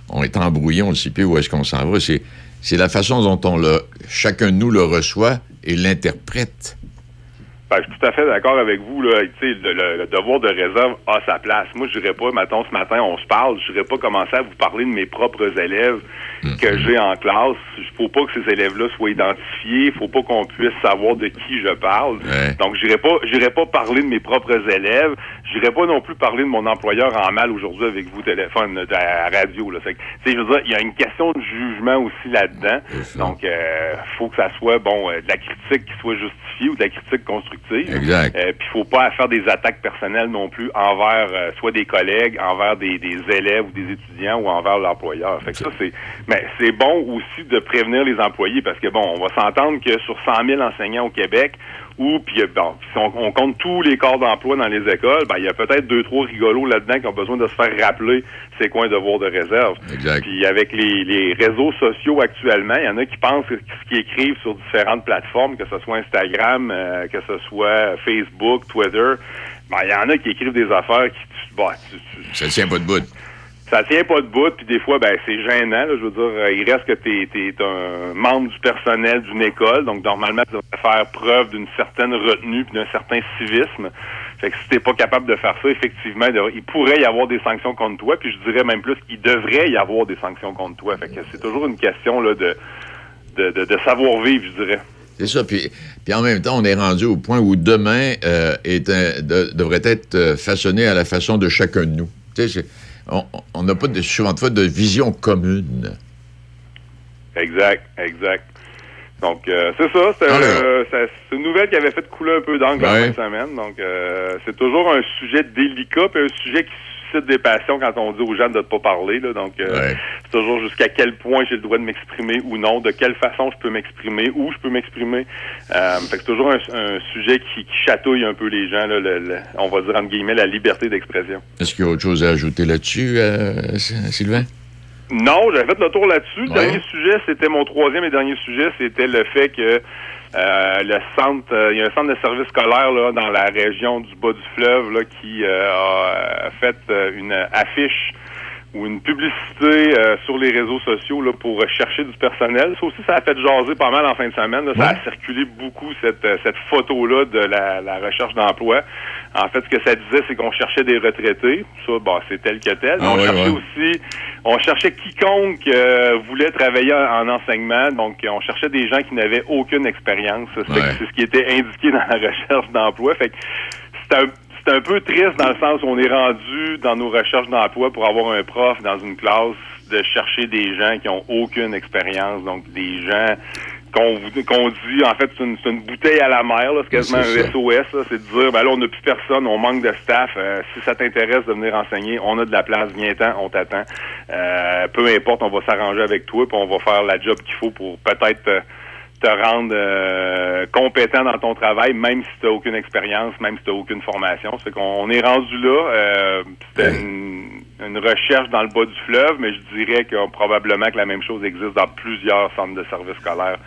Speaker 9: qu'on est embrouillé, on ne sait plus où est-ce qu'on s'en va. C'est, la façon dont on le, chacun de nous le reçoit et l'interprète.
Speaker 16: Ben, je suis tout à fait d'accord avec vous. Là. Le devoir de réserve a sa place. Moi, je dirais pas, mettons, ce matin, on se parle, je dirais pas commencer à vous parler de mes propres élèves que j'ai en classe. Il faut pas que ces élèves-là soient identifiés. Il faut pas qu'on puisse savoir de qui je parle. Donc, j'irai pas, j'irai pas parler de mes propres élèves. J'irai pas non plus parler de mon employeur en mal aujourd'hui avec vous téléphone, là, à la radio. Là. Je veux dire, il y a une question de jugement aussi là-dedans. Donc, euh, faut que ça soit, bon, euh, de la critique qui soit justifiée ou de la critique constructive.
Speaker 9: Exact.
Speaker 16: Euh, Puis faut pas faire des attaques personnelles non plus envers euh, soit des collègues, envers des, des élèves ou des étudiants ou envers l'employeur. Fait que ça c'est, mais c'est bon aussi de prévenir les employés parce que bon, on va s'entendre que sur 100 000 enseignants au Québec ou puis euh, bon, si on, on compte tous les corps d'emploi dans les écoles, ben il y a peut-être deux trois rigolos là-dedans qui ont besoin de se faire rappeler c'est quoi un devoir de réserve. Puis avec les, les réseaux sociaux actuellement, il y en a qui pensent que ce qu'ils écrivent sur différentes plateformes, que ce soit Instagram, euh, que ce soit Facebook, Twitter, ben, il y en a qui écrivent des affaires qui, tu- bah, tu- tu-
Speaker 9: Ça tient pas de bout.
Speaker 16: Ça tient pas de bout, puis des fois, ben c'est gênant. je veux dire, euh, il reste que t'es es un membre du personnel d'une école, donc normalement, tu devrais faire preuve d'une certaine retenue puis d'un certain civisme. Fait que si t'es pas capable de faire ça, effectivement, il pourrait y avoir des sanctions contre toi, puis je dirais même plus qu'il devrait y avoir des sanctions contre toi. Fait que c'est toujours une question là de de, savoir-vivre, je dirais.
Speaker 9: C'est ça. Puis, puis en même temps, on est rendu au point où demain euh, est devrait être euh, façonné à la façon de chacun de nous. Tu sais, on- n'a pas de, souvent de fois de vision commune.
Speaker 16: Exact, exact. Donc, euh, c'est ça. C'est euh, une nouvelle qui avait fait couler un peu la
Speaker 9: Ouais.
Speaker 16: fin de semaine. Donc, euh, c'est toujours un sujet délicat, puis un sujet qui suscite des passions quand on dit aux gens de ne pas parler. Là. Donc, euh, c'est toujours jusqu'à quel point j'ai le droit de m'exprimer ou non, de quelle façon je peux m'exprimer, où je peux m'exprimer. Euh, c'est toujours un, un sujet qui, qui chatouille un peu les gens, là, le- le- on va dire entre guillemets la liberté d'expression.
Speaker 9: Est-ce qu'il y a autre chose à ajouter là-dessus, euh, Sylvain?
Speaker 16: Non, j'avais fait le tour là-dessus. Le
Speaker 9: Ouais.
Speaker 16: dernier sujet, c'était mon troisième et dernier sujet, c'était le fait que euh, le centre, euh, il y a un centre de service scolaire là, dans la région du bas du fleuve là, qui euh, a fait euh, une affiche ou une publicité euh, sur les réseaux sociaux là, pour chercher du personnel. Ça aussi, ça a fait jaser pas mal en fin de semaine. là. Ça a circulé beaucoup cette, cette photo-là de la, la recherche d'emploi. En fait, ce que ça disait, c'est qu'on cherchait des retraités. Ça, bon, c'est tel que tel.
Speaker 9: Ah
Speaker 16: on cherchait
Speaker 9: ouais.
Speaker 16: aussi, on cherchait quiconque euh, voulait travailler en, en enseignement. Donc, on cherchait des gens qui n'avaient aucune expérience. C'est ce qui était indiqué dans la recherche d'emploi. Fait que c'est un, c'est un peu triste dans le sens où on est rendu dans nos recherches d'emploi pour avoir un prof dans une classe de chercher des gens qui ont aucune expérience. Donc, des gens qu'on qu'on dit, en fait, c'est une, c'est une bouteille à la mer, là, c'est quasiment un. SOS, là, c'est de dire, ben là, on n'a plus personne, on manque de staff, euh, si ça t'intéresse de venir enseigner, on a de la place, viens-t'en, on t'attend. Euh, peu importe, on va s'arranger avec toi, puis on va faire la job qu'il faut pour peut-être te, te rendre euh, compétent dans ton travail, même si tu n'as aucune expérience, même si tu n'as aucune formation. C'est qu'on on est rendu là. Euh, C'était une, une recherche dans le bas du fleuve, mais je dirais que euh, probablement que la même chose existe dans plusieurs centres de services scolaires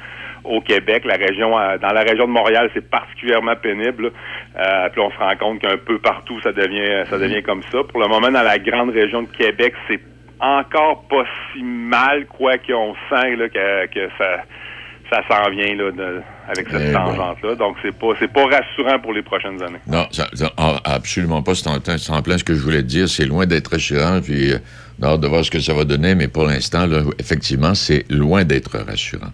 Speaker 16: au Québec. La région, euh, dans la région de Montréal, c'est particulièrement pénible. Euh, puis on se rend compte qu'un peu partout, ça devient, ça devient comme ça. Pour le moment, dans la grande région de Québec, c'est encore pas si mal, quoi qu'on sent là, que, que ça, ça s'en vient là, de- avec cette
Speaker 9: Eh
Speaker 16: tangente-là. Donc c'est pas, c'est pas rassurant pour les prochaines années.
Speaker 9: Non, ça- ça- ah, absolument pas. C'est en, plein ce que je voulais te dire. C'est loin d'être rassurant. Puis, euh, on a hâte de voir ce que ça va donner. Mais pour l'instant, effectivement, c'est loin d'être rassurant.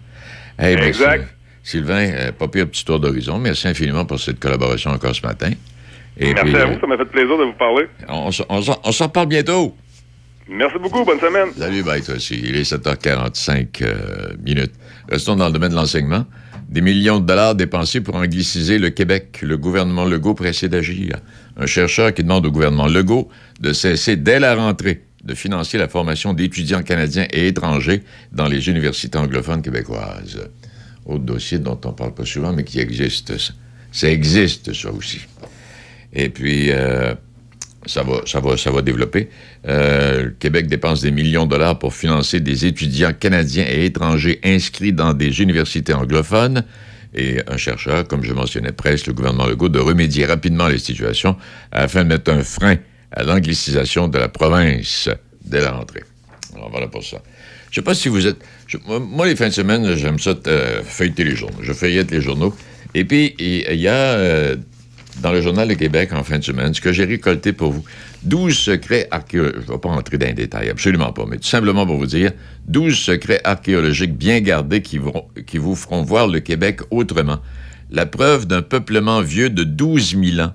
Speaker 9: Hey, ben,
Speaker 16: Exact.
Speaker 9: Sylvain, euh, pas pire petit tour d'horizon. Merci infiniment pour cette collaboration encore ce matin. Et
Speaker 16: Merci
Speaker 9: puis,
Speaker 16: à
Speaker 9: euh,
Speaker 16: vous, ça m'a fait plaisir de vous parler.
Speaker 9: on, s- on on s'en reparle bientôt.
Speaker 16: Merci beaucoup, bonne semaine.
Speaker 9: Salut, bye, toi aussi. Il est 7h45 euh, minutes. Restons dans le domaine de l'enseignement. Des millions de dollars dépensés pour angliciser le Québec. Le gouvernement Legault pressé d'agir. Un chercheur qui demande au gouvernement Legault de cesser dès la rentrée de financer la formation d'étudiants canadiens et étrangers dans les universités anglophones québécoises. Autre dossier dont on ne parle pas souvent, mais qui existe. Ça, existe, ça aussi. Et puis, euh, ça va, ça va, ça va développer. Euh, Québec dépense des millions de dollars pour financer des étudiants canadiens et étrangers inscrits dans des universités anglophones. Et un chercheur, comme je mentionnais, presse le gouvernement Legault de remédier rapidement à la situation afin de mettre un frein à l'anglicisation de la province dès la rentrée. Alors voilà pour ça. Je sais pas si vous êtes... moi, les fins de semaine, j'aime ça euh, feuilleter les journaux. Je feuillette les journaux. Et puis, il il y a... euh, dans le Journal de Québec en fin de semaine, ce que j'ai récolté pour vous. 12 secrets archéologiques. Je ne vais pas entrer dans les détails, absolument pas, mais tout simplement pour vous dire 12 secrets archéologiques bien gardés qui, vont- qui vous feront voir le Québec autrement. La preuve d'un peuplement vieux de 12 000 ans.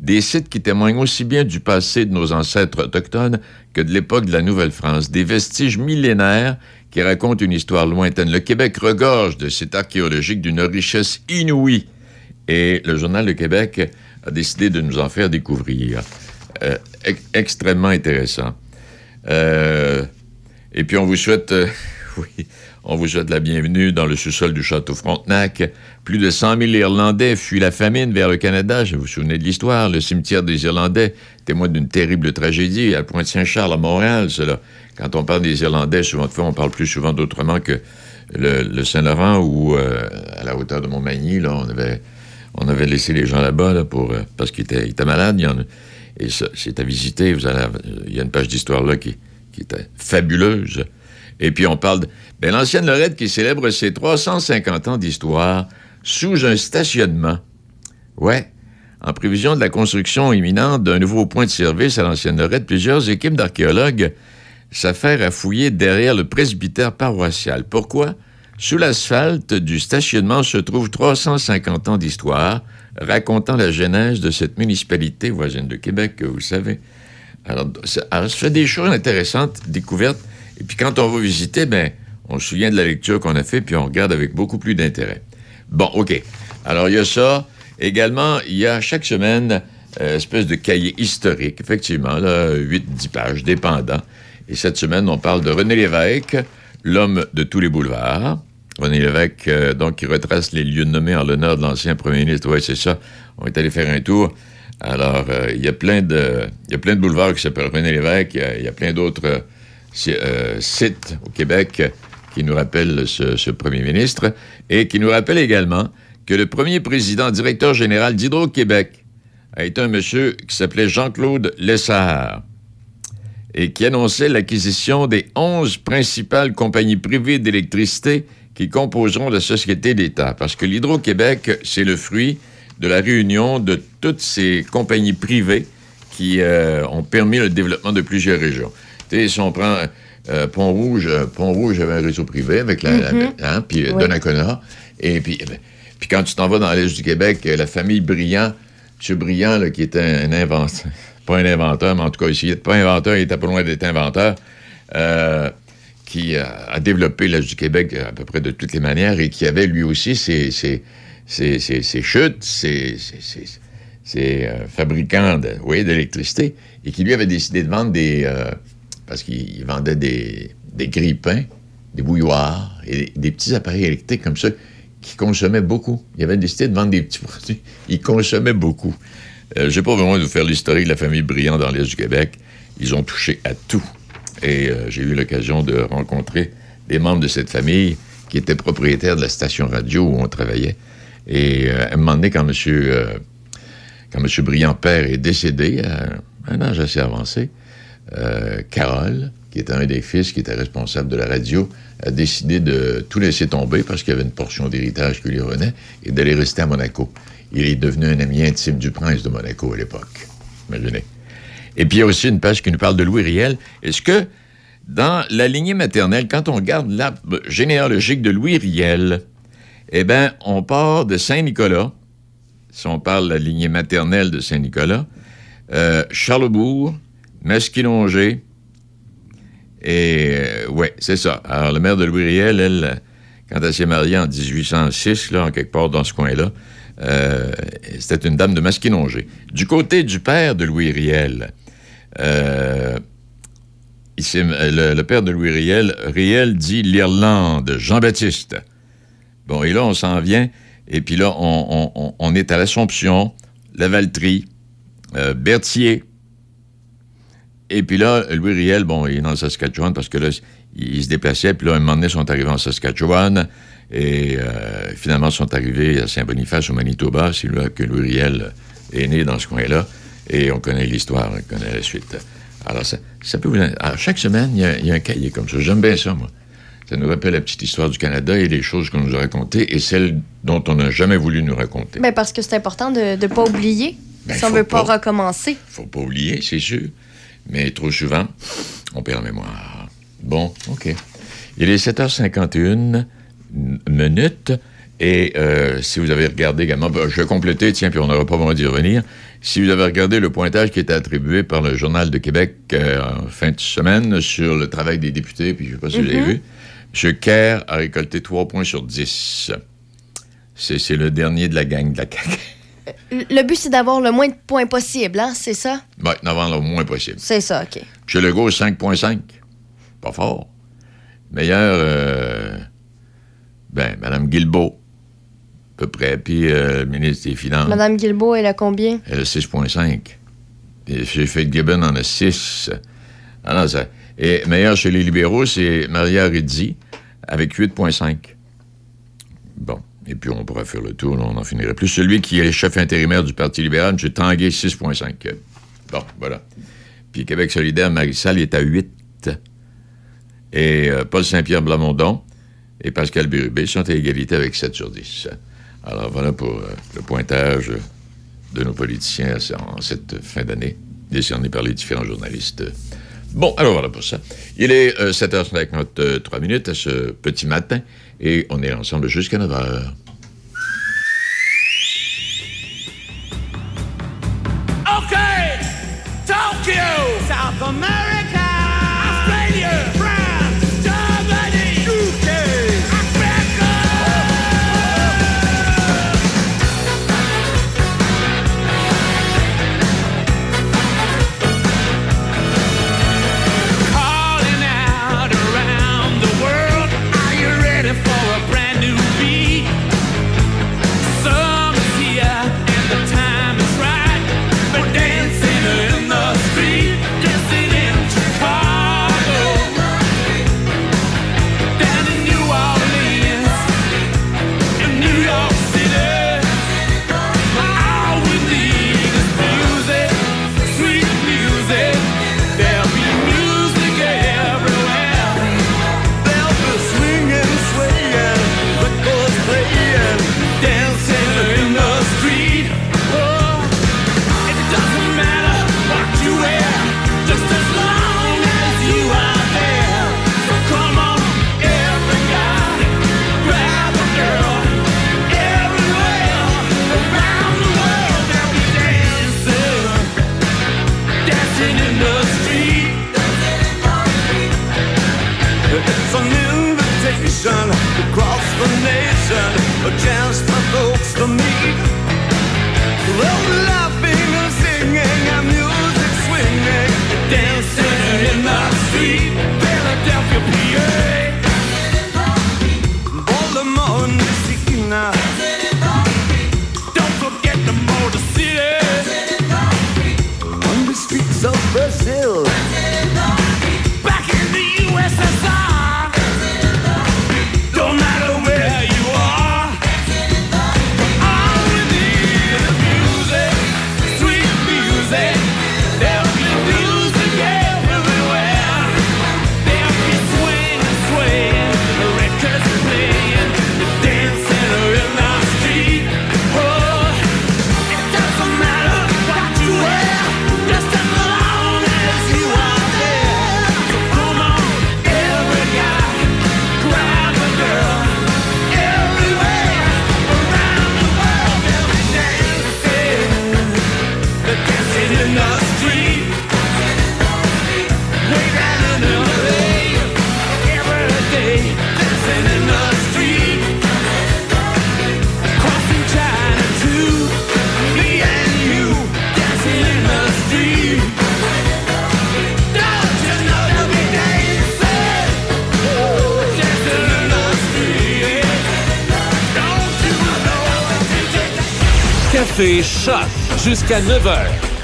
Speaker 9: Des sites qui témoignent aussi bien du passé de nos ancêtres autochtones que de l'époque de la Nouvelle-France. Des vestiges millénaires qui racontent une histoire lointaine. Le Québec regorge de sites archéologiques d'une richesse inouïe. Et le Journal de Québec a décidé de nous en faire découvrir. Euh, ex- extrêmement intéressant. Euh, et puis on vous souhaite, euh, oui, on vous souhaite la bienvenue dans le sous-sol du château Frontenac. Plus de 100 000 Irlandais fuient la famine vers le Canada. Je vous souvenez de l'histoire. Le cimetière des Irlandais témoin d'une terrible tragédie à Pointe-Saint-Charles, à Montréal, cela. Quand on parle des Irlandais, souvent de fois, on parle plus souvent d'autrement que le, le Saint-Laurent ou à la hauteur de Montmagny, là, on avait, on avait laissé les gens là-bas là, pour, euh, parce ils étaient malades. Il y en et c'est à visiter. Il y a une page d'histoire là qui, qui était fabuleuse. Et puis on parle de ben, l'ancienne Lorette qui célèbre ses 350 ans d'histoire sous un stationnement. Ouais. En prévision de la construction imminente d'un nouveau point de service à l'ancienne Lorette, plusieurs équipes d'archéologues s'affairent à fouiller derrière le presbytère paroissial. Pourquoi? Sous l'asphalte du stationnement se trouvent 350 ans d'histoire racontant la genèse de cette municipalité voisine de Québec, que vous savez. Alors, ça, fait des choses intéressantes, découvertes. Et puis quand on va visiter, ben, on se souvient de la lecture qu'on a fait, puis on regarde avec beaucoup plus d'intérêt. Bon, OK. Alors, il y a ça. Également, il y a chaque semaine euh, espèce de cahier historique, effectivement, là, 8-10 pages, dépendant. Et cette semaine, on parle de René Lévesque, l'homme de tous les boulevards. René Lévesque, euh, donc, qui retrace les lieux nommés en l'honneur de l'ancien premier ministre. Oui, c'est ça. On est allé faire un tour. Alors, euh, il y a plein de, y a plein de boulevards qui s'appellent René Lévesque. Il y a- plein d'autres euh, si- sites au Québec qui nous rappellent ce, ce premier ministre et qui nous rappellent également que le premier président directeur général d'Hydro-Québec a été un monsieur qui s'appelait Jean-Claude Lessard et qui annonçait l'acquisition des 11 principales compagnies privées d'électricité qui composeront la société d'État. Parce que l'Hydro-Québec, c'est le fruit de la réunion de toutes ces compagnies privées qui euh, ont permis le développement de plusieurs régions. Tu sais, si on prend euh, Pont-Rouge, euh, Pont-Rouge avait un réseau privé avec la, la-
Speaker 17: Mhm.
Speaker 9: hein, puis
Speaker 17: Oui.
Speaker 9: Donnacona, et puis, eh ben, puis quand tu t'en vas dans l'Est du Québec, la famille Briand, M. Briand, là, qui était un inventeur, pas un inventeur, mais en tout cas, ici, il n'était pas inventeur, il était pas loin d'être inventeur, qui a développé l'Est du Québec euh, à peu près de toutes les manières et qui avait lui aussi ses, ses, ses- ses- chutes, ses, euh, fabricants d'électricité, et qui lui avait décidé de vendre des... euh, parce qu'il il vendait des, des grille-pains, des bouilloires et des petits appareils électriques comme ça qui consommaient beaucoup. Il avait décidé de vendre des petits produits. Il consommait beaucoup. Euh, Je n'ai pas besoin de vous faire l'historique de la famille Briand dans l'Est du Québec. Ils ont touché à tout. Et euh, j'ai eu l'occasion de rencontrer des membres de cette famille qui étaient propriétaires de la station radio où on travaillait. Et euh, à un moment donné, quand M. quand M. Briand père est décédé, à un âge assez avancé, euh, Carole, qui était un des fils qui était responsable de la radio, a décidé de tout laisser tomber parce qu'il y avait une portion d'héritage qui lui revenait et d'aller rester à Monaco. Il est devenu un ami intime du prince de Monaco à l'époque. Imaginez. Et puis il y a aussi une page qui nous parle de Louis Riel. Est-ce que dans la lignée maternelle, quand on regarde l'arbre généalogique de Louis Riel, Eh bien, on part de Saint-Nicolas, si on parle de la lignée maternelle de Saint-Nicolas, euh, Charlebourg, Masquinongé, et euh, ouais, c'est ça. Alors, le maire de Louis Riel, elle, quand elle s'est mariée en 1806, là, en quelque part dans ce coin-là, euh, c'était une dame de Masquinongé. Du côté du père de Louis Riel, euh, s'est- le, père de Louis Riel, Riel dit l'Irlande, Jean-Baptiste. Bon, et là, on s'en vient, et puis là, on, est à l'Assomption, Lavaltrie, euh, Berthier. Et puis là, Louis Riel, bon, il est dans le Saskatchewan parce que là, il, il se déplaçait, puis là, un moment donné, ils sont arrivés en Saskatchewan, et euh, finalement, ils sont arrivés à Saint-Boniface, au Manitoba. C'est là que Louis Riel est né dans ce coin-là, et on connaît l'histoire, on connaît la suite. Alors, ça, ça peut vous... alors, chaque semaine, il y, a, il y a un cahier comme ça. J'aime bien ça, moi. Ça nous rappelle la petite histoire du Canada et les choses qu'on nous a racontées et celles dont on n'a jamais voulu nous raconter.
Speaker 14: Ben, parce que c'est important de ne pas oublier
Speaker 9: Ben,
Speaker 14: si on
Speaker 9: faut
Speaker 14: veut pas,
Speaker 9: pas.
Speaker 14: recommencer.
Speaker 9: faut pas oublier, c'est sûr. Mais trop souvent, on perd la mémoire. Bon, OK. Il est 7h51 minutes. Et euh, si vous avez regardé également, ben, je vais compléter, tiens, puis on n'aura pas besoin d'y revenir. Si vous avez regardé le pointage qui était attribué par le Journal de Québec euh, en fin de semaine sur le travail des députés, puis je ne sais pas si vous avez
Speaker 14: Mhm.
Speaker 9: vu, M. Kerr a récolté 3 points sur 10. C'est le dernier de la gang de la CAQ.
Speaker 14: Le but, c'est d'avoir le moins de points possible, hein? C'est ça?
Speaker 9: Ben, d'en avoir le moins possible.
Speaker 14: C'est ça, OK.
Speaker 9: Chez Legault, 5,5. Pas fort. Meilleur, euh, ben, Mme Guilbeault, peu près. Puis euh, le ministre des Finances,
Speaker 14: Madame Guilbeault, elle a combien?
Speaker 9: elle a 6,5. Et chez Fitzgibbon, on a 6. Alors, ça, et meilleur chez les libéraux, c'est Maria Rizzi, avec 8,5. Bon. Et puis, on pourra faire le tour, là, on n'en finirait plus. Celui qui est chef intérimaire du Parti libéral, M. Tanguay, 6,5. Bon, voilà. Puis Québec solidaire, Marissal est à 8. Et euh, Paul Saint-Pierre Blamondon et Pascal Bérubé sont à égalité avec 7 sur 10. Alors voilà pour euh, le pointage de nos politiciens en cette fin d'année, décerné par les différents journalistes. Bon, alors voilà pour ça. Il est euh, 7h53 minutes à ce petit matin et on est ensemble jusqu'à 9h.
Speaker 15: Okay, Tokyo, South America,
Speaker 2: écoutez Choc jusqu'à 9h.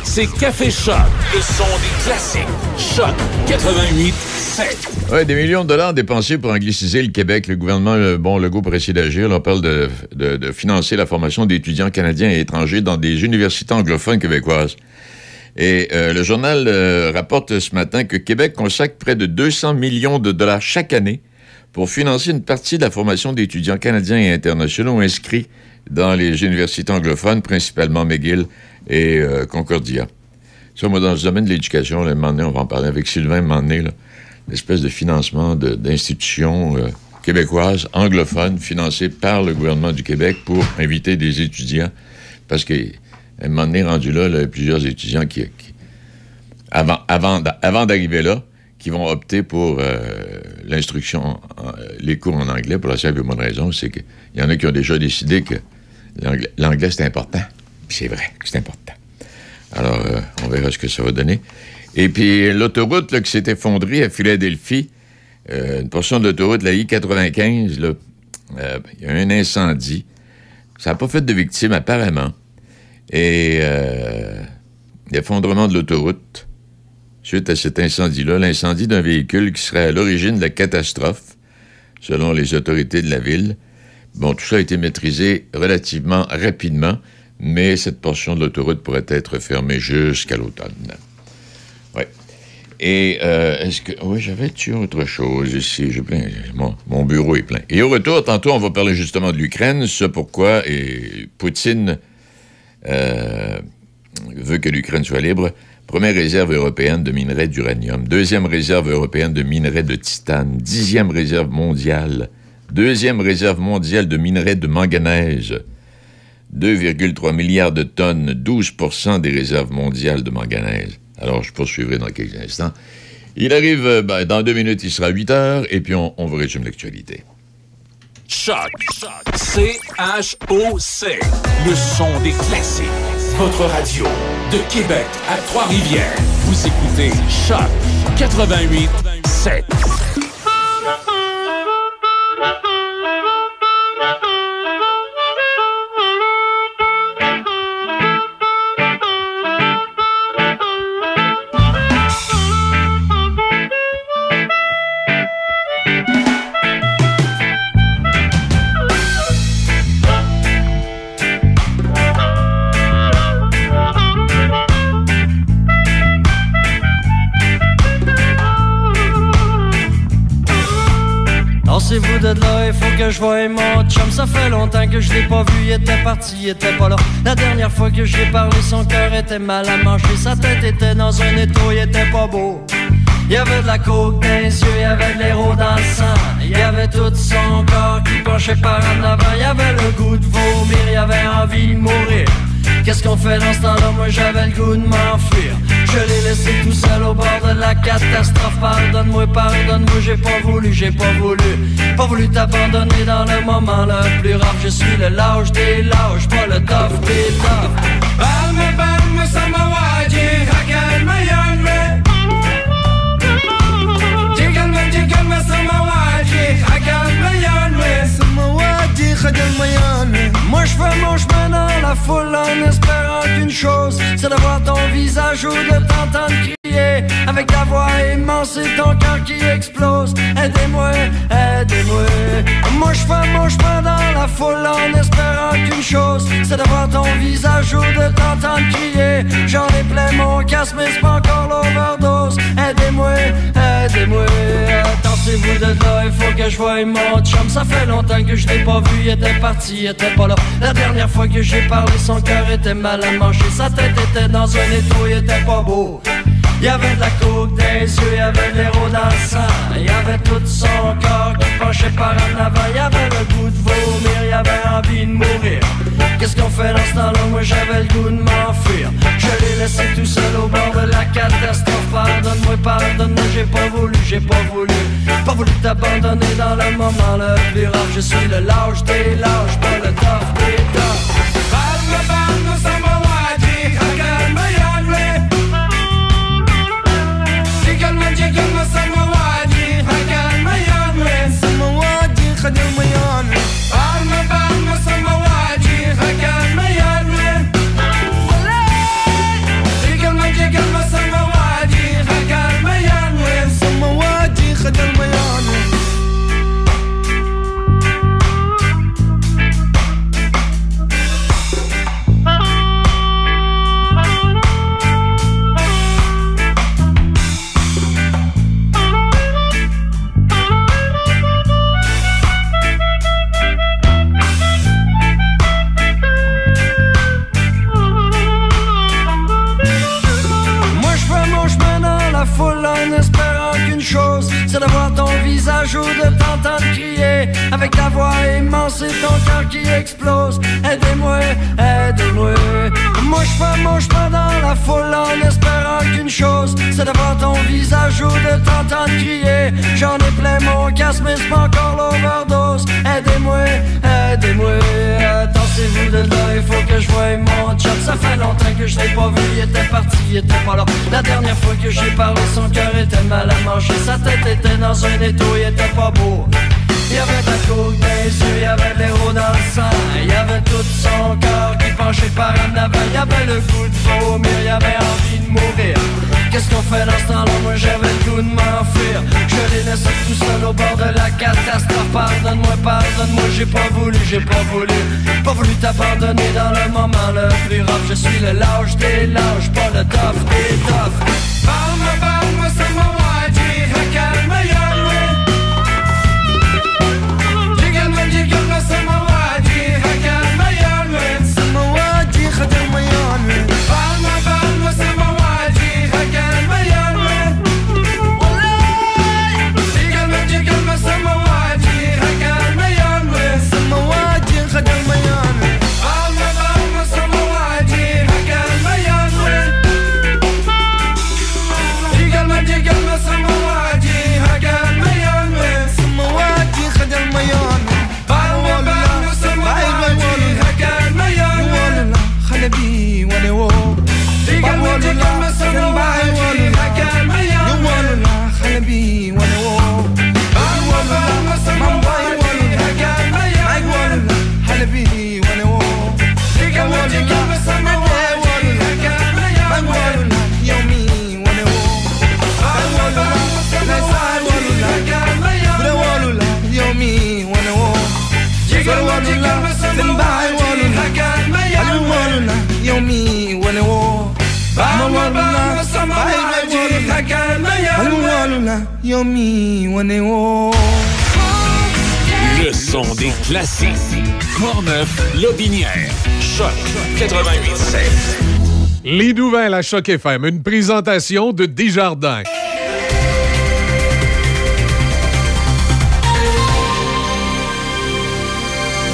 Speaker 2: C'est Café Choc, le son des classiques. Choc 88 7.
Speaker 9: Ouais, des millions de dollars dépensés pour angliciser le Québec. Le gouvernement, euh, bon, Legault pour essayer d'agir. On parle de, de- de financer la formation d'étudiants canadiens et étrangers dans des universités anglophones québécoises. Et euh, le journal euh, rapporte ce matin que Québec consacre près de 200 millions de dollars chaque année pour financer une partie de la formation d'étudiants canadiens et internationaux inscrits dans les universités anglophones, principalement McGill et euh, Concordia. Ça, moi, dans le domaine de l'éducation, là, un moment donné, on va en parler avec Sylvain, un moment donné, là, une espèce de financement d'institutions euh, québécoises, anglophones, financées par le gouvernement du Québec pour inviter des étudiants. Parce qu'à un moment donné, rendu là, il y a plusieurs étudiants qui, avant, avant, d'a- avant d'arriver là, qui vont opter pour euh, l'instruction, les cours en anglais, pour la simple et bonne raison, c'est qu'il y en a qui ont déjà décidé que l'anglais, c'est important. C'est vrai c'est important. Alors, euh, on verra ce que ça va donner. Et puis, l'autoroute qui s'est effondrée à Philadelphie, euh, une portion de l'autoroute, la I-95, là, euh, il y a eu un incendie. Ça n'a pas fait de victimes, apparemment. Et l'effondrement de l'autoroute, suite à cet incendie-là, l'incendie d'un véhicule qui serait à l'origine de la catastrophe, selon les autorités de la ville. Bon, tout ça a été maîtrisé relativement rapidement, mais cette portion de l'autoroute pourrait être fermée jusqu'à l'automne. Oui. Et euh, est-ce que. Oui, j'avais-tu autre chose ici? J'ai plein. Mon, bureau est plein. Et au retour, tantôt, on va parler justement de l'Ukraine, ce pourquoi et Poutine euh, veut que l'Ukraine soit libre. Première réserve européenne de minerais d'uranium. Deuxième réserve européenne de minerais de titane. Dixième réserve mondiale. Deuxième réserve mondiale de minerais de manganèse. 2,3 milliards de tonnes, 12% des réserves mondiales de manganèse. Alors, je poursuivrai dans quelques instants. Il arrive, euh, ben, dans deux minutes, il sera 8 heures, et puis on, vous résume l'actualité.
Speaker 2: Choc. C-H-O-C. Le son des classiques. Votre radio. De Québec à Trois-Rivières. Vous écoutez Choc 88 7.
Speaker 17: Je voie mon chum. Ça fait longtemps que je l'ai pas vu, il était parti, il était pas là. La dernière fois que je lui ai parlé, son cœur était mal à manger. Sa tête était dans un étau, il était pas beau. Il y avait de la coke dans les yeux, il y avait de l'héros dans le sang. Il y avait tout son corps qui penchait par en avant. Il y avait le goût de vomir, il y avait envie de mourir. Qu'est-ce qu'on fait dans ce temps-là? Moi j'avais le goût de m'enfuir. Je l'ai laissé tout seul au bord de la catastrophe. Pardonne-moi, pardonne-moi, j'ai pas voulu, j'ai pas voulu. Pas voulu t'abandonner dans le moment le plus rare. Je suis le lâche des lâches, pas le tough des toughs. Moi je fais mon chemin dans la foule en espérant qu'une chose, c'est de voir ton visage ou de t'entendre crier avec ta voix immense et ton cœur qui explose. Aidez-moi, aidez-moi. Moi je fais mon chemin dans la foule en espérant qu'une chose, c'est de voir ton visage ou de t'entendre crier. J'en ai plein mon casque mais c'est pas encore l'overdose. Aidez-moi, aidez-moi. Attendez-vous de là, il faut que je voie mon chum. Ça fait longtemps que je l'ai pas vu, il était parti, il était pas là. La dernière fois que j'ai parlé, son cœur était mal à manger. Sa tête était dans un étau, il était pas beau. Il y avait de la coke les yeux, il y avait de l'héros dans. Il y avait tout son corps qui penchait par en avant. Il y avait le goût de vomir, il y avait envie de mourir. Qu'est-ce qu'on fait dans ce temps-là? Moi j'avais le goût de m'enfuir. Je l'ai laissé tout seul au bord de la catastrophe. Pardonne-moi, pardonne-moi, j'ai pas voulu, j'ai pas voulu. Pas voulu t'abandonner dans le moment le plus rare. Je suis le lâche des lâches, pas le tough des toughs. I don't know. Visage ou voix ton cœur qui explose. Aidez-moi, aidez-moi. Mouche pas, mouche pas dans la foule en espérant qu'une chose, c'est d'avoir ton visage ou de t'entendre crier. J'en ai plein mon casque, mais c'est pas encore l'overdose. Aidez-moi, aidez-moi. Attendez-vous de là, il faut que je voie mon chat. Ça fait longtemps que je l'ai pas vu, il était parti, il était pas là. La dernière fois que j'ai parlé, son cœur était mal à manger. Sa tête était dans un étau, il était pas beau. Il y avait de la les yeux, il y avait l'héros dans le sang. Il y avait tout son corps qui penchait par en avant. Il y avait le goût de vomir, il y avait envie de mourir. Qu'est-ce qu'on fait dans ce temps-là? Moi j'avais le goût de m'enfuir. Je l'ai laissé tout seul au bord de la catastrophe. Pardonne-moi, pardonne-moi, j'ai pas voulu, j'ai pas voulu. Pas voulu t'abandonner dans le moment le plus rough. Je suis le lâche des lâches, pas le tough des tough
Speaker 2: Le son des classiques. Portneuf, Lobinière. Choc 88.7.
Speaker 13: Les nouvelles à Choc FM, une présentation de Desjardins.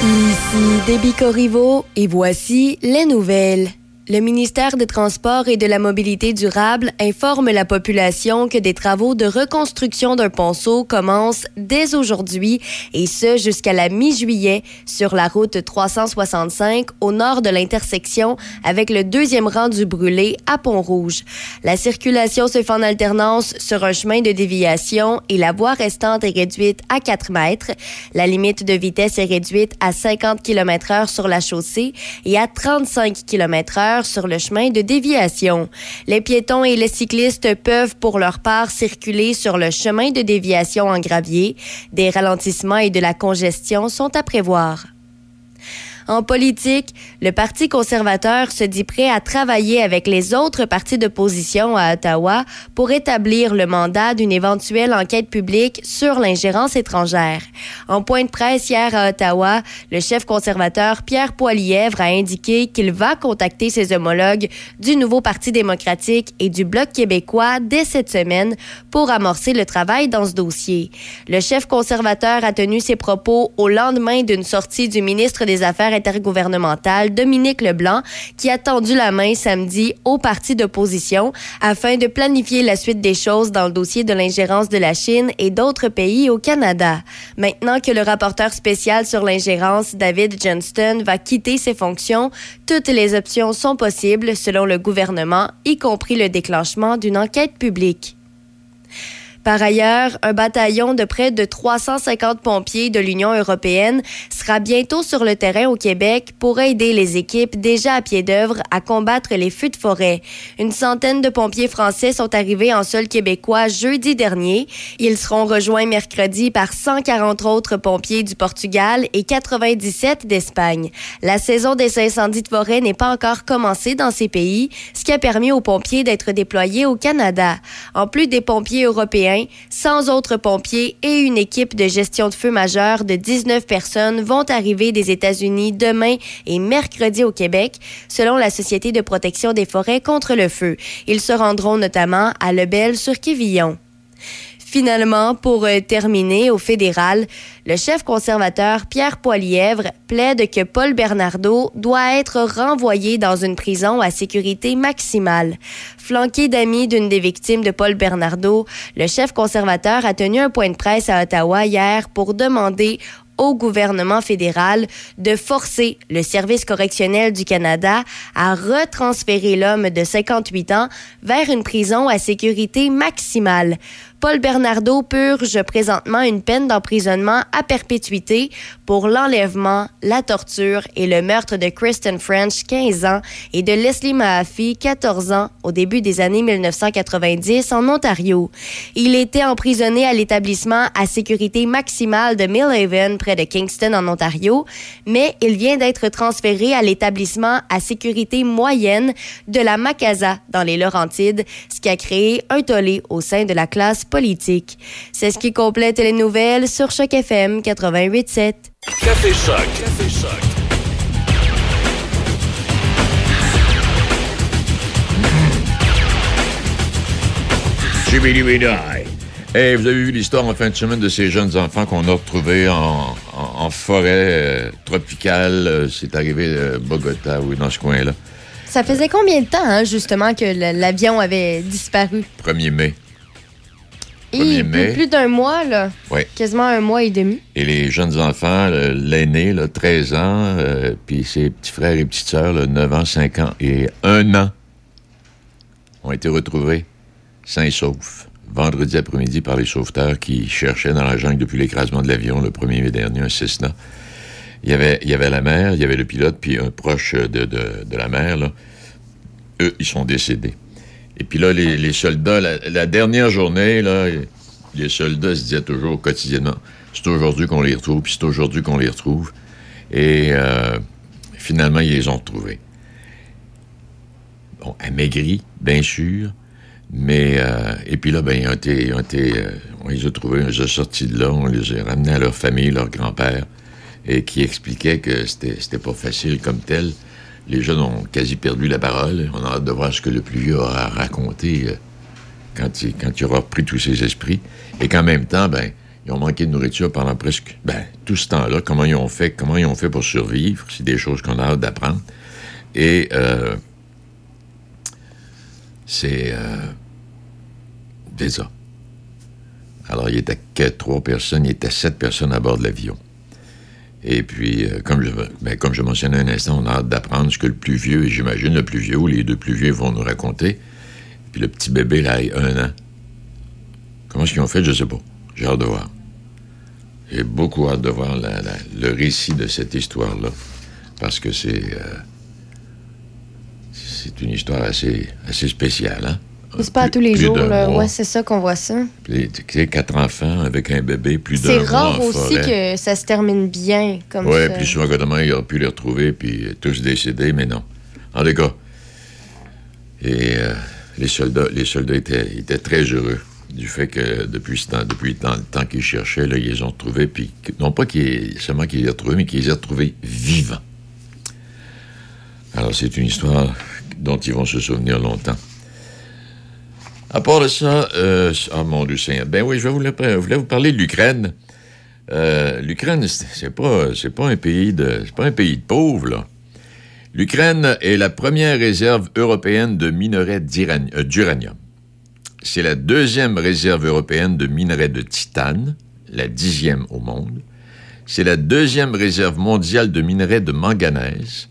Speaker 1: Ici Déby Corriveau et voici les nouvelles. Le ministère des Transports et de la Mobilité durable informe la population que des travaux de reconstruction d'un ponceau commencent dès aujourd'hui et ce jusqu'à la mi-juillet sur la route 365 au nord de l'intersection avec le deuxième rang du brûlé à Pont-Rouge. La circulation se fait en alternance sur un chemin de déviation et la voie restante est réduite à 4 mètres. La limite de vitesse est réduite à 50 km heure sur la chaussée et à 35 km heure sur le chemin de déviation. Les piétons et les cyclistes peuvent pour leur part circuler sur le chemin de déviation en gravier. Des ralentissements et de la congestion sont à prévoir. En politique, le Parti conservateur se dit prêt à travailler avec les autres partis d'opposition à Ottawa pour établir le mandat d'une éventuelle enquête publique sur l'ingérence étrangère. En point de presse hier à Ottawa, le chef conservateur Pierre Poilièvre a indiqué qu'il va contacter ses homologues du nouveau Parti démocratique et du Bloc québécois dès cette semaine pour amorcer le travail dans ce dossier. Le chef conservateur a tenu ses propos au lendemain d'une sortie du ministre des Affaires intergouvernementale Dominique Leblanc qui a tendu la main samedi au parti d'opposition afin de planifier la suite des choses dans le dossier de l'ingérence de la Chine et d'autres pays au Canada. Maintenant que le rapporteur spécial sur l'ingérence, David Johnston, va quitter ses fonctions, toutes les options sont possibles selon le gouvernement, y compris le déclenchement d'une enquête publique. Par ailleurs, un bataillon de près de 350 pompiers de l'Union européenne sera bientôt sur le terrain au Québec pour aider les équipes déjà à pied d'œuvre à combattre les feux de forêt. Une centaine de pompiers français sont arrivés en sol québécois jeudi dernier. Ils seront rejoints mercredi par 140 autres pompiers du Portugal et 97 d'Espagne. La saison des incendies de forêt n'est pas encore commencée dans ces pays, ce qui a permis aux pompiers d'être déployés au Canada. En plus des pompiers européens, européen, 100 autres pompiers et une équipe de gestion de feu majeure de 19 personnes vont arriver des États-Unis demain et mercredi au Québec, selon la Société de protection des forêts contre le feu. Ils se rendront notamment à Lebel sur Quévillon. Finalement, pour euh, terminer au fédéral, le chef conservateur Pierre Poilièvre plaide que Paul Bernardo doit être renvoyé dans une prison à sécurité maximale. Flanqué d'amis d'une des victimes de Paul Bernardo, le chef conservateur a tenu un point de presse à Ottawa hier pour demander au gouvernement fédéral de forcer le Service correctionnel du Canada à retransférer l'homme de 58 ans vers une prison à sécurité maximale. Paul Bernardo purge présentement une peine d'emprisonnement à perpétuité pour l'enlèvement, la torture et le meurtre de Kristen French, 15 ans, et de Leslie Mahaffey, 14 ans, au début des années 1990 en Ontario. Il était emprisonné à l'établissement à sécurité maximale de Millhaven, près de Kingston, en Ontario, mais il vient d'être transféré à l'établissement à sécurité moyenne de la Macasa, dans les Laurentides, ce qui a créé un tollé au sein de la classe politique. C'est ce qui complète les nouvelles sur Choc FM 88.7.
Speaker 2: Café Choc. Café Choc.
Speaker 9: Hey, vous avez vu l'histoire en fin de semaine de ces jeunes enfants qu'on a retrouvés en, en- en forêt euh, tropicale. Euh, C'est arrivé de Bogota, oui, dans ce coin-là.
Speaker 1: Ça faisait combien de temps, hein, justement, que l'avion avait disparu?
Speaker 9: 1er mai.
Speaker 1: Et
Speaker 9: 1er
Speaker 1: plus,
Speaker 9: mai.
Speaker 1: plus d'un mois, là. Quasiment un mois et demi.
Speaker 9: Et les jeunes enfants, l'aîné, là, 13 ans, euh, puis ses petits frères et petites sœurs, là, 9 ans, 5 ans et 1 an, ont été retrouvés sains et saufs vendredi après-midi par les sauveteurs qui cherchaient dans la jungle depuis l'écrasement de l'avion le 1er mai dernier, un Cessna. Il y avait, il y avait la mère, il y avait le pilote, puis un proche de, de- de la mère. Là. Eux, ils sont décédés. Et puis là, les, soldats, la, dernière journée, là, les soldats se disaient toujours quotidiennement, c'est aujourd'hui qu'on les retrouve, puis c'est aujourd'hui qu'on les retrouve. Et euh, finalement, ils les ont retrouvés. Bon, amaigris, bien sûr, mais... euh, et puis là, ben, ils ont été... ils ont été, euh, on les a trouvés, on les a sortis de là, on les a ramenés à leur famille, leur grand-père, et qui expliquait que c'était pas facile comme tel. Les jeunes ont quasi perdu la parole. On a hâte de voir ce que le plus vieux aura raconté euh, quand, il, aura repris tous ses esprits. Et qu'en même temps, ben, ils ont manqué de nourriture pendant presque ben, tout ce temps-là. Comment ils ont fait, comment ils ont fait pour survivre? C'est des choses qu'on a hâte d'apprendre. Et euh, c'est euh. Alors, il était que trois personnes, il était sept personnes à bord de l'avion. Et puis, euh, comme, je, ben, comme je mentionnais un instant, on a hâte d'apprendre ce que le plus vieux, et j'imagine le plus vieux ou les deux plus vieux vont nous raconter. Puis le petit bébé, là, il a un an. Comment est-ce qu'ils ont fait, je sais pas. J'ai hâte de voir. J'ai beaucoup hâte de voir le récit de cette histoire-là. Parce que c'est. euh, c'est une histoire assez, assez spéciale, hein?
Speaker 1: C'est pas tous les jours, là.
Speaker 9: mois.
Speaker 1: Ouais, c'est ça qu'on voit ça.
Speaker 9: Puis, tu sais, quatre enfants avec un bébé, plus d'un
Speaker 1: C'est rare aussi que ça se termine bien comme
Speaker 9: Oui,
Speaker 1: ça.
Speaker 9: puis souvent, évidemment, il aurait pu les retrouver, puis euh, tous décédés, mais non. En tout cas, et euh, les soldats, les soldats étaient, étaient très heureux du fait que depuis, ce temps, depuis le temps, le temps qu'ils cherchaient, là, ils les ont retrouvés, puis non pas qu'ils, seulement qu'ils les aient retrouvés, mais qu'ils les aient retrouvés vivants. Alors, c'est une histoire dont ils vont se souvenir longtemps. À part de ça, euh, ah mon Dieu Seigneur, ben oui, je le- je voulais vous parler de l'Ukraine. Euh, L'Ukraine, c'est pas, pas un pays de, pas un pays de pauvres là. L'Ukraine est la première réserve européenne de minerais euh, d'uranium. C'est la deuxième réserve européenne de minerais de titane, la dixième au monde. C'est la deuxième réserve mondiale de minerais de manganèse,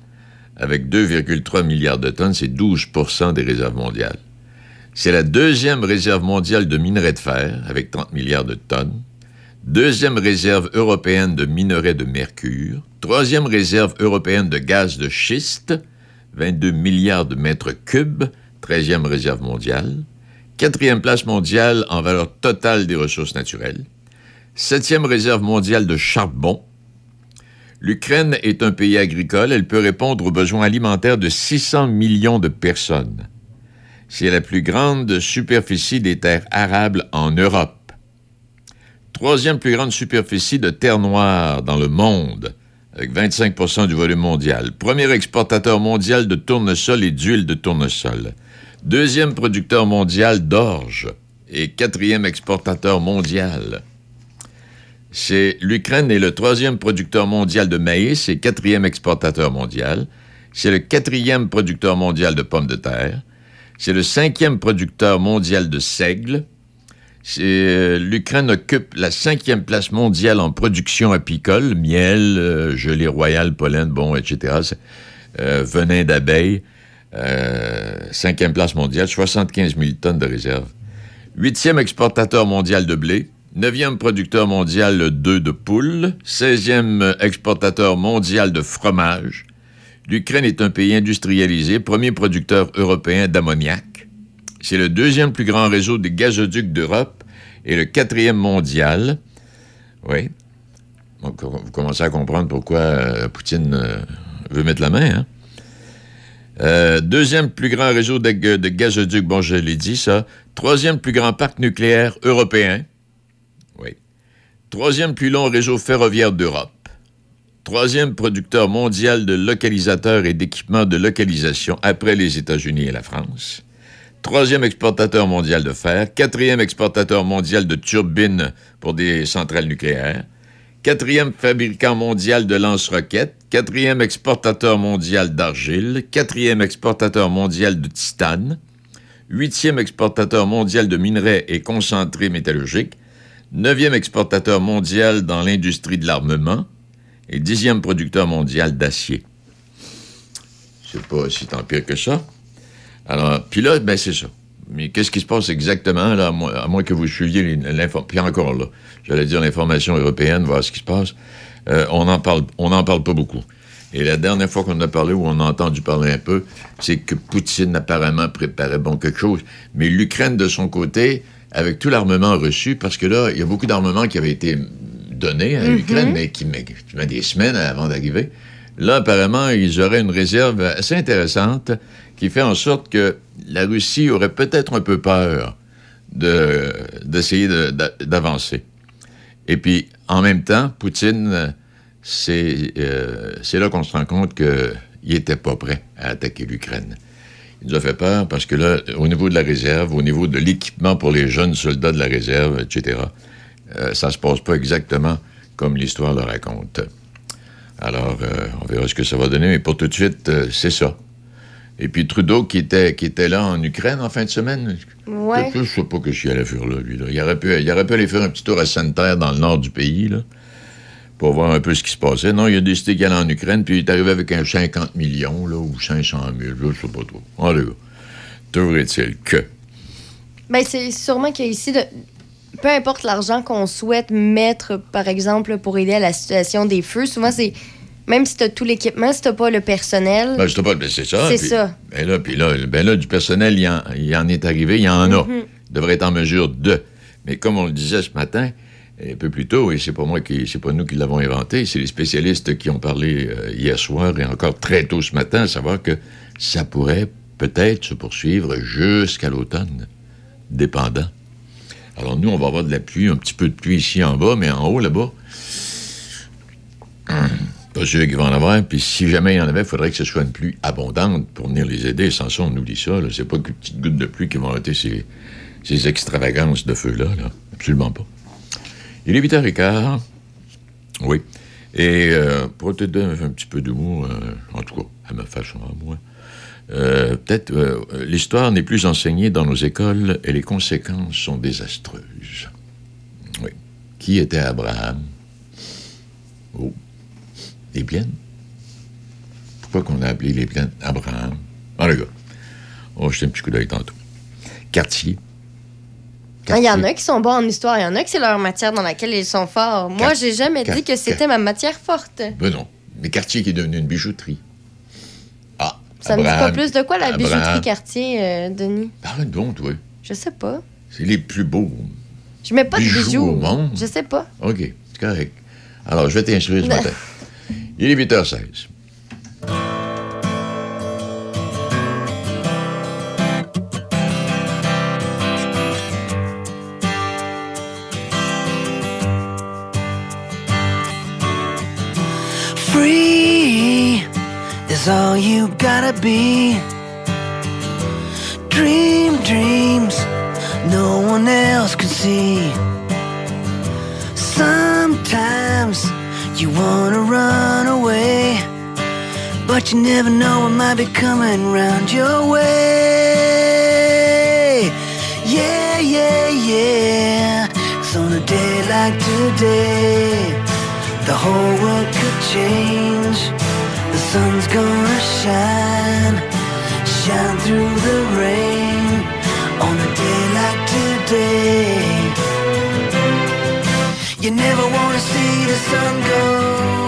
Speaker 9: avec 2,3 milliards de tonnes, c'est 12% des réserves mondiales. C'est la deuxième réserve mondiale de minerais de fer, avec 30 milliards de tonnes. Deuxième réserve européenne de minerais de mercure. Troisième réserve européenne de gaz de schiste, 22 milliards de mètres cubes. Treizième réserve mondiale. Quatrième place mondiale en valeur totale des ressources naturelles. Septième réserve mondiale de charbon. L'Ukraine est un pays agricole. Elle peut répondre aux besoins alimentaires de 600 millions de personnes. C'est la plus grande superficie des terres arables en Europe. Troisième plus grande superficie de terre noire dans le monde, avec 25% du volume mondial. Premier exportateur mondial de tournesol et d'huile de tournesol. Deuxième producteur mondial d'orge et quatrième exportateur mondial. C'est l'Ukraine est le troisième producteur mondial de maïs et quatrième exportateur mondial. C'est le quatrième producteur mondial de pommes de terre. C'est le cinquième producteur mondial de seigle. Euh, L'Ukraine occupe la cinquième place mondiale en production apicole, miel, euh, gelée royale, pollen, bon, etc., euh, venin d'abeille. Euh, cinquième place mondiale, 75 000 tonnes de réserve. Huitième exportateur mondial de blé. Neuvième producteur mondial d'œufs de poule. Seizième exportateur mondial de fromage. L'Ukraine est un pays industrialisé, premier producteur européen d'ammoniac. C'est le deuxième plus grand réseau de gazoducs d'Europe et le quatrième mondial. Oui. Vous commencez à comprendre pourquoi euh, Poutine euh, veut mettre la main. Hein? Euh, deuxième plus grand réseau de, de gazoducs, bon, je l'ai dit, ça. Troisième plus grand parc nucléaire européen. Oui. Troisième plus long réseau ferroviaire d'Europe. Troisième producteur mondial de localisateurs et d'équipements de localisation après les États-Unis et la France. Troisième exportateur mondial de fer. Quatrième exportateur mondial de turbines pour des centrales nucléaires. Quatrième fabricant mondial de lance-roquettes. Quatrième exportateur mondial d'argile. Quatrième exportateur mondial de titane. Huitième exportateur mondial de minerais et concentrés métallurgiques. Neuvième exportateur mondial dans l'industrie de l'armement. Et dixième producteur mondial d'acier. C'est pas si tant pire que ça. Alors, puis là, ben c'est ça. Mais qu'est-ce qui se passe exactement, là, à moins, que vous suiviez l'information. Puis encore là, j'allais dire l'information européenne, voir ce qui se passe. Euh, on n'en parle, parle pas beaucoup. Et la dernière fois qu'on a parlé, ou on a entendu parler un peu, c'est que Poutine apparemment préparait bon quelque chose. Mais l'Ukraine, de son côté, avec tout l'armement reçu, parce que là, il y a beaucoup d'armements qui avaient été donnés à
Speaker 18: Mhm.
Speaker 9: l'Ukraine, mais qui met, qui met des semaines avant d'arriver. Là, apparemment, ils auraient une réserve assez intéressante qui fait en sorte que la Russie aurait peut-être un peu peur de- d'essayer de- d'a- d'avancer. Et puis, en même temps, Poutine, c'est euh, c'est là qu'on se rend compte qu'il n'était pas prêt à attaquer l'Ukraine. Il nous a fait peur parce que là, au niveau de la réserve, au niveau de l'équipement pour les jeunes soldats de la réserve, etc., euh, ça se passe pas exactement comme l'histoire le raconte. Alors, euh, on verra ce que ça va donner, mais pour tout de suite, euh, c'est ça. Et puis Trudeau, qui était, qui était là en Ukraine en fin de semaine,
Speaker 14: Ouais.
Speaker 9: je sais pas que j'y allais faire là, lui. Là. Il, aurait pu, il aurait pu aller faire un petit tour à Sainte-Terre dans le nord du pays, là, pour voir un peu ce qui se passait. Non, il a décidé qu'il allait en Ukraine, puis il est arrivé avec un 50 millions, là, ou 500 000, je sais pas trop. Allez, toujours est-il que...
Speaker 14: Ben, c'est sûrement qu'ici, de... peu importe l'argent qu'on souhaite mettre, par exemple, pour aider à la situation des feux, souvent, c'est. Même si tu as tout l'équipement, si tu pas le personnel.
Speaker 9: Ben, pas, ben, c'est ça.
Speaker 14: C'est ça.
Speaker 9: Ben là, puis là, ben là, du personnel, il en, il en est arrivé, il y en a.
Speaker 14: Mhm.
Speaker 9: Il devrait être en mesure de. Mais comme on le disait ce matin, un peu plus tôt, et c'est pas moi qui, c'est pas nous qui l'avons inventé, c'est les spécialistes qui ont parlé euh, hier soir et encore très tôt ce matin, à savoir que ça pourrait peut-être se poursuivre jusqu'à l'automne, dépendant. Alors nous, on va avoir de la pluie, un petit peu de pluie ici en bas, mais en haut, là-bas, pas sûr qu'il va en avoir. Puis si jamais il y en avait, il faudrait que ce soit une pluie abondante pour venir les aider. Sans ça, on oublie ça. C'est pas qu'une petite goutte de pluie qui vont arrêter ces, ces extravagances de feu-là. Là. Absolument pas. Il est 8h15. Oui. Et euh, pour te donner un petit peu d'humour, euh, en tout cas, à ma façon, à moi, euh, peut-être euh, l'histoire n'est plus enseignée dans nos écoles et les conséquences sont désastreuses. Oui. Qui était Abraham? Oh. Les plaines? Pourquoi qu'on a appelé les plaines Abraham? Ah, le gars. On un petit coup d'œil tantôt. Quartier.
Speaker 14: Ah, Il y en a qui sont bons en histoire, il y en a qui c'est leur matière dans laquelle ils sont forts. Moi, j'ai jamais dit que c'était ma matière forte.
Speaker 9: Ben non. Mais quartier qui est devenu une bijouterie.
Speaker 14: Ça ne me dit pas plus de quoi la
Speaker 9: Abraham.
Speaker 14: bijouterie quartier, euh, Denis?
Speaker 9: Parle donc, toi.
Speaker 14: Je sais pas.
Speaker 9: C'est les plus beaux.
Speaker 14: Je mets pas bijoux de
Speaker 9: bijoux. au monde.
Speaker 14: Je sais pas.
Speaker 9: OK, c'est correct. Alors, je vais t'instruire ce matin. Il est 8h16.
Speaker 12: Free is all you gotta be. Dream dreams no one else can see. Sometimes you wanna run away, but you never know what might be coming round your way. Yeah, yeah, yeah. 'Cause on a day like today, the whole world could change. Sun's gonna shine, shine through the rain. On a day like today, you never wanna see the sun go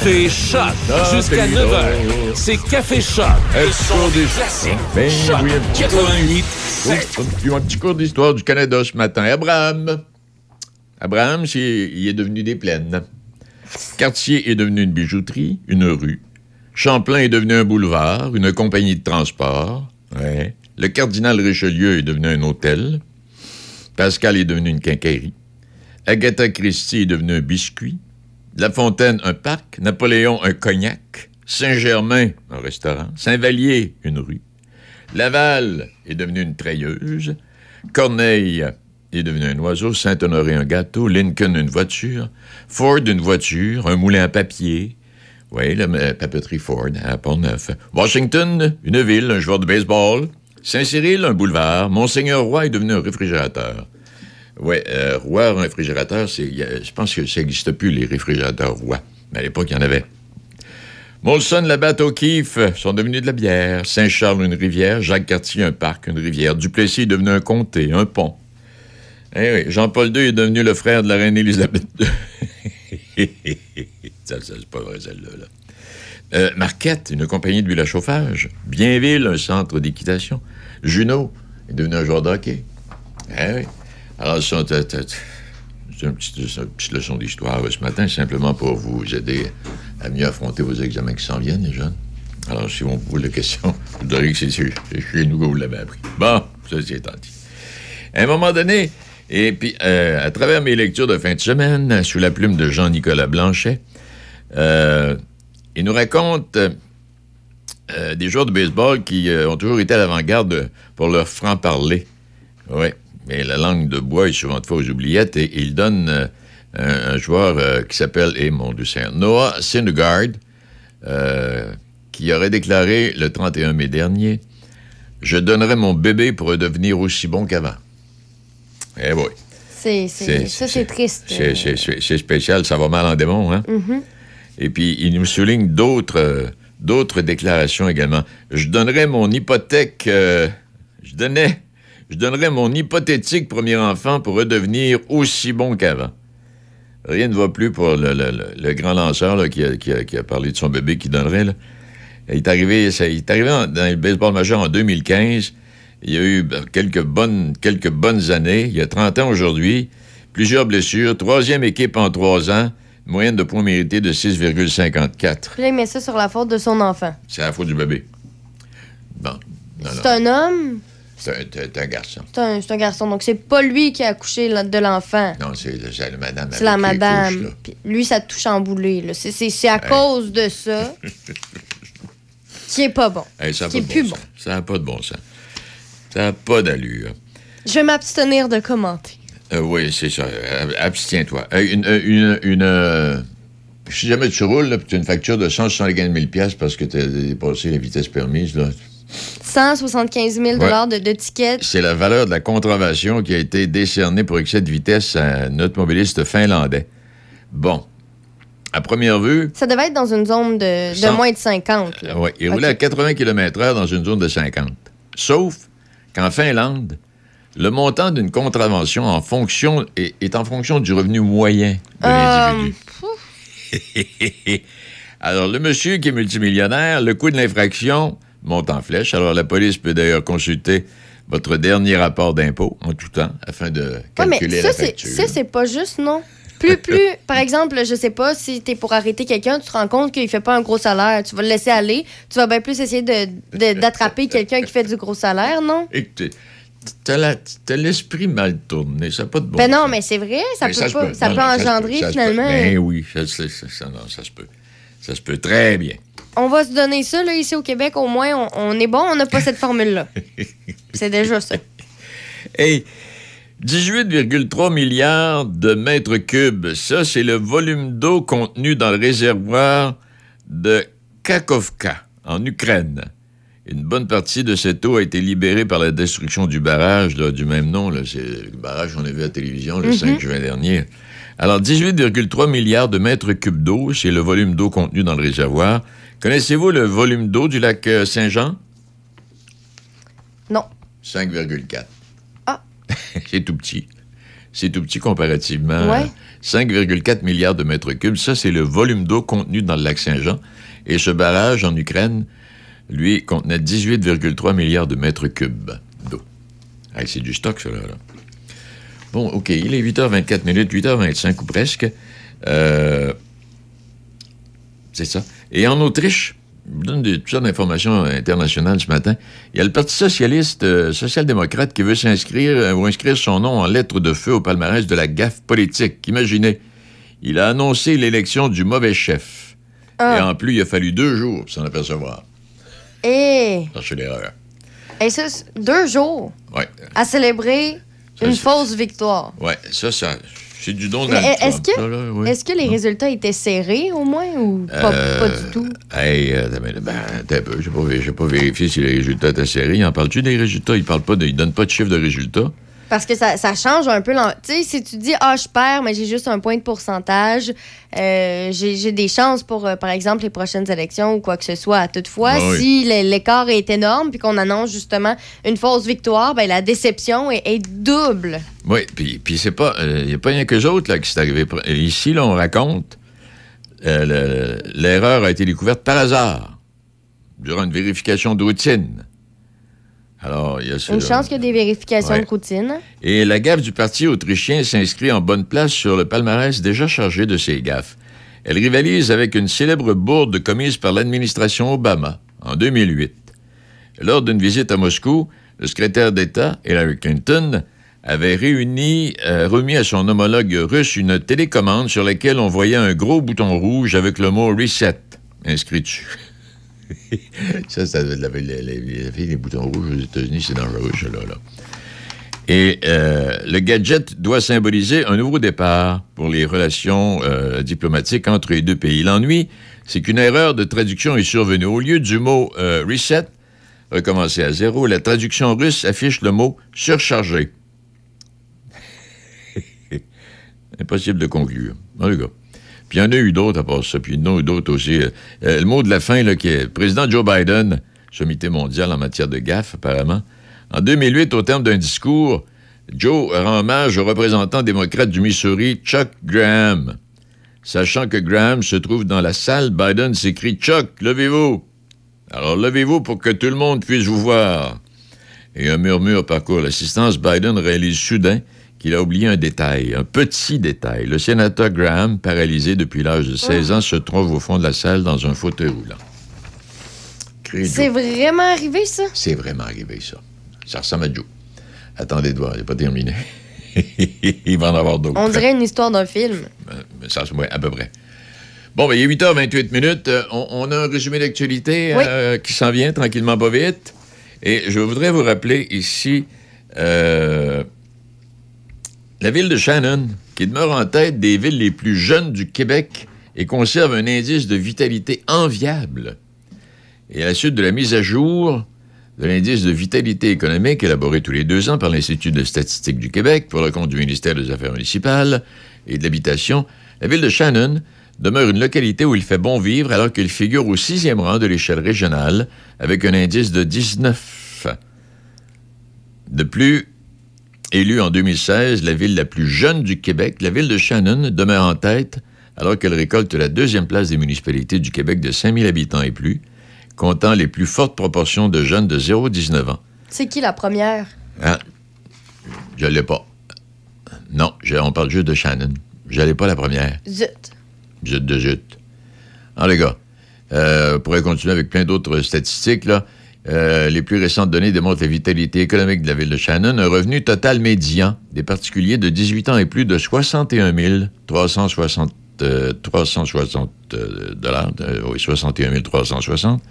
Speaker 2: Café Choc. Jusqu'à 9h. C'est Café Choc. Le son des classiques.
Speaker 9: Ben
Speaker 2: Choc.
Speaker 9: un petit
Speaker 2: 88.
Speaker 9: cours- Puis un petit cours d'histoire du Canada ce matin. Abraham. Abraham, il est devenu des plaines. Cartier est devenu une bijouterie, une rue. Champlain est devenu un boulevard, une compagnie de transport. Ouais. Le cardinal Richelieu est devenu un hôtel. Pascal est devenu une quincaillerie. Agatha Christie est devenu un biscuit. La Fontaine, un parc. Napoléon, un cognac. Saint-Germain, un restaurant. Saint-Vallier, une rue. Laval est devenu une treilleuse. Corneille est devenu un oiseau. Saint-Honoré, un gâteau. Lincoln, une voiture. Ford, une voiture. Un moulin à papier. Oui, la papeterie Ford à Pont-Neuf. Washington, une ville, un joueur de baseball. Saint-Cyril, un boulevard. Monseigneur Roy est devenu un réfrigérateur. Oui, euh, Roy, un réfrigérateur, c'est, a- je pense que ça n'existe plus, les réfrigérateurs Roy. Mais à l'époque, il y en avait. Molson, la batte O'Keeffe sont devenus de la bière. Saint-Charles, une rivière. Jacques Cartier, un parc, une rivière. Duplessis est devenu un comté, un pont. Eh oui, Jean-Paul II est devenu le frère de la reine Élisabeth II. ça, ça, c'est pas vrai, celle-là. là. Euh, Marquette, une compagnie d'huile à chauffage. Bienville, un centre d'équitation. Junot est devenu un joueur de hockey. Eh oui. Alors, c'est une petite, leçon d'histoire euh, ce matin, simplement pour vous aider à mieux affronter vos examens qui s'en viennent, les jeunes. Alors, si on pose la question, vous direz que c'est chez nous que vous l'avez appris. Bon, c'est étant dit. À un moment donné, et puis, euh, à travers mes lectures de fin de semaine, sous la plume de Jean-Nicolas Blanchet, euh, il nous raconte des joueurs de baseball qui ont toujours été à l'avant-garde de- pour leur franc-parler. Oui, mais la langue de bois est souvent de aux oubliettes et il donne euh, un, un joueur euh, qui s'appelle, et mon Dieu Noah Syndergaard, euh, qui aurait déclaré le 31 mai dernier Je donnerais mon bébé pour devenir aussi bon qu'avant. Eh oui.
Speaker 1: C'est, ça, c'est triste.
Speaker 9: C'est- C'est c'est- c'est spécial, ça va mal en démon, hein?
Speaker 1: Mhm.
Speaker 9: Et puis, il nous souligne d'autres d'autres déclarations également. Je donnerais mon hypothèque... je donnais... Je donnerais mon hypothétique premier enfant pour redevenir aussi bon qu'avant. Rien ne va plus pour le, le- le- le grand lanceur là, qui, a, qui a- qui a parlé de son bébé qu'il donnerait. là. Il est arrivé, ça- il est arrivé en- dans le baseball majeur en 2015. Il y a eu ben, quelques bonnes, quelques bonnes années. Il y a 30 ans aujourd'hui. Plusieurs blessures. Troisième équipe en trois ans. Moyenne de points mérités de 6,54.
Speaker 1: Puis là, il met ça sur la faute de son enfant.
Speaker 9: C'est la faute du bébé. Bon.
Speaker 1: C'est un homme,
Speaker 9: C'est un, garçon.
Speaker 1: c'est un, garçon. Donc, c'est pas lui qui a accouché de l'enfant.
Speaker 9: Non, c'est la madame.
Speaker 1: C'est la
Speaker 9: couches,
Speaker 1: madame. Puis lui, ça touche en boulet. C'est, à cause de ça qui est pas bon.
Speaker 9: Hey, ça
Speaker 1: qui est plus
Speaker 9: bon. Ça n'a pas de bon sens. Ça n'a pas d'allure.
Speaker 1: Je vais m'abstenir de commenter.
Speaker 9: Euh, oui, c'est ça. Abstiens-toi. Euh, une, euh, une, une, euh, si jamais tu roules, tu as une facture de 175 000 piastres parce que tu as dépassé la vitesse permise, là,
Speaker 1: 175 000 de, de tickets.
Speaker 9: c'est la valeur de la contravention qui a été décernée pour excès de vitesse à un automobiliste finlandais. Bon. À première vue,
Speaker 1: Ça devait être dans une zone de, de moins de 50. là.
Speaker 9: euh, ouais, il roulait à 80 km/h dans une zone de 50. Sauf qu'en Finlande, le montant d'une contravention en fonction est, est en fonction du revenu moyen de
Speaker 1: Euh,
Speaker 9: l'individu. Alors, le monsieur qui est multimillionnaire, le coût de l'infraction monte en flèche. Alors, la police peut d'ailleurs consulter votre dernier rapport d'impôt en tout temps afin de
Speaker 1: Ouais, mais
Speaker 9: calculer
Speaker 1: ça,
Speaker 9: la
Speaker 1: c'est,
Speaker 9: facture.
Speaker 1: ça, c'est pas juste, non? Plus, plus, par exemple, je sais pas, si t'es pour arrêter quelqu'un, tu te rends compte qu'il fait pas un gros salaire. Tu vas le laisser aller. Tu vas bien plus essayer de, de- d'attraper quelqu'un qui fait du gros salaire, non?
Speaker 9: Écoutez, t'as, l'esprit mal tourné. Ça n'a pas de bon
Speaker 1: ben non,
Speaker 9: sens.
Speaker 1: mais c'est vrai, ça peut, pas, ça
Speaker 9: Non,
Speaker 1: peut
Speaker 9: non, se
Speaker 1: engendrer
Speaker 9: ça
Speaker 1: finalement.
Speaker 9: peut. Ben oui, ça, ça- ça- ça- non, ça se peut. Ça se peut très bien.
Speaker 1: On va se donner ça, là, ici au Québec, au moins, on, on est bon, on n'a pas cette formule-là. C'est déjà ça.
Speaker 9: Hey, 18,3 milliards de mètres cubes. Ça, c'est le volume d'eau contenu dans le réservoir de Kakovka, en Ukraine. Une bonne partie de cette eau a été libérée par la destruction du barrage là, du même nom. là. C'est le barrage qu'on a vu à la télévision le
Speaker 19: Mhm.
Speaker 9: 5 juin dernier. Alors, 18,3 milliards de mètres cubes d'eau, c'est le volume d'eau contenu dans le réservoir. Connaissez-vous le volume d'eau du lac euh, Saint-Jean?
Speaker 1: Non.
Speaker 9: 5,4.
Speaker 1: Ah.
Speaker 9: c'est tout petit. C'est tout petit comparativement.
Speaker 1: Ouais.
Speaker 9: 5,4 milliards de mètres cubes. Ça, c'est le volume d'eau contenu dans le lac Saint-Jean. Et ce barrage en Ukraine, lui, contenait 18,3 milliards de mètres cubes d'eau. Hey, c'est du stock, ça, là. là. Bon, OK, il est 8h24 minutes, 8h25 ou presque. Euh, c'est ça. Et en Autriche, je vous donne des, toutes sortes d'informations internationales ce matin. Il y a le Parti socialiste, euh, social-démocrate, qui veut s'inscrire euh, ou inscrire son nom en lettres de feu au palmarès de la gaffe politique. Imaginez, il a annoncé l'élection du mauvais chef.
Speaker 1: Ah.
Speaker 9: Et en plus, il a fallu deux jours pour s'en apercevoir.
Speaker 1: Et,
Speaker 9: Cherchez l'erreur.
Speaker 1: et ça, deux jours
Speaker 9: Ouais,
Speaker 1: à célébrer une fausse victoire.
Speaker 9: ouais, ça, ça c'est du don
Speaker 1: est-ce que,
Speaker 9: là, oui.
Speaker 1: est-ce que les résultats étaient serrés au moins ou pas,
Speaker 9: Euh,
Speaker 1: pas du tout?
Speaker 9: Hey, euh, ben, un peu, j'ai pas, pas vérifié si les résultats étaient serrés. Il en parle-tu des résultats? Il parle pas de, il donne pas de chiffre de résultats?
Speaker 1: Parce que ça, ça change un peu. l'en- Tu sais, si tu dis, ah, je perds, mais j'ai juste un point de pourcentage, euh, j'ai des chances pour, euh, par exemple, les prochaines élections ou quoi que ce soit. Toutefois,
Speaker 9: Ah oui.
Speaker 1: si l'é- l'écart est énorme puis qu'on annonce justement une fausse victoire, ben, la déception est, est double.
Speaker 9: Oui, puis, puis c'est pas. Il n'y a pas rien que autres là, qui s'est arrivé. Ici, là, on raconte. euh, le- L'erreur a été découverte par hasard, durant une vérification de routine. Alors, il y a ce-
Speaker 1: Une chance qu'il y a des vérifications
Speaker 9: Ouais.
Speaker 1: de routine.
Speaker 9: Et la gaffe du Parti autrichien s'inscrit en bonne place sur le palmarès déjà chargé de ses gaffes. Elle rivalise avec une célèbre bourde commise par l'administration Obama en 2008. Lors d'une visite à Moscou, le secrétaire d'État, Hillary Clinton, avait réuni, euh, remis à son homologue russe une télécommande sur laquelle on voyait un gros bouton rouge avec le mot Reset inscrit dessus. ça, ça la, la, la, fille des boutons rouges aux États-Unis, c'est dangereux, là. là. Et euh, le gadget doit symboliser un nouveau départ pour les relations euh, diplomatiques entre les deux pays. L'ennui, c'est qu'une erreur de traduction est survenue. Au lieu du mot euh, reset, recommencer à zéro, la traduction russe affiche le mot surchargé. Impossible de conclure. En tout cas. Puis il y en a eu d'autres à part ça, puis il y en a eu d'autres aussi. Euh, le mot de la fin, là, qui est président Joe Biden, sommité mondial en matière de gaffe, apparemment. En 2008, au terme d'un discours, Joe rend hommage au représentant démocrate du Missouri, Chuck Graham. Sachant que Graham se trouve dans la salle, Biden s'écrie Chuck, levez-vous. Alors levez-vous pour que tout le monde puisse vous voir. Et un murmure parcourt l'assistance. Biden réalise soudain qu'il a oublié un détail, un petit détail. Le sénateur Graham, paralysé depuis l'âge de 16 ans, se trouve au fond de la salle dans un fauteuil roulant.
Speaker 14: C'est vraiment arrivé, ça?
Speaker 9: C'est vraiment arrivé, ça. Ça ressemble à Joe. Attendez de voir, n'est pas terminé. il va en avoir d'autres.
Speaker 14: On dirait une histoire d'un film.
Speaker 9: Euh, ça, ouais, à peu près. Bon, ben, il est 8h28 minutes. Euh, on, on, a un résumé d'actualité
Speaker 14: oui.
Speaker 9: euh, qui s'en vient tranquillement, pas vite. Et je voudrais vous rappeler ici euh, la ville de Shannon, qui demeure en tête des villes les plus jeunes du Québec et conserve un indice de vitalité enviable. Et à la suite de la mise à jour de l'indice de vitalité économique élaboré tous les deux ans par l'Institut de statistique du Québec pour le compte du ministère des Affaires municipales et de l'Habitation, la ville de Shannon demeure une localité où il fait bon vivre alors qu'il figure au sixième rang de l'échelle régionale avec un indice de 19. De plus, élue en 2016 la ville la plus jeune du Québec, la ville de Shannon demeure en tête alors qu'elle récolte la deuxième place des municipalités du Québec de 5000 habitants et plus, comptant les plus fortes proportions de jeunes de 0 à 19 ans.
Speaker 14: C'est qui la première?
Speaker 9: Ah, je l'ai pas. Non, je, on parle juste de Shannon. Je l'ai pas la première.
Speaker 14: Zut.
Speaker 9: Zut de zut. Alors, les gars, euh, on pourrait continuer avec plein d'autres statistiques, là. Euh, les plus récentes données démontrent la vitalité économique de la ville de Shannon. Un revenu total médian des particuliers de 18 ans et plus de 61 360 euh, 360 euh, dollars, euh, oui, 61 360.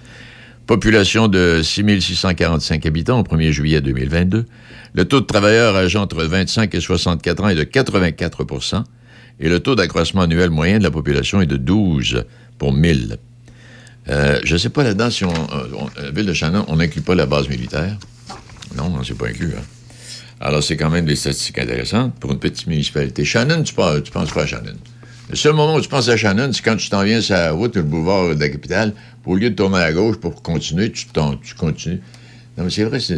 Speaker 9: Population de 6 645 habitants au 1er juillet 2022. Le taux de travailleurs âgés entre 25 et 64 ans est de 84% et le taux d'accroissement annuel moyen de la population est de 12 pour 1000. Euh, je ne sais pas là-dedans si on, on, la ville de Shannon, on n'inclut pas la base militaire. Non, non, c'est pas inclus. Hein. Alors, c'est quand même des statistiques intéressantes pour une petite municipalité. Shannon, tu penses, tu penses pas à Shannon. Le seul moment où tu penses à Shannon, c'est quand tu t'en viens sur la route, le boulevard de la capitale, au lieu de tourner à gauche pour continuer, tu, tu continues. Non, mais c'est vrai, c'est.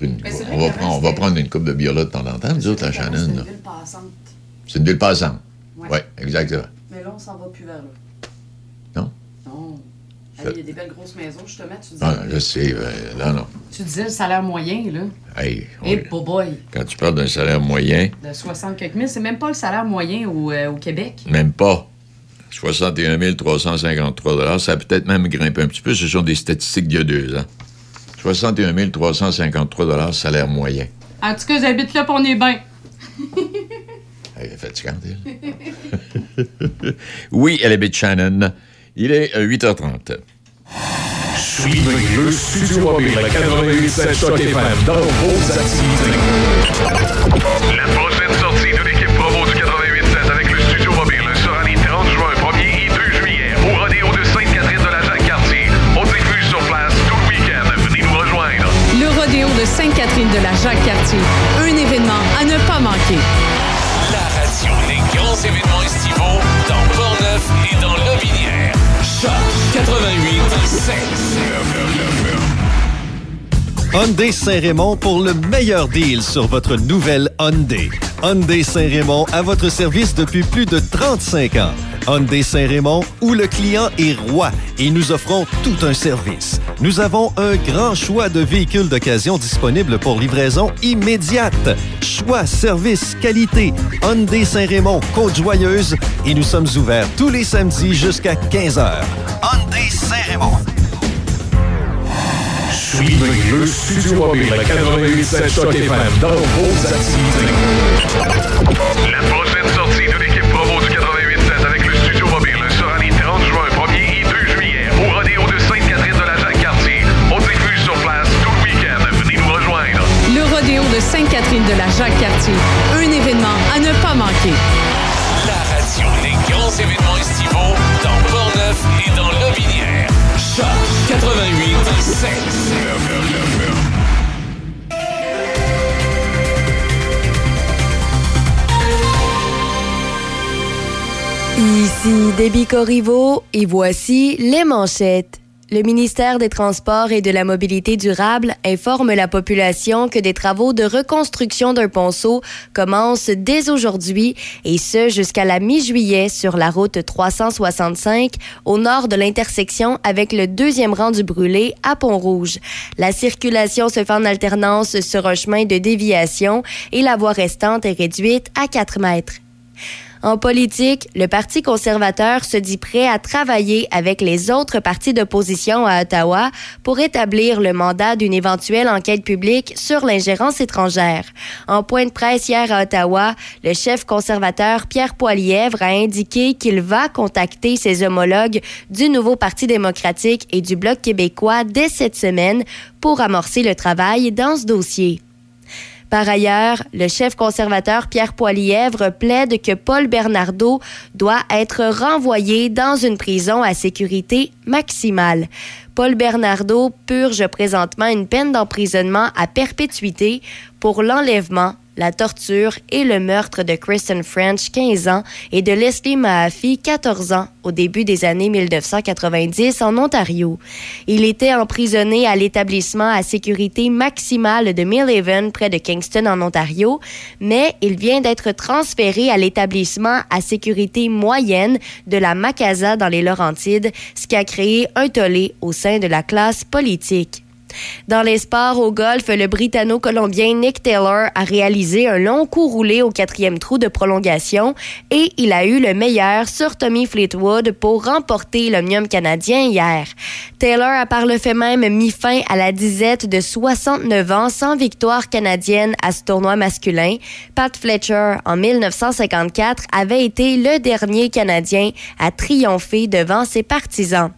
Speaker 9: Une, on, va prendre, on va prendre une coupe de bière là de temps en temps, nous autres, à Shannon.
Speaker 7: C'est une ville passante.
Speaker 9: C'est une ville passante. Oui,
Speaker 7: ouais,
Speaker 9: exactement.
Speaker 7: Mais là, on s'en va plus vers là. Il y a des belles grosses maisons, justement. Tu disais,
Speaker 9: ah, je sais. Euh, non, non.
Speaker 7: Tu disais le salaire moyen, là.
Speaker 9: Hey,
Speaker 7: hey boy.
Speaker 9: Quand tu parles d'un salaire moyen.
Speaker 7: De 60 quelques mille, c'est même pas le salaire moyen au, euh, au Québec.
Speaker 9: Même pas. 61 353 Ça a peut-être même grimpé un petit peu. Ce sont des statistiques d'il y a deux ans. 61 353 salaire moyen.
Speaker 7: En tout cas, j'habite là, pour on est bien.
Speaker 9: Elle est fatigante, elle. oui, elle habite Shannon. Il est 8h30.
Speaker 2: Suivez le Studio Mobile 88.7 Choc FM dans vos activités.
Speaker 18: La prochaine sortie de l'équipe promo du 88.7 avec le Studio Mobile sera les 30 juin, 1er et 2 juillet au rodéo de Sainte-Catherine de la Jacques-Cartier. On diffuse sur place tout le week-end. Venez nous rejoindre.
Speaker 20: Le rodéo de Sainte-Catherine de la Jacques-Cartier. Un événement à ne pas manquer.
Speaker 10: Hyundai Saint-Raymond pour le meilleur deal sur votre nouvelle Hyundai. Hyundai Saint-Raymond à votre service depuis plus de 35 ans. Hyundai Saint-Raymond où le client est roi et nous offrons tout un service. Nous avons un grand choix de véhicules d'occasion disponibles pour livraison immédiate. Choix, service, qualité. Hyundai Saint-Raymond, Côte-Joyeuse et nous sommes ouverts tous les samedis jusqu'à 15h. Hyundai Saint-Raymond.
Speaker 2: Suivez le Studio Mobile 88.7 Choc FM dans vos activités.
Speaker 18: la Jacques-Cartier. Un événement à ne pas manquer. La radio des grands événements estivaux dans Portneuf et dans Lobinière. Choc 88
Speaker 1: Ici Déby Corriveau et voici les manchettes. Le ministère des Transports et de la Mobilité durable informe la population que des travaux de reconstruction d'un ponceau commencent dès aujourd'hui et ce jusqu'à la mi-juillet sur la route 365 au nord de l'intersection avec le deuxième rang du brûlé à Pont-Rouge. La circulation se fait en alternance sur un chemin de déviation et la voie restante est réduite à 4 mètres. En politique, le Parti conservateur se dit prêt à travailler avec les autres partis d'opposition à Ottawa pour établir le mandat d'une éventuelle enquête publique sur l'ingérence étrangère. En point de presse hier à Ottawa, le chef conservateur Pierre Poilièvre a indiqué qu'il va contacter ses homologues du nouveau Parti démocratique et du Bloc québécois dès cette semaine pour amorcer le travail dans ce dossier. Par ailleurs, le chef conservateur Pierre Poilièvre plaide que Paul Bernardo doit être renvoyé dans une prison à sécurité maximale. Paul Bernardo purge présentement une peine d'emprisonnement à perpétuité pour l'enlèvement, la torture et le meurtre de Kristen French, 15 ans, et de Leslie Mahaffey, 14 ans, au début des années 1990 en Ontario. Il était emprisonné à l'établissement à sécurité maximale de Millhaven, près de Kingston, en Ontario, mais il vient d'être transféré à l'établissement à sécurité moyenne de la Macasa dans les Laurentides, ce qui a créé un tollé au sein de la classe politique. Dans les sports au golf, le Britanno-Colombien Nick Taylor a réalisé un long coup roulé au quatrième trou de prolongation et il a eu le meilleur sur Tommy Fleetwood pour remporter l'Omnium canadien hier. Taylor a par le fait même mis fin à la disette de 69 ans sans victoire canadienne à ce tournoi masculin. Pat Fletcher, en 1954, avait été le dernier Canadien à triompher devant ses partisans.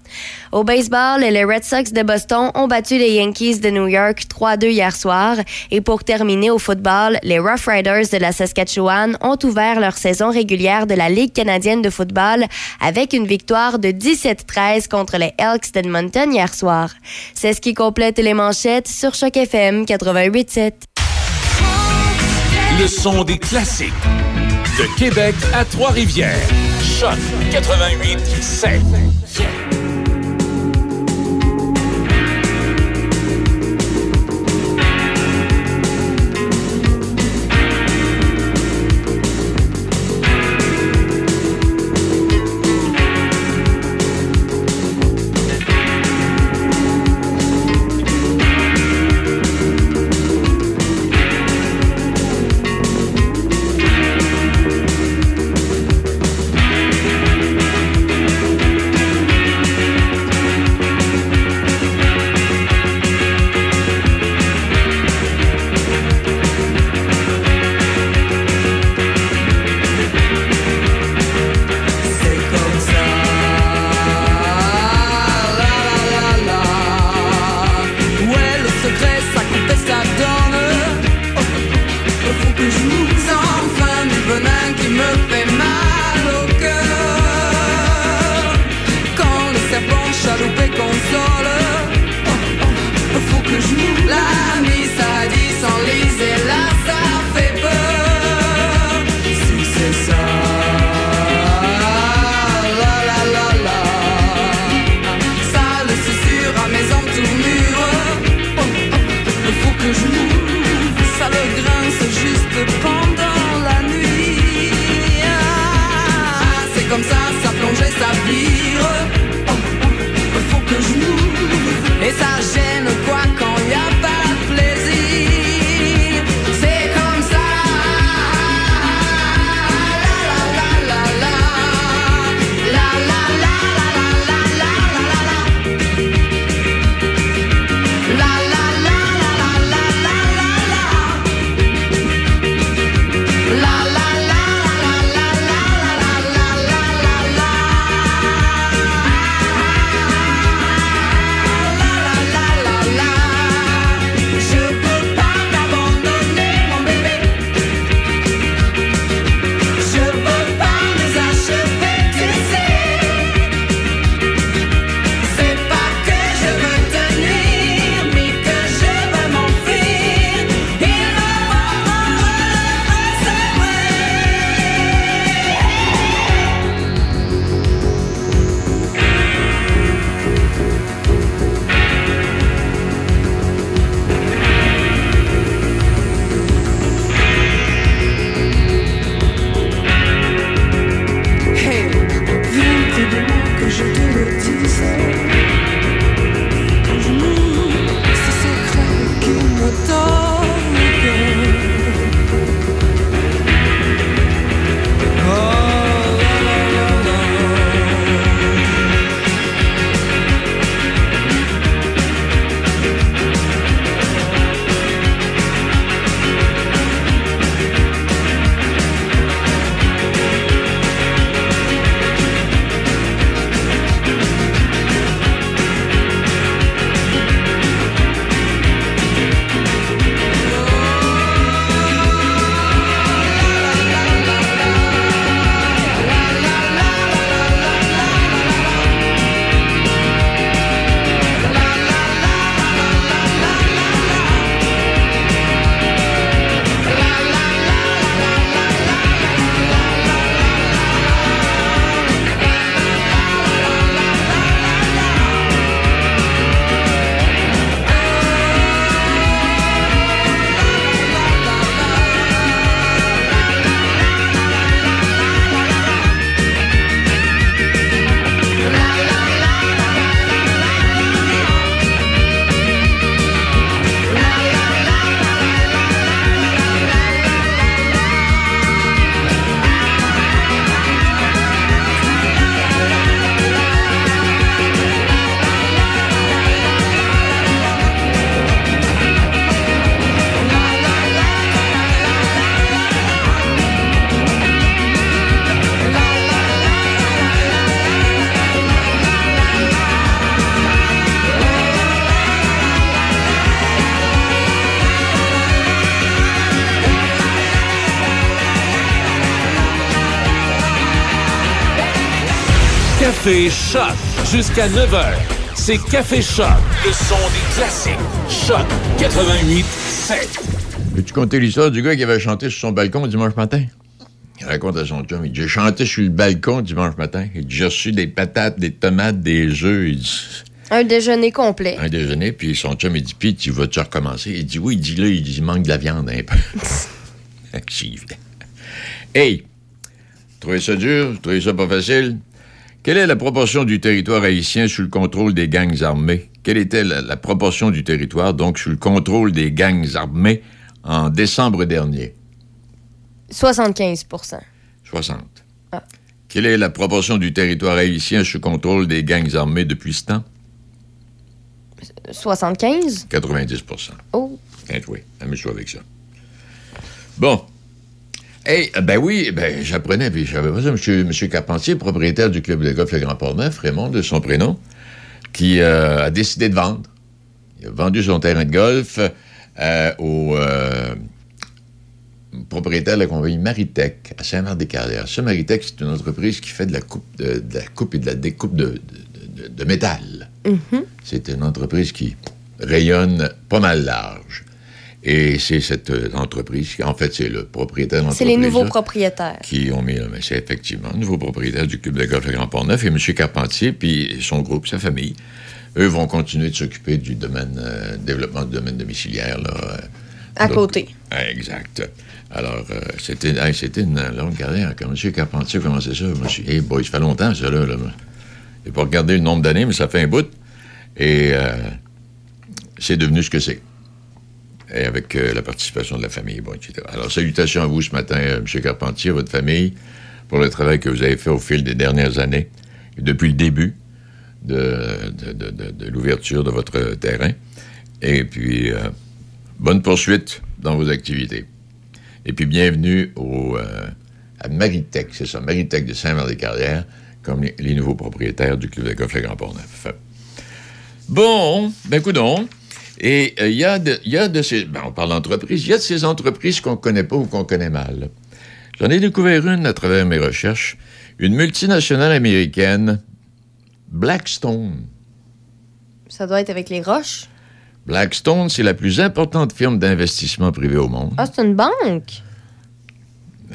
Speaker 1: Au baseball, les Red Sox de Boston ont battu les Yankees de New York 3-2 hier soir. Et pour terminer au football, les Rough Riders de la Saskatchewan ont ouvert leur saison régulière de la Ligue canadienne de football avec une victoire de 17-13 contre les Elks d'Edmonton hier soir. C'est ce qui complète les manchettes sur Choc FM 88.7.
Speaker 2: Le son des classiques. De Québec à Trois-Rivières. Choc 88.7. Café Choc. Jusqu'à 9h. C'est Café Choc. Le son des classiques. Choc 88 7.
Speaker 9: Veux-tu compter l'histoire du gars qui avait chanté sur son balcon dimanche matin? Il raconte à son chum, il dit, j'ai chanté sur le balcon dimanche matin. Il dit, j'ai reçu des patates, des tomates, des œufs. Il dit,
Speaker 14: Un déjeuner complet.
Speaker 9: un déjeuner, puis son chum, il dit, puis tu vas-tu recommencer? Il dit, oui, il dit, là, il dit, il manque de la viande un peu. Hey! Trouvez ça dur? Trouvez ça pas facile? Quelle est la proportion du territoire haïtien sous le contrôle des gangs armés? Quelle était la, la proportion du territoire, donc, sous le contrôle des gangs armés en décembre dernier?
Speaker 14: 75%
Speaker 9: 60.
Speaker 14: Ah.
Speaker 9: Quelle est la proportion du territoire haïtien sous contrôle des gangs armés depuis ce temps?
Speaker 14: 75
Speaker 9: 90%
Speaker 14: Oh.
Speaker 9: Bien joué. Amuse-toi avec ça. Bon. Hey, euh, ben oui, ben j'apprenais, puis je savais pas ça. Monsieur, monsieur Carpentier, propriétaire du club de golf Le Grand Port-Neuf, Raymond, de son prénom, qui euh, a décidé de vendre. Il a vendu son terrain de golf euh, au euh, propriétaire de la compagnie Maritech à Saint-Marc-des-Carrières. Ce Maritech, c'est une entreprise qui fait de la coupe, de, de la coupe et de la découpe de, de- de- de métal.
Speaker 14: Mhm.
Speaker 9: C'est une entreprise qui rayonne pas mal large. Et c'est cette euh, entreprise, qui- en fait, c'est le propriétaire de
Speaker 14: C'est les nouveaux propriétaires.
Speaker 9: qui ont mis, mais c'est effectivement le nouveau propriétaire du club de golf Le Grand Port-Neuf et M. Carpentier, puis son groupe, sa famille. Eux vont continuer de s'occuper du domaine, euh, développement du domaine domiciliaire, là. euh,
Speaker 14: À
Speaker 9: donc-
Speaker 14: côté.
Speaker 9: Ah, exact. Alors, c'était hey, c'était une longue carrière. Quand M. Carpentier a commencé ça, je me suis dit, hey boy, ça fait longtemps, ça, là. là. J'ai pas regardé le nombre d'années, mais ça fait un bout. Et c'est devenu ce que c'est. Et avec euh, la participation de la famille, bon, etc. Alors, salutations à vous ce matin, euh, M. Carpentier, votre famille, pour le travail que vous avez fait au fil des dernières années, depuis le début de, l'ouverture de votre terrain. Et puis, euh, bonne poursuite dans vos activités. Et puis, bienvenue au, à Maritech, c'est ça, Maritech de Saint-Marc-des-Carrières, comme les, nouveaux propriétaires du Club de golf Le Grand Port-Neuf. Bon, ben coudonc. Et euh, il y, a de- il y a de ces... ben, on parle. Il y a de ces entreprises qu'on connaît pas ou qu'on connaît mal. J'en ai découvert une à travers mes recherches. Une multinationale américaine, Blackstone.
Speaker 14: Ça doit être avec les roches?
Speaker 9: Blackstone, c'est la plus importante firme d'investissement privé au monde.
Speaker 14: Ah, c'est une banque?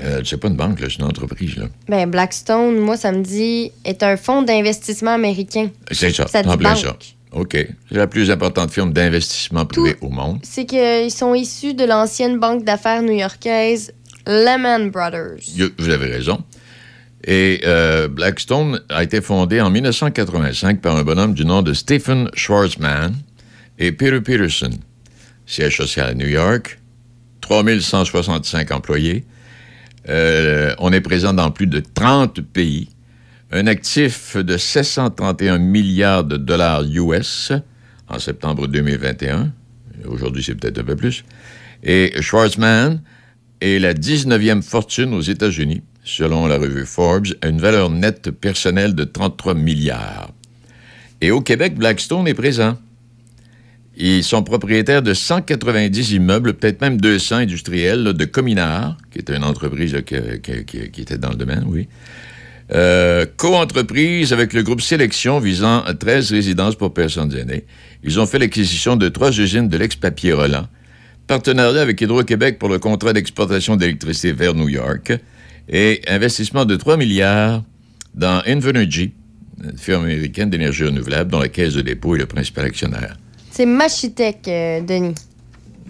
Speaker 9: Euh, c'est pas une banque, c'est une entreprise. Là.
Speaker 14: Ben, Blackstone, moi, ça me dit, est un fonds d'investissement américain.
Speaker 9: C'est ça,
Speaker 14: Ça
Speaker 9: en plein
Speaker 14: banque.
Speaker 9: ça. OK. C'est la plus importante firme d'investissement privé au monde.
Speaker 14: C'est qu'ils sont issus de l'ancienne banque d'affaires new-yorkaise Lehman Brothers.
Speaker 9: Vous avez raison. Et euh, Blackstone a été fondé en 1985 par un bonhomme du nom de Stephen Schwarzman et Peter Peterson. Siège social à New York, 3165 employés. Euh, on est présent dans plus de 30 pays. Un actif de 731 milliards de dollars US en septembre 2021. Aujourd'hui, c'est peut-être un peu plus. Et Schwarzman est la 19e fortune aux États-Unis, selon la revue Forbes, à une valeur nette personnelle de 33 milliards. Et au Québec, Blackstone est présent. Ils sont propriétaires de 190 immeubles, peut-être même 200 industriels, de Cominard, qui était une entreprise qui était dans le domaine, oui. Euh, Co-entreprise avec le groupe Sélection visant à 13 résidences pour personnes aînées. Ils ont fait l'acquisition de trois usines de l'ex-papier Roland. Partenariat avec Hydro-Québec pour le contrat d'exportation d'électricité vers New York. Et investissement de 3 milliards dans Invenergy, une firme américaine d'énergie renouvelable dont la caisse de dépôt est le principal actionnaire.
Speaker 14: C'est Machitech, euh, Denis.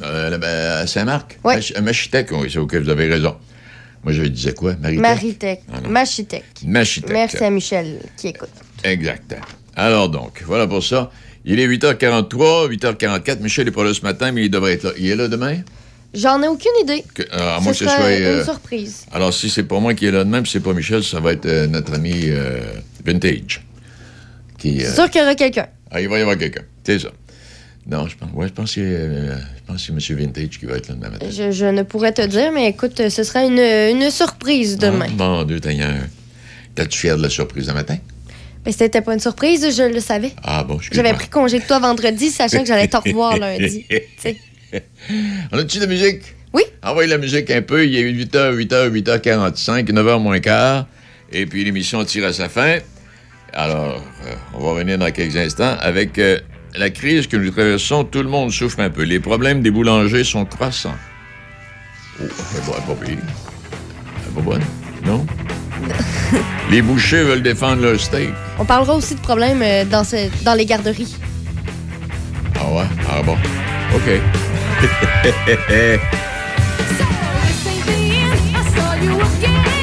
Speaker 9: Euh, à Saint-Marc? Mach- Machitech, oui, c'est OK, vous avez raison. Moi, je disais quoi? Maritech?
Speaker 14: Maritech.
Speaker 9: Ah.
Speaker 14: Machitech.
Speaker 9: Machitech.
Speaker 14: Merci à Michel qui écoute.
Speaker 9: Exact. Alors donc, voilà pour ça. Il est 8h43, 8h44. Michel n'est pas là ce matin, mais il devrait être là. Il est là demain?
Speaker 14: J'en ai aucune idée.
Speaker 9: Que- euh, à
Speaker 14: Ce
Speaker 9: que soit...
Speaker 14: une
Speaker 9: euh,
Speaker 14: surprise.
Speaker 9: alors, si c'est pas moi qui est là demain, puis c'est pas Michel, ça va être euh, notre ami euh, Vintage. Qui,
Speaker 14: sûr qu'il y aura quelqu'un.
Speaker 9: Ah, il va y avoir quelqu'un. C'est ça. Non, je pense, ouais, je pense que c'est euh, je pense que c'est M. Vintage qui va être là demain matin.
Speaker 14: Je, je ne pourrais te dire, mais écoute, ce sera une, une surprise demain.
Speaker 9: Ah, mon Dieu. T'es-tu fier de la surprise de matin?
Speaker 14: Mais c'était pas une surprise, je le savais.
Speaker 9: Ah bon, je
Speaker 14: J'avais pris congé de toi vendredi, sachant que j'allais te revoir lundi.
Speaker 9: On a-tu de la musique?
Speaker 14: Oui.
Speaker 9: Envoyez la musique un peu. Il est 8h, 8h, 8h45, 9h moins quart. Et puis l'émission tire à sa fin.
Speaker 21: Alors, euh, on va revenir dans quelques instants. Avec euh, la crise que nous traversons, tout le monde souffre un peu. Les problèmes des boulangers sont croissants. Oh, elle est bonne, pas pire. Elle est pas bonne, non? les bouchers veulent défendre leur steak.
Speaker 1: On parlera aussi de problèmes euh, dans, ce- dans les garderies.
Speaker 21: Ah ouais? Ah bon? OK.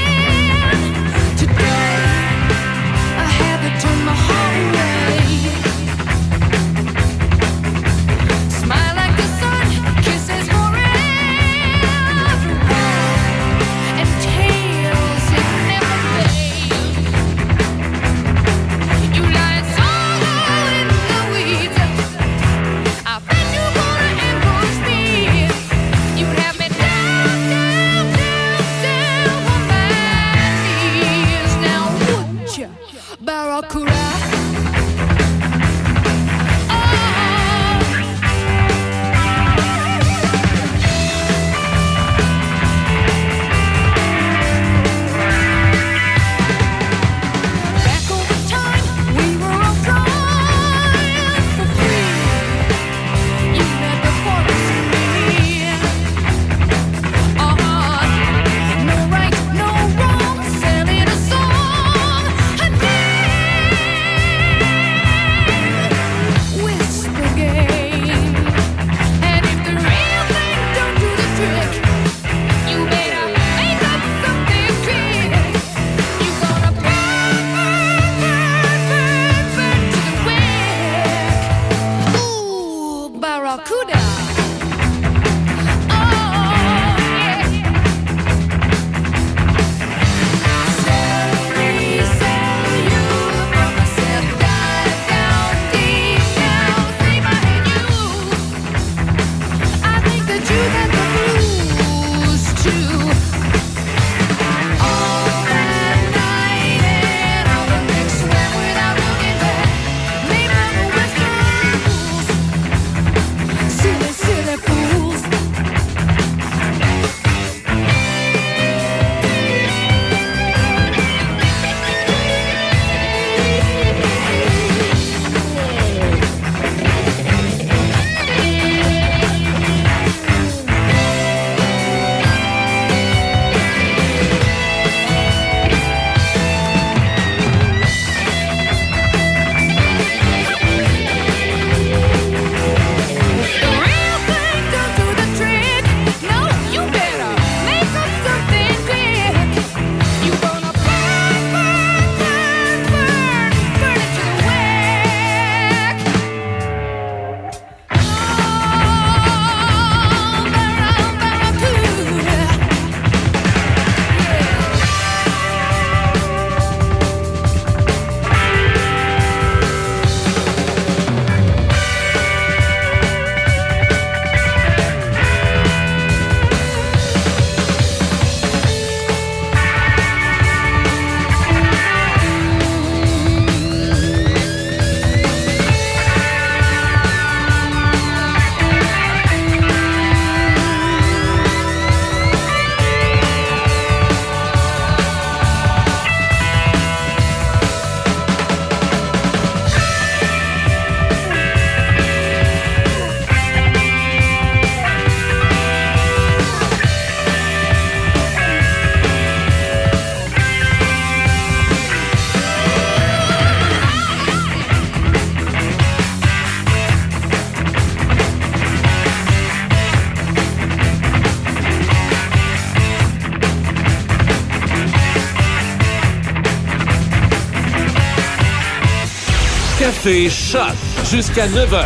Speaker 2: Café Choc jusqu'à 9h.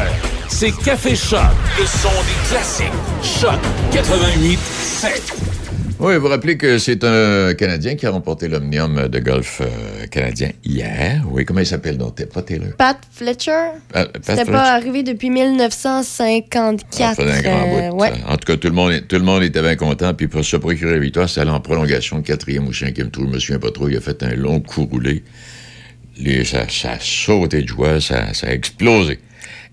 Speaker 2: C'est Café Choc, le son des classiques. Choc 88 7.
Speaker 21: Oui, vous rappelez que c'est un Canadien qui a remporté l'Omnium de golf euh, canadien hier. Oui, comment il s'appelle donc? Pas Taylor?
Speaker 1: Pat Fletcher,
Speaker 21: Ah, Pat
Speaker 1: c'était
Speaker 21: Fletcher.
Speaker 1: pas arrivé depuis 1954.
Speaker 21: Ça faisait un grand
Speaker 1: euh,
Speaker 21: bout.
Speaker 1: ouais.
Speaker 21: En tout cas, tout le, monde, tout le monde était bien content. Puis pour se procurer la victoire, c'est allé en prolongation, quatrième ou cinquième tour. Je me souviens pas trop. Il a fait un long coup roulé. Les, ça, ça a sauté de joie, ça, ça a explosé.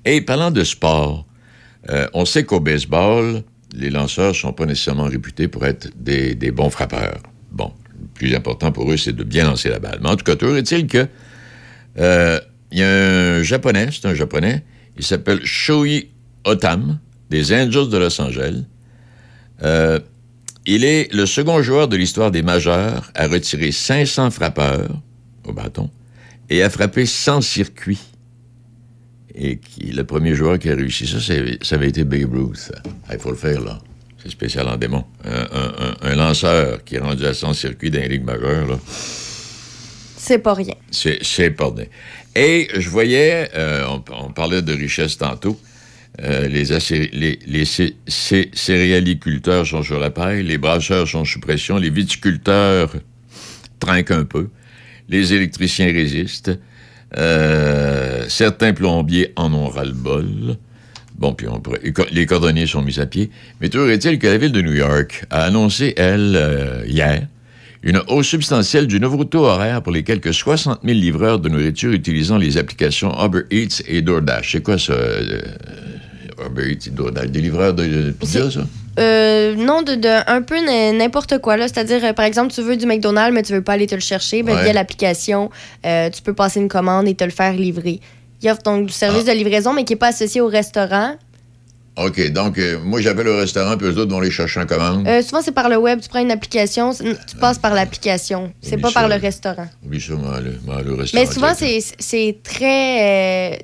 Speaker 21: Et parlant de sport, euh, on sait qu'au baseball, les lanceurs sont pas nécessairement réputés pour être des, des bons frappeurs. Bon, le plus important pour eux, c'est de bien lancer la balle. Mais en tout cas, toujours est-il que
Speaker 9: Euh, Il y a un japonais, c'est un japonais, il s'appelle Shoei Otam, des Angels de Los Angeles. Euh, il est le second joueur de l'histoire des majeurs à retirer 500 frappeurs au bâton et à frapper 100 circuits. Et qui, le premier joueur qui a réussi ça, ça avait été Babe Ruth. Ah, Il faut le faire, là. C'est spécial en démon. Un, un- un- un lanceur qui est rendu à 100 circuits dans les ligues majeures, là.
Speaker 1: C'est pas rien.
Speaker 9: C'est c'est important. Et je voyais, euh, on, on parlait de richesse tantôt, euh, les, acé- les, les cé- cé- céréaliculteurs sont sur la paille, les brasseurs sont sous pression, les viticulteurs trinquent un peu, les électriciens résistent, euh, certains plombiers en ont ras-le-bol. Bon, puis on pourrait- les co- les cordonniers sont mis à pied. Mais toujours est-il que la ville de New York a annoncé, elle, euh, hier, une hausse substantielle du nouveau taux horaire pour les quelques 60 000 livreurs de nourriture utilisant les applications Uber Eats et DoorDash. C'est quoi ça, euh, Uber Eats et DoorDash? Des livreurs de, de pizza, ça?
Speaker 1: Euh, non, de, de un peu n'importe quoi. C'est-à-dire, euh, par exemple, tu veux du McDonald's, mais tu veux pas aller te le chercher. Ben,
Speaker 9: Ouais.
Speaker 1: Via l'application, euh, tu peux passer une commande et te le faire livrer. Il offre donc du service
Speaker 9: Ah.
Speaker 1: de livraison, mais qui n'est pas associé au restaurant.
Speaker 9: OK, donc euh, moi, j'appelle au restaurant, puis eux autres vont les chercher en commande.
Speaker 1: Souvent, c'est par le web. Tu prends une application, tu passes par l'application. C'est pas par le restaurant.
Speaker 9: Oublie ça, moi, aller- moi, aller au restaurant.
Speaker 1: Mais souvent, c'est c'est très.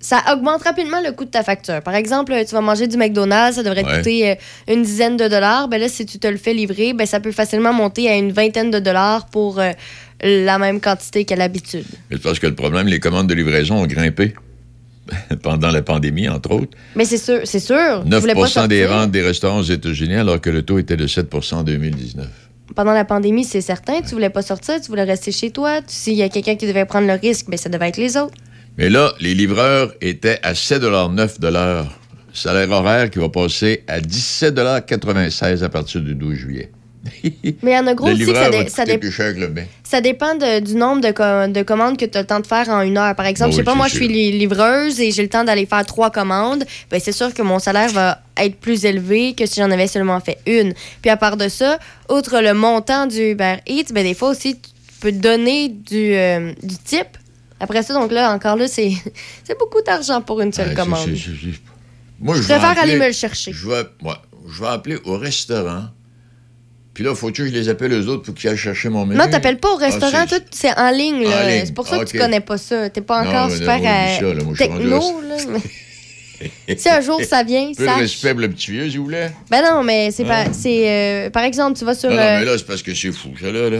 Speaker 1: Ça augmente rapidement le coût de ta facture. Par exemple, tu vas manger du McDonald's, ça devrait te
Speaker 9: Ouais.
Speaker 1: coûter euh, une dizaine de dollars. Ben là, si tu te le fais livrer, ben ça peut facilement monter à une vingtaine de dollars pour euh, la même quantité qu'à l'habitude.
Speaker 9: Mais parce que le problème, les commandes de livraison ont grimpé pendant la pandémie, entre autres.
Speaker 1: Mais c'est sûr, c'est sûr. tu
Speaker 9: 9
Speaker 1: voulais pas
Speaker 9: des ventes des restaurants aux États-Unis, alors que le taux était de 7% en 2019.
Speaker 1: Pendant la pandémie, c'est certain. Tu voulais pas sortir, tu voulais rester chez toi. S'il y a quelqu'un qui devait prendre le risque, ben ça devait être les autres.
Speaker 9: Mais là, les livreurs étaient à 7,9 de l'heure. Salaire horaire qui va passer à 17,96 à partir du 12 juillet.
Speaker 1: Mais il y en a gros aussi que ça, dé- dé- dépend de- du nombre de, co- de commandes que tu as le temps de faire en une heure. Par exemple,
Speaker 9: Oh
Speaker 1: je sais
Speaker 9: oui,
Speaker 1: pas, moi, je suis li- livreuse et j'ai le temps d'aller faire trois commandes. Ben, c'est sûr que mon salaire va être plus élevé que si j'en avais seulement fait une. Puis à part de ça, outre le montant du Uber Eats, ben, des fois aussi, tu peux donner du, euh, du type. Après ça, donc là, encore là, c'est c'est beaucoup d'argent pour une seule commande.
Speaker 9: Moi,
Speaker 1: Je préfère
Speaker 9: appeler-
Speaker 1: aller me le chercher.
Speaker 9: Je vais, ouais, je vais appeler au restaurant. Puis là, faut-tu que je les appelle eux autres pour qu'ils aillent chercher mon menu?
Speaker 1: Non, t'appelles pas au
Speaker 9: Ah,
Speaker 1: restaurant,
Speaker 9: c'est-
Speaker 1: tout, c'est en ligne. C'est pour ça
Speaker 9: Ah,
Speaker 1: que tu
Speaker 9: ok.
Speaker 1: connais pas ça. T'es pas encore super
Speaker 9: oublie
Speaker 1: euh,
Speaker 9: ça, là. Moi,
Speaker 1: techno.
Speaker 9: là.
Speaker 1: là, mais- si un jour ça vient, sache.
Speaker 9: respect pour le petit vieux, s'il vous plaît.
Speaker 1: Ben non, mais c'est
Speaker 9: Hein?
Speaker 1: pas. C'est euh, par exemple, tu vas sur.
Speaker 9: non, non,
Speaker 1: euh,
Speaker 9: mais là, c'est parce que c'est fou, ça, là. là.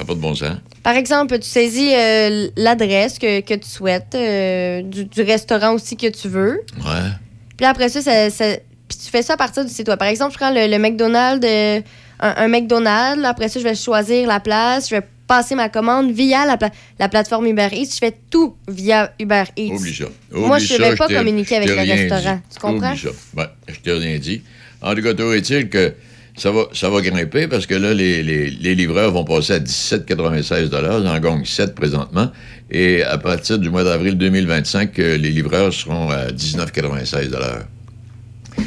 Speaker 9: Ça n'a pas de bon sens.
Speaker 1: par exemple, tu saisis euh, l'adresse que, que tu souhaites, euh, du, du restaurant aussi que tu veux.
Speaker 9: Ouais.
Speaker 1: Puis après ça, ça, ça- puis tu fais ça à partir du site web. Par exemple, je prends le, le McDonald's, euh, un, un McDonald's. Après ça, je vais choisir la place. Je vais passer ma commande via la, pla- la plateforme Uber Eats. Je fais tout via Uber Eats.
Speaker 9: Oublie ça.
Speaker 1: Moi, je ne vais pas communiquer avec le restaurant.
Speaker 9: dit.
Speaker 1: Tu comprends?
Speaker 9: Oublie ça. Ouais, je t'ai rien dit. En tout cas, est-il que ça va, ça va grimper parce que là, les, les- les livreurs vont passer à 17,96 Ils en gagnent 7 présentement. Et à partir du mois d'avril 2025, euh, les livreurs seront à 19,96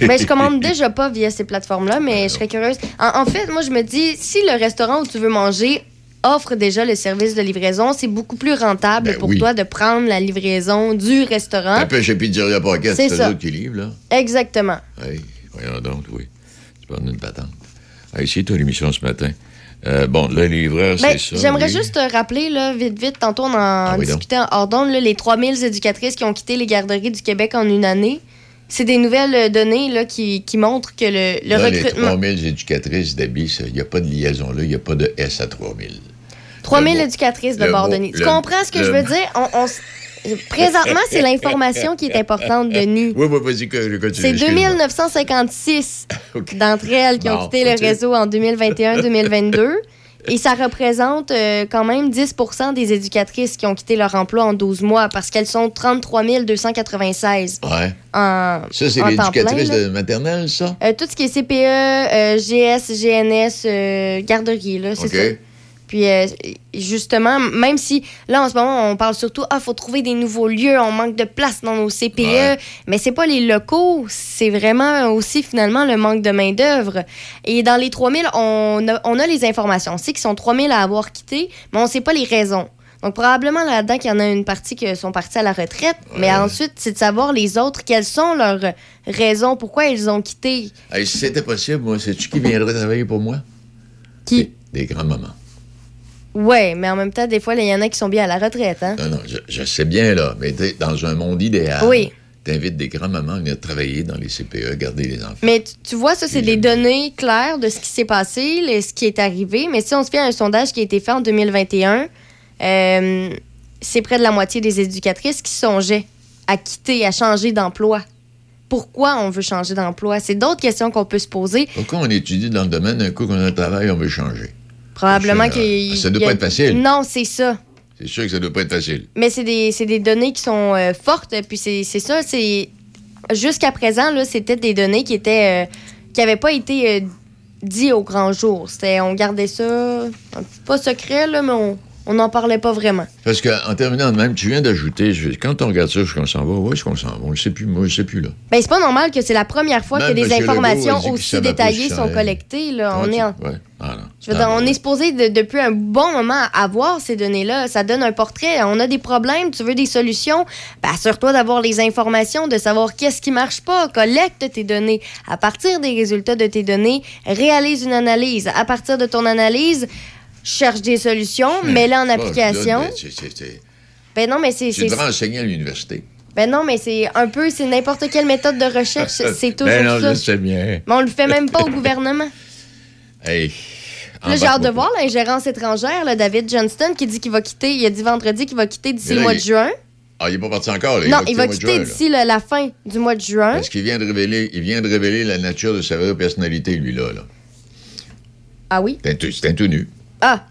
Speaker 1: Ben, je commande déjà pas via ces plateformes-là, mais je serais curieuse. En, en fait, moi, je me dis, si le restaurant où tu veux manger offre déjà le service de livraison, c'est beaucoup plus rentable
Speaker 9: Ben
Speaker 1: pour
Speaker 9: oui.
Speaker 1: toi de prendre la livraison du restaurant.
Speaker 9: Un peu chez Pizzeria Pocket.
Speaker 1: C'est
Speaker 9: eux qui livrent, là.
Speaker 1: Exactement.
Speaker 9: Hey, voyons donc, oui. Tu parles d'une patente. Hey, c'est toi l'émission ce matin. Euh, bon, là, les livreurs,
Speaker 1: Ben,
Speaker 9: c'est ça.
Speaker 1: J'aimerais
Speaker 9: oui.
Speaker 1: juste te rappeler, là, vite, vite, tantôt on en
Speaker 9: Ah oui,
Speaker 1: discutait en hors d'onde, là, les 3000 éducatrices qui ont quitté les garderies du Québec en une année. C'est des nouvelles euh, données là, qui, qui montrent que le, le
Speaker 9: Là, les
Speaker 1: recrutement.
Speaker 9: 3000 éducatrices d'habits, il n'y a pas de liaison là, il n'y a pas de S à 3000.
Speaker 1: 3000
Speaker 9: Le mot-
Speaker 1: éducatrices de Bordonnier. Tu comprends ce que
Speaker 9: le-
Speaker 1: je veux dire? On- on s- Présentement, c'est l'information qui est importante, Denis.
Speaker 9: Oui, oui, vas-y, tu
Speaker 1: C'est
Speaker 9: excuse-moi.
Speaker 1: 2956 d'entre elles qui ont quitté le réseau en 2021-2022. Et ça représente euh, quand même 10% des éducatrices qui ont quitté leur emploi en 12 mois parce qu'elles sont 33 296
Speaker 9: Ouais.
Speaker 1: en,
Speaker 9: Ça, c'est l'éducatrice de maternelle, ça?
Speaker 1: Euh, tout ce qui est CPE, euh, GS, GNS, garderie, là, c'est ça. Puis euh, justement, même si là en ce moment on parle surtout ah faut trouver des nouveaux lieux, on manque de place dans nos CPE,
Speaker 9: Ouais.
Speaker 1: mais c'est pas les locaux, c'est vraiment aussi finalement le manque de main d'œuvre. Et dans les 3000, on a, on a les informations, on sait qu'ils sont 3000 à avoir quitté, mais on sait pas les raisons. Donc, probablement là-dedans qu'il y en a une partie qui sont partis à la retraite. Mais ensuite, c'est de savoir les autres, quelles sont leurs raisons, pourquoi ils ont quitté.
Speaker 9: Hey, si c'était possible, moi, sais-tu qui viendrait travailler pour moi?
Speaker 1: Qui?
Speaker 9: Des, des grands-mamans.
Speaker 1: Ouais, mais en même temps, des fois, il y en a qui sont bien à la retraite. Hein?
Speaker 9: Non, non, je, je sais bien, là, mais dans un monde idéal,
Speaker 1: Oui.
Speaker 9: t'invites des grands-mamans à venir travailler dans les CPE, garder les enfants.
Speaker 1: Mais tu, tu vois, ça, c'est des données claires de ce qui s'est passé, ce qui est arrivé. Mais si on se fait à un sondage qui a été fait en 2021, euh, c'est près de la moitié des éducatrices qui songeaient à quitter, à changer d'emploi. Pourquoi on veut changer d'emploi? C'est d'autres questions qu'on peut se poser.
Speaker 9: Pourquoi on étudie dans le domaine, un coup qu'on a un travail, on veut changer?
Speaker 1: Probablement
Speaker 9: Ça,
Speaker 1: qu'il
Speaker 9: ça doit
Speaker 1: y a-
Speaker 9: pas être facile.
Speaker 1: Non, c'est ça.
Speaker 9: C'est sûr que ça doit pas être facile.
Speaker 1: Mais c'est des, des données qui sont euh, fortes. Puis c'est ça, c'est. Jusqu'à présent, là, c'était des données qui étaient. euh, qui n'avaient pas été euh, dites au grand jour. C'était, on gardait ça. Pas secret, là, mais on on n'en parlait pas vraiment.
Speaker 9: Parce qu'en terminant de même, tu viens d'ajouter, quand on regarde ça, je qu'on s'en va, où est-ce qu'on s'en va? On ne sait plus, moi, je sais plus, là.
Speaker 1: Ben, c'est pas normal que c'est la première fois que des informations aussi détaillées sont collectées. Là. On
Speaker 9: Comment
Speaker 1: est en-
Speaker 9: tu- Ouais. Non.
Speaker 1: Je veux dire, on est supposé de- depuis un bon moment avoir ces données-là. Ça donne un portrait. On a des problèmes, tu veux des solutions. Ben, assure-toi d'avoir les informations, de savoir qu'est-ce qui marche pas. Collecte tes données. À partir des résultats de tes données, réalise une analyse. À partir de ton analyse, cherche des solutions, mets-les en
Speaker 9: Ah,
Speaker 1: application.
Speaker 9: là,
Speaker 1: Ben non, mais c'est.
Speaker 9: Tu devrais enseigner à l'université.
Speaker 1: Ben non, mais c'est un peu, c'est n'importe quelle méthode de recherche. C'est toujours
Speaker 9: ben non,
Speaker 1: ça.
Speaker 9: je sais bien.
Speaker 1: Mais on le fait même pas au gouvernement.
Speaker 9: Hey.
Speaker 1: Là, j'ai hâte de voir l'ingérence étrangère, là, David Johnston, qui dit qu'il va quitter, il a dit vendredi qu'il va quitter d'ici le mois de juin.
Speaker 9: Ah, il n'est pas parti encore, là.
Speaker 1: non, il va quitter d'ici la fin du mois de juin.
Speaker 9: Parce qu'il vient de révéler, il vient de révéler la nature de sa vraie personnalité, lui, là. là.
Speaker 1: Ah oui?
Speaker 9: C'est un nu.
Speaker 1: Ah!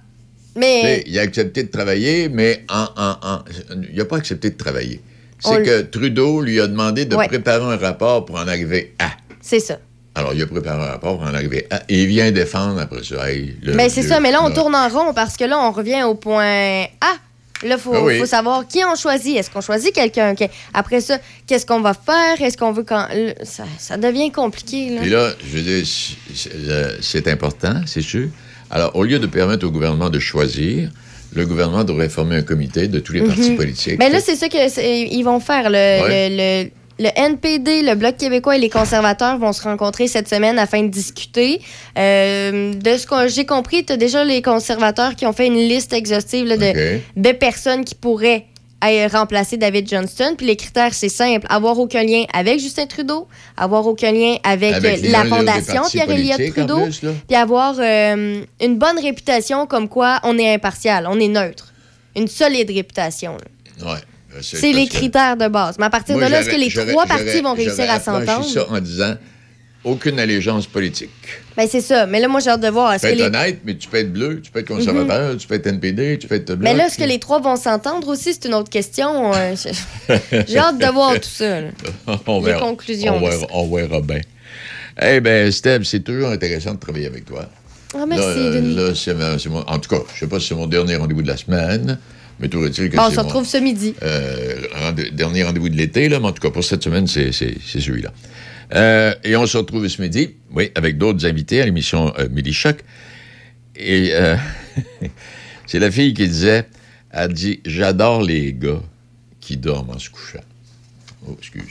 Speaker 1: Mais.
Speaker 9: Il a accepté de travailler, mais en, en- en- il n'a pas accepté de travailler. C'est que Trudeau lui a demandé de
Speaker 1: Ouais.
Speaker 9: préparer un rapport pour en arriver à.
Speaker 1: C'est ça.
Speaker 9: Alors, il a préparé un rapport en arriver à. Et il vient défendre après ça. Hey, le
Speaker 1: Mais c'est ça, mais là, on
Speaker 9: là.
Speaker 1: tourne en rond parce que là, on revient au point A. Là, il faut,
Speaker 9: Ah oui.
Speaker 1: faut savoir qui on choisit. Est-ce qu'on choisit quelqu'un? Après ça, qu'est-ce qu'on va faire? Est-ce qu'on veut quand. Ça, ça devient compliqué. Là.
Speaker 9: Puis là, je veux dire, c'est- important, c'est sûr. Alors, au lieu de permettre au gouvernement de choisir, le gouvernement devrait former un comité de tous les partis
Speaker 1: Mhm.
Speaker 9: politiques.
Speaker 1: Mais là, c'est ça qu'ils vont faire. Le,
Speaker 9: Ouais.
Speaker 1: le- le- le NPD, le Bloc québécois et les conservateurs vont se rencontrer cette semaine afin de discuter. Euh, de ce que j'ai compris, tu as déjà les conservateurs qui ont fait une liste exhaustive là, de, personnes qui pourraient remplacer David Johnston. Puis les critères, c'est simple. Avoir aucun lien avec Justin Trudeau, avoir aucun lien avec,
Speaker 9: Avec
Speaker 1: euh, la Fondation Pierre-Éliott Trudeau,
Speaker 9: plus,
Speaker 1: puis avoir euh, une bonne réputation comme quoi on est impartial, on est neutre. Une solide réputation. là.
Speaker 9: Ouais. Euh,
Speaker 1: C'est les critères de base. Mais à partir
Speaker 9: Moi,
Speaker 1: de là, est-ce que les trois partis vont réussir à s'entendre?
Speaker 9: ça en disant aucune allégeance politique.
Speaker 1: Ben, c'est ça. Mais là, moi, j'ai hâte de voir.
Speaker 9: Tu peux être
Speaker 1: les...
Speaker 9: honnête, mais tu peux être bleu, tu peux être conservateur, tu peux être NPD, tu peux être.
Speaker 1: Mais là, est-ce que les trois vont s'entendre aussi? C'est une autre question. Euh, j'ai- hâte de voir tout ça. là.
Speaker 9: on
Speaker 1: les
Speaker 9: verra.
Speaker 1: conclusions
Speaker 9: On verra,
Speaker 1: ça.
Speaker 9: on verra bien. Eh bien, Steb, c'est toujours intéressant de travailler avec toi.
Speaker 1: Ah, merci,
Speaker 9: Là, là, c'est en tout cas, je ne sais pas si c'est mon dernier rendez-vous de la semaine, mais tout que
Speaker 1: Bon, on se
Speaker 9: mon
Speaker 1: retrouve ce midi.
Speaker 9: euh, dernier rendez-vous de l'été, là, mais en tout cas, pour cette semaine, c'est celui-là. Euh, et on se retrouve ce midi, oui, avec d'autres invités à l'émission euh, Midi Choc. Et euh, c'est la fille qui disait, elle dit, j'adore les gars qui dorment en se couchant. Oh, excuse.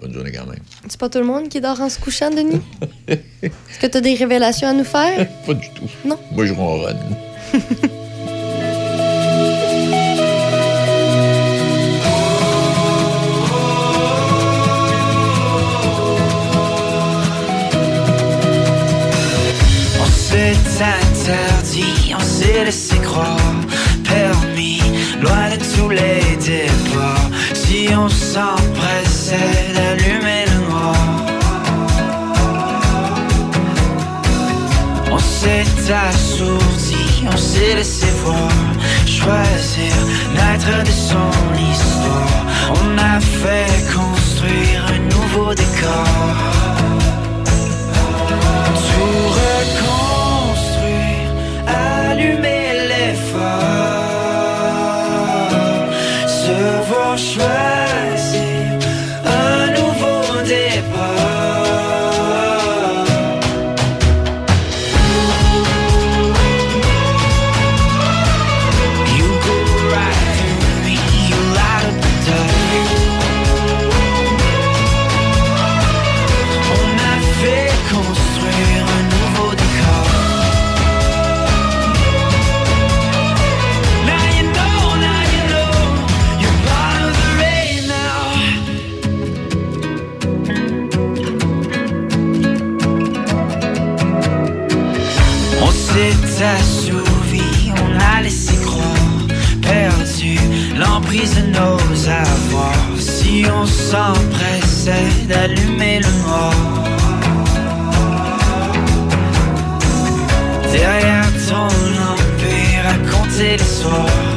Speaker 9: Bonne journée quand même.
Speaker 1: C'est pas tout le monde qui dort en se couchant, Denis? Est-ce que tu as des révélations à nous faire?
Speaker 9: Pas du tout.
Speaker 1: Non?
Speaker 9: Moi, je ronronne.
Speaker 12: interdit, on s'est laissé croire, permis, loin de tous les départs. Si on s'empressait d'allumer le noir, on s'est assourdi, on s'est laissé voir, choisir naître de son histoire. On a fait construire un nouveau décor. Tout on s'empressait d'allumer le noir. Derrière ton empire, les soirs.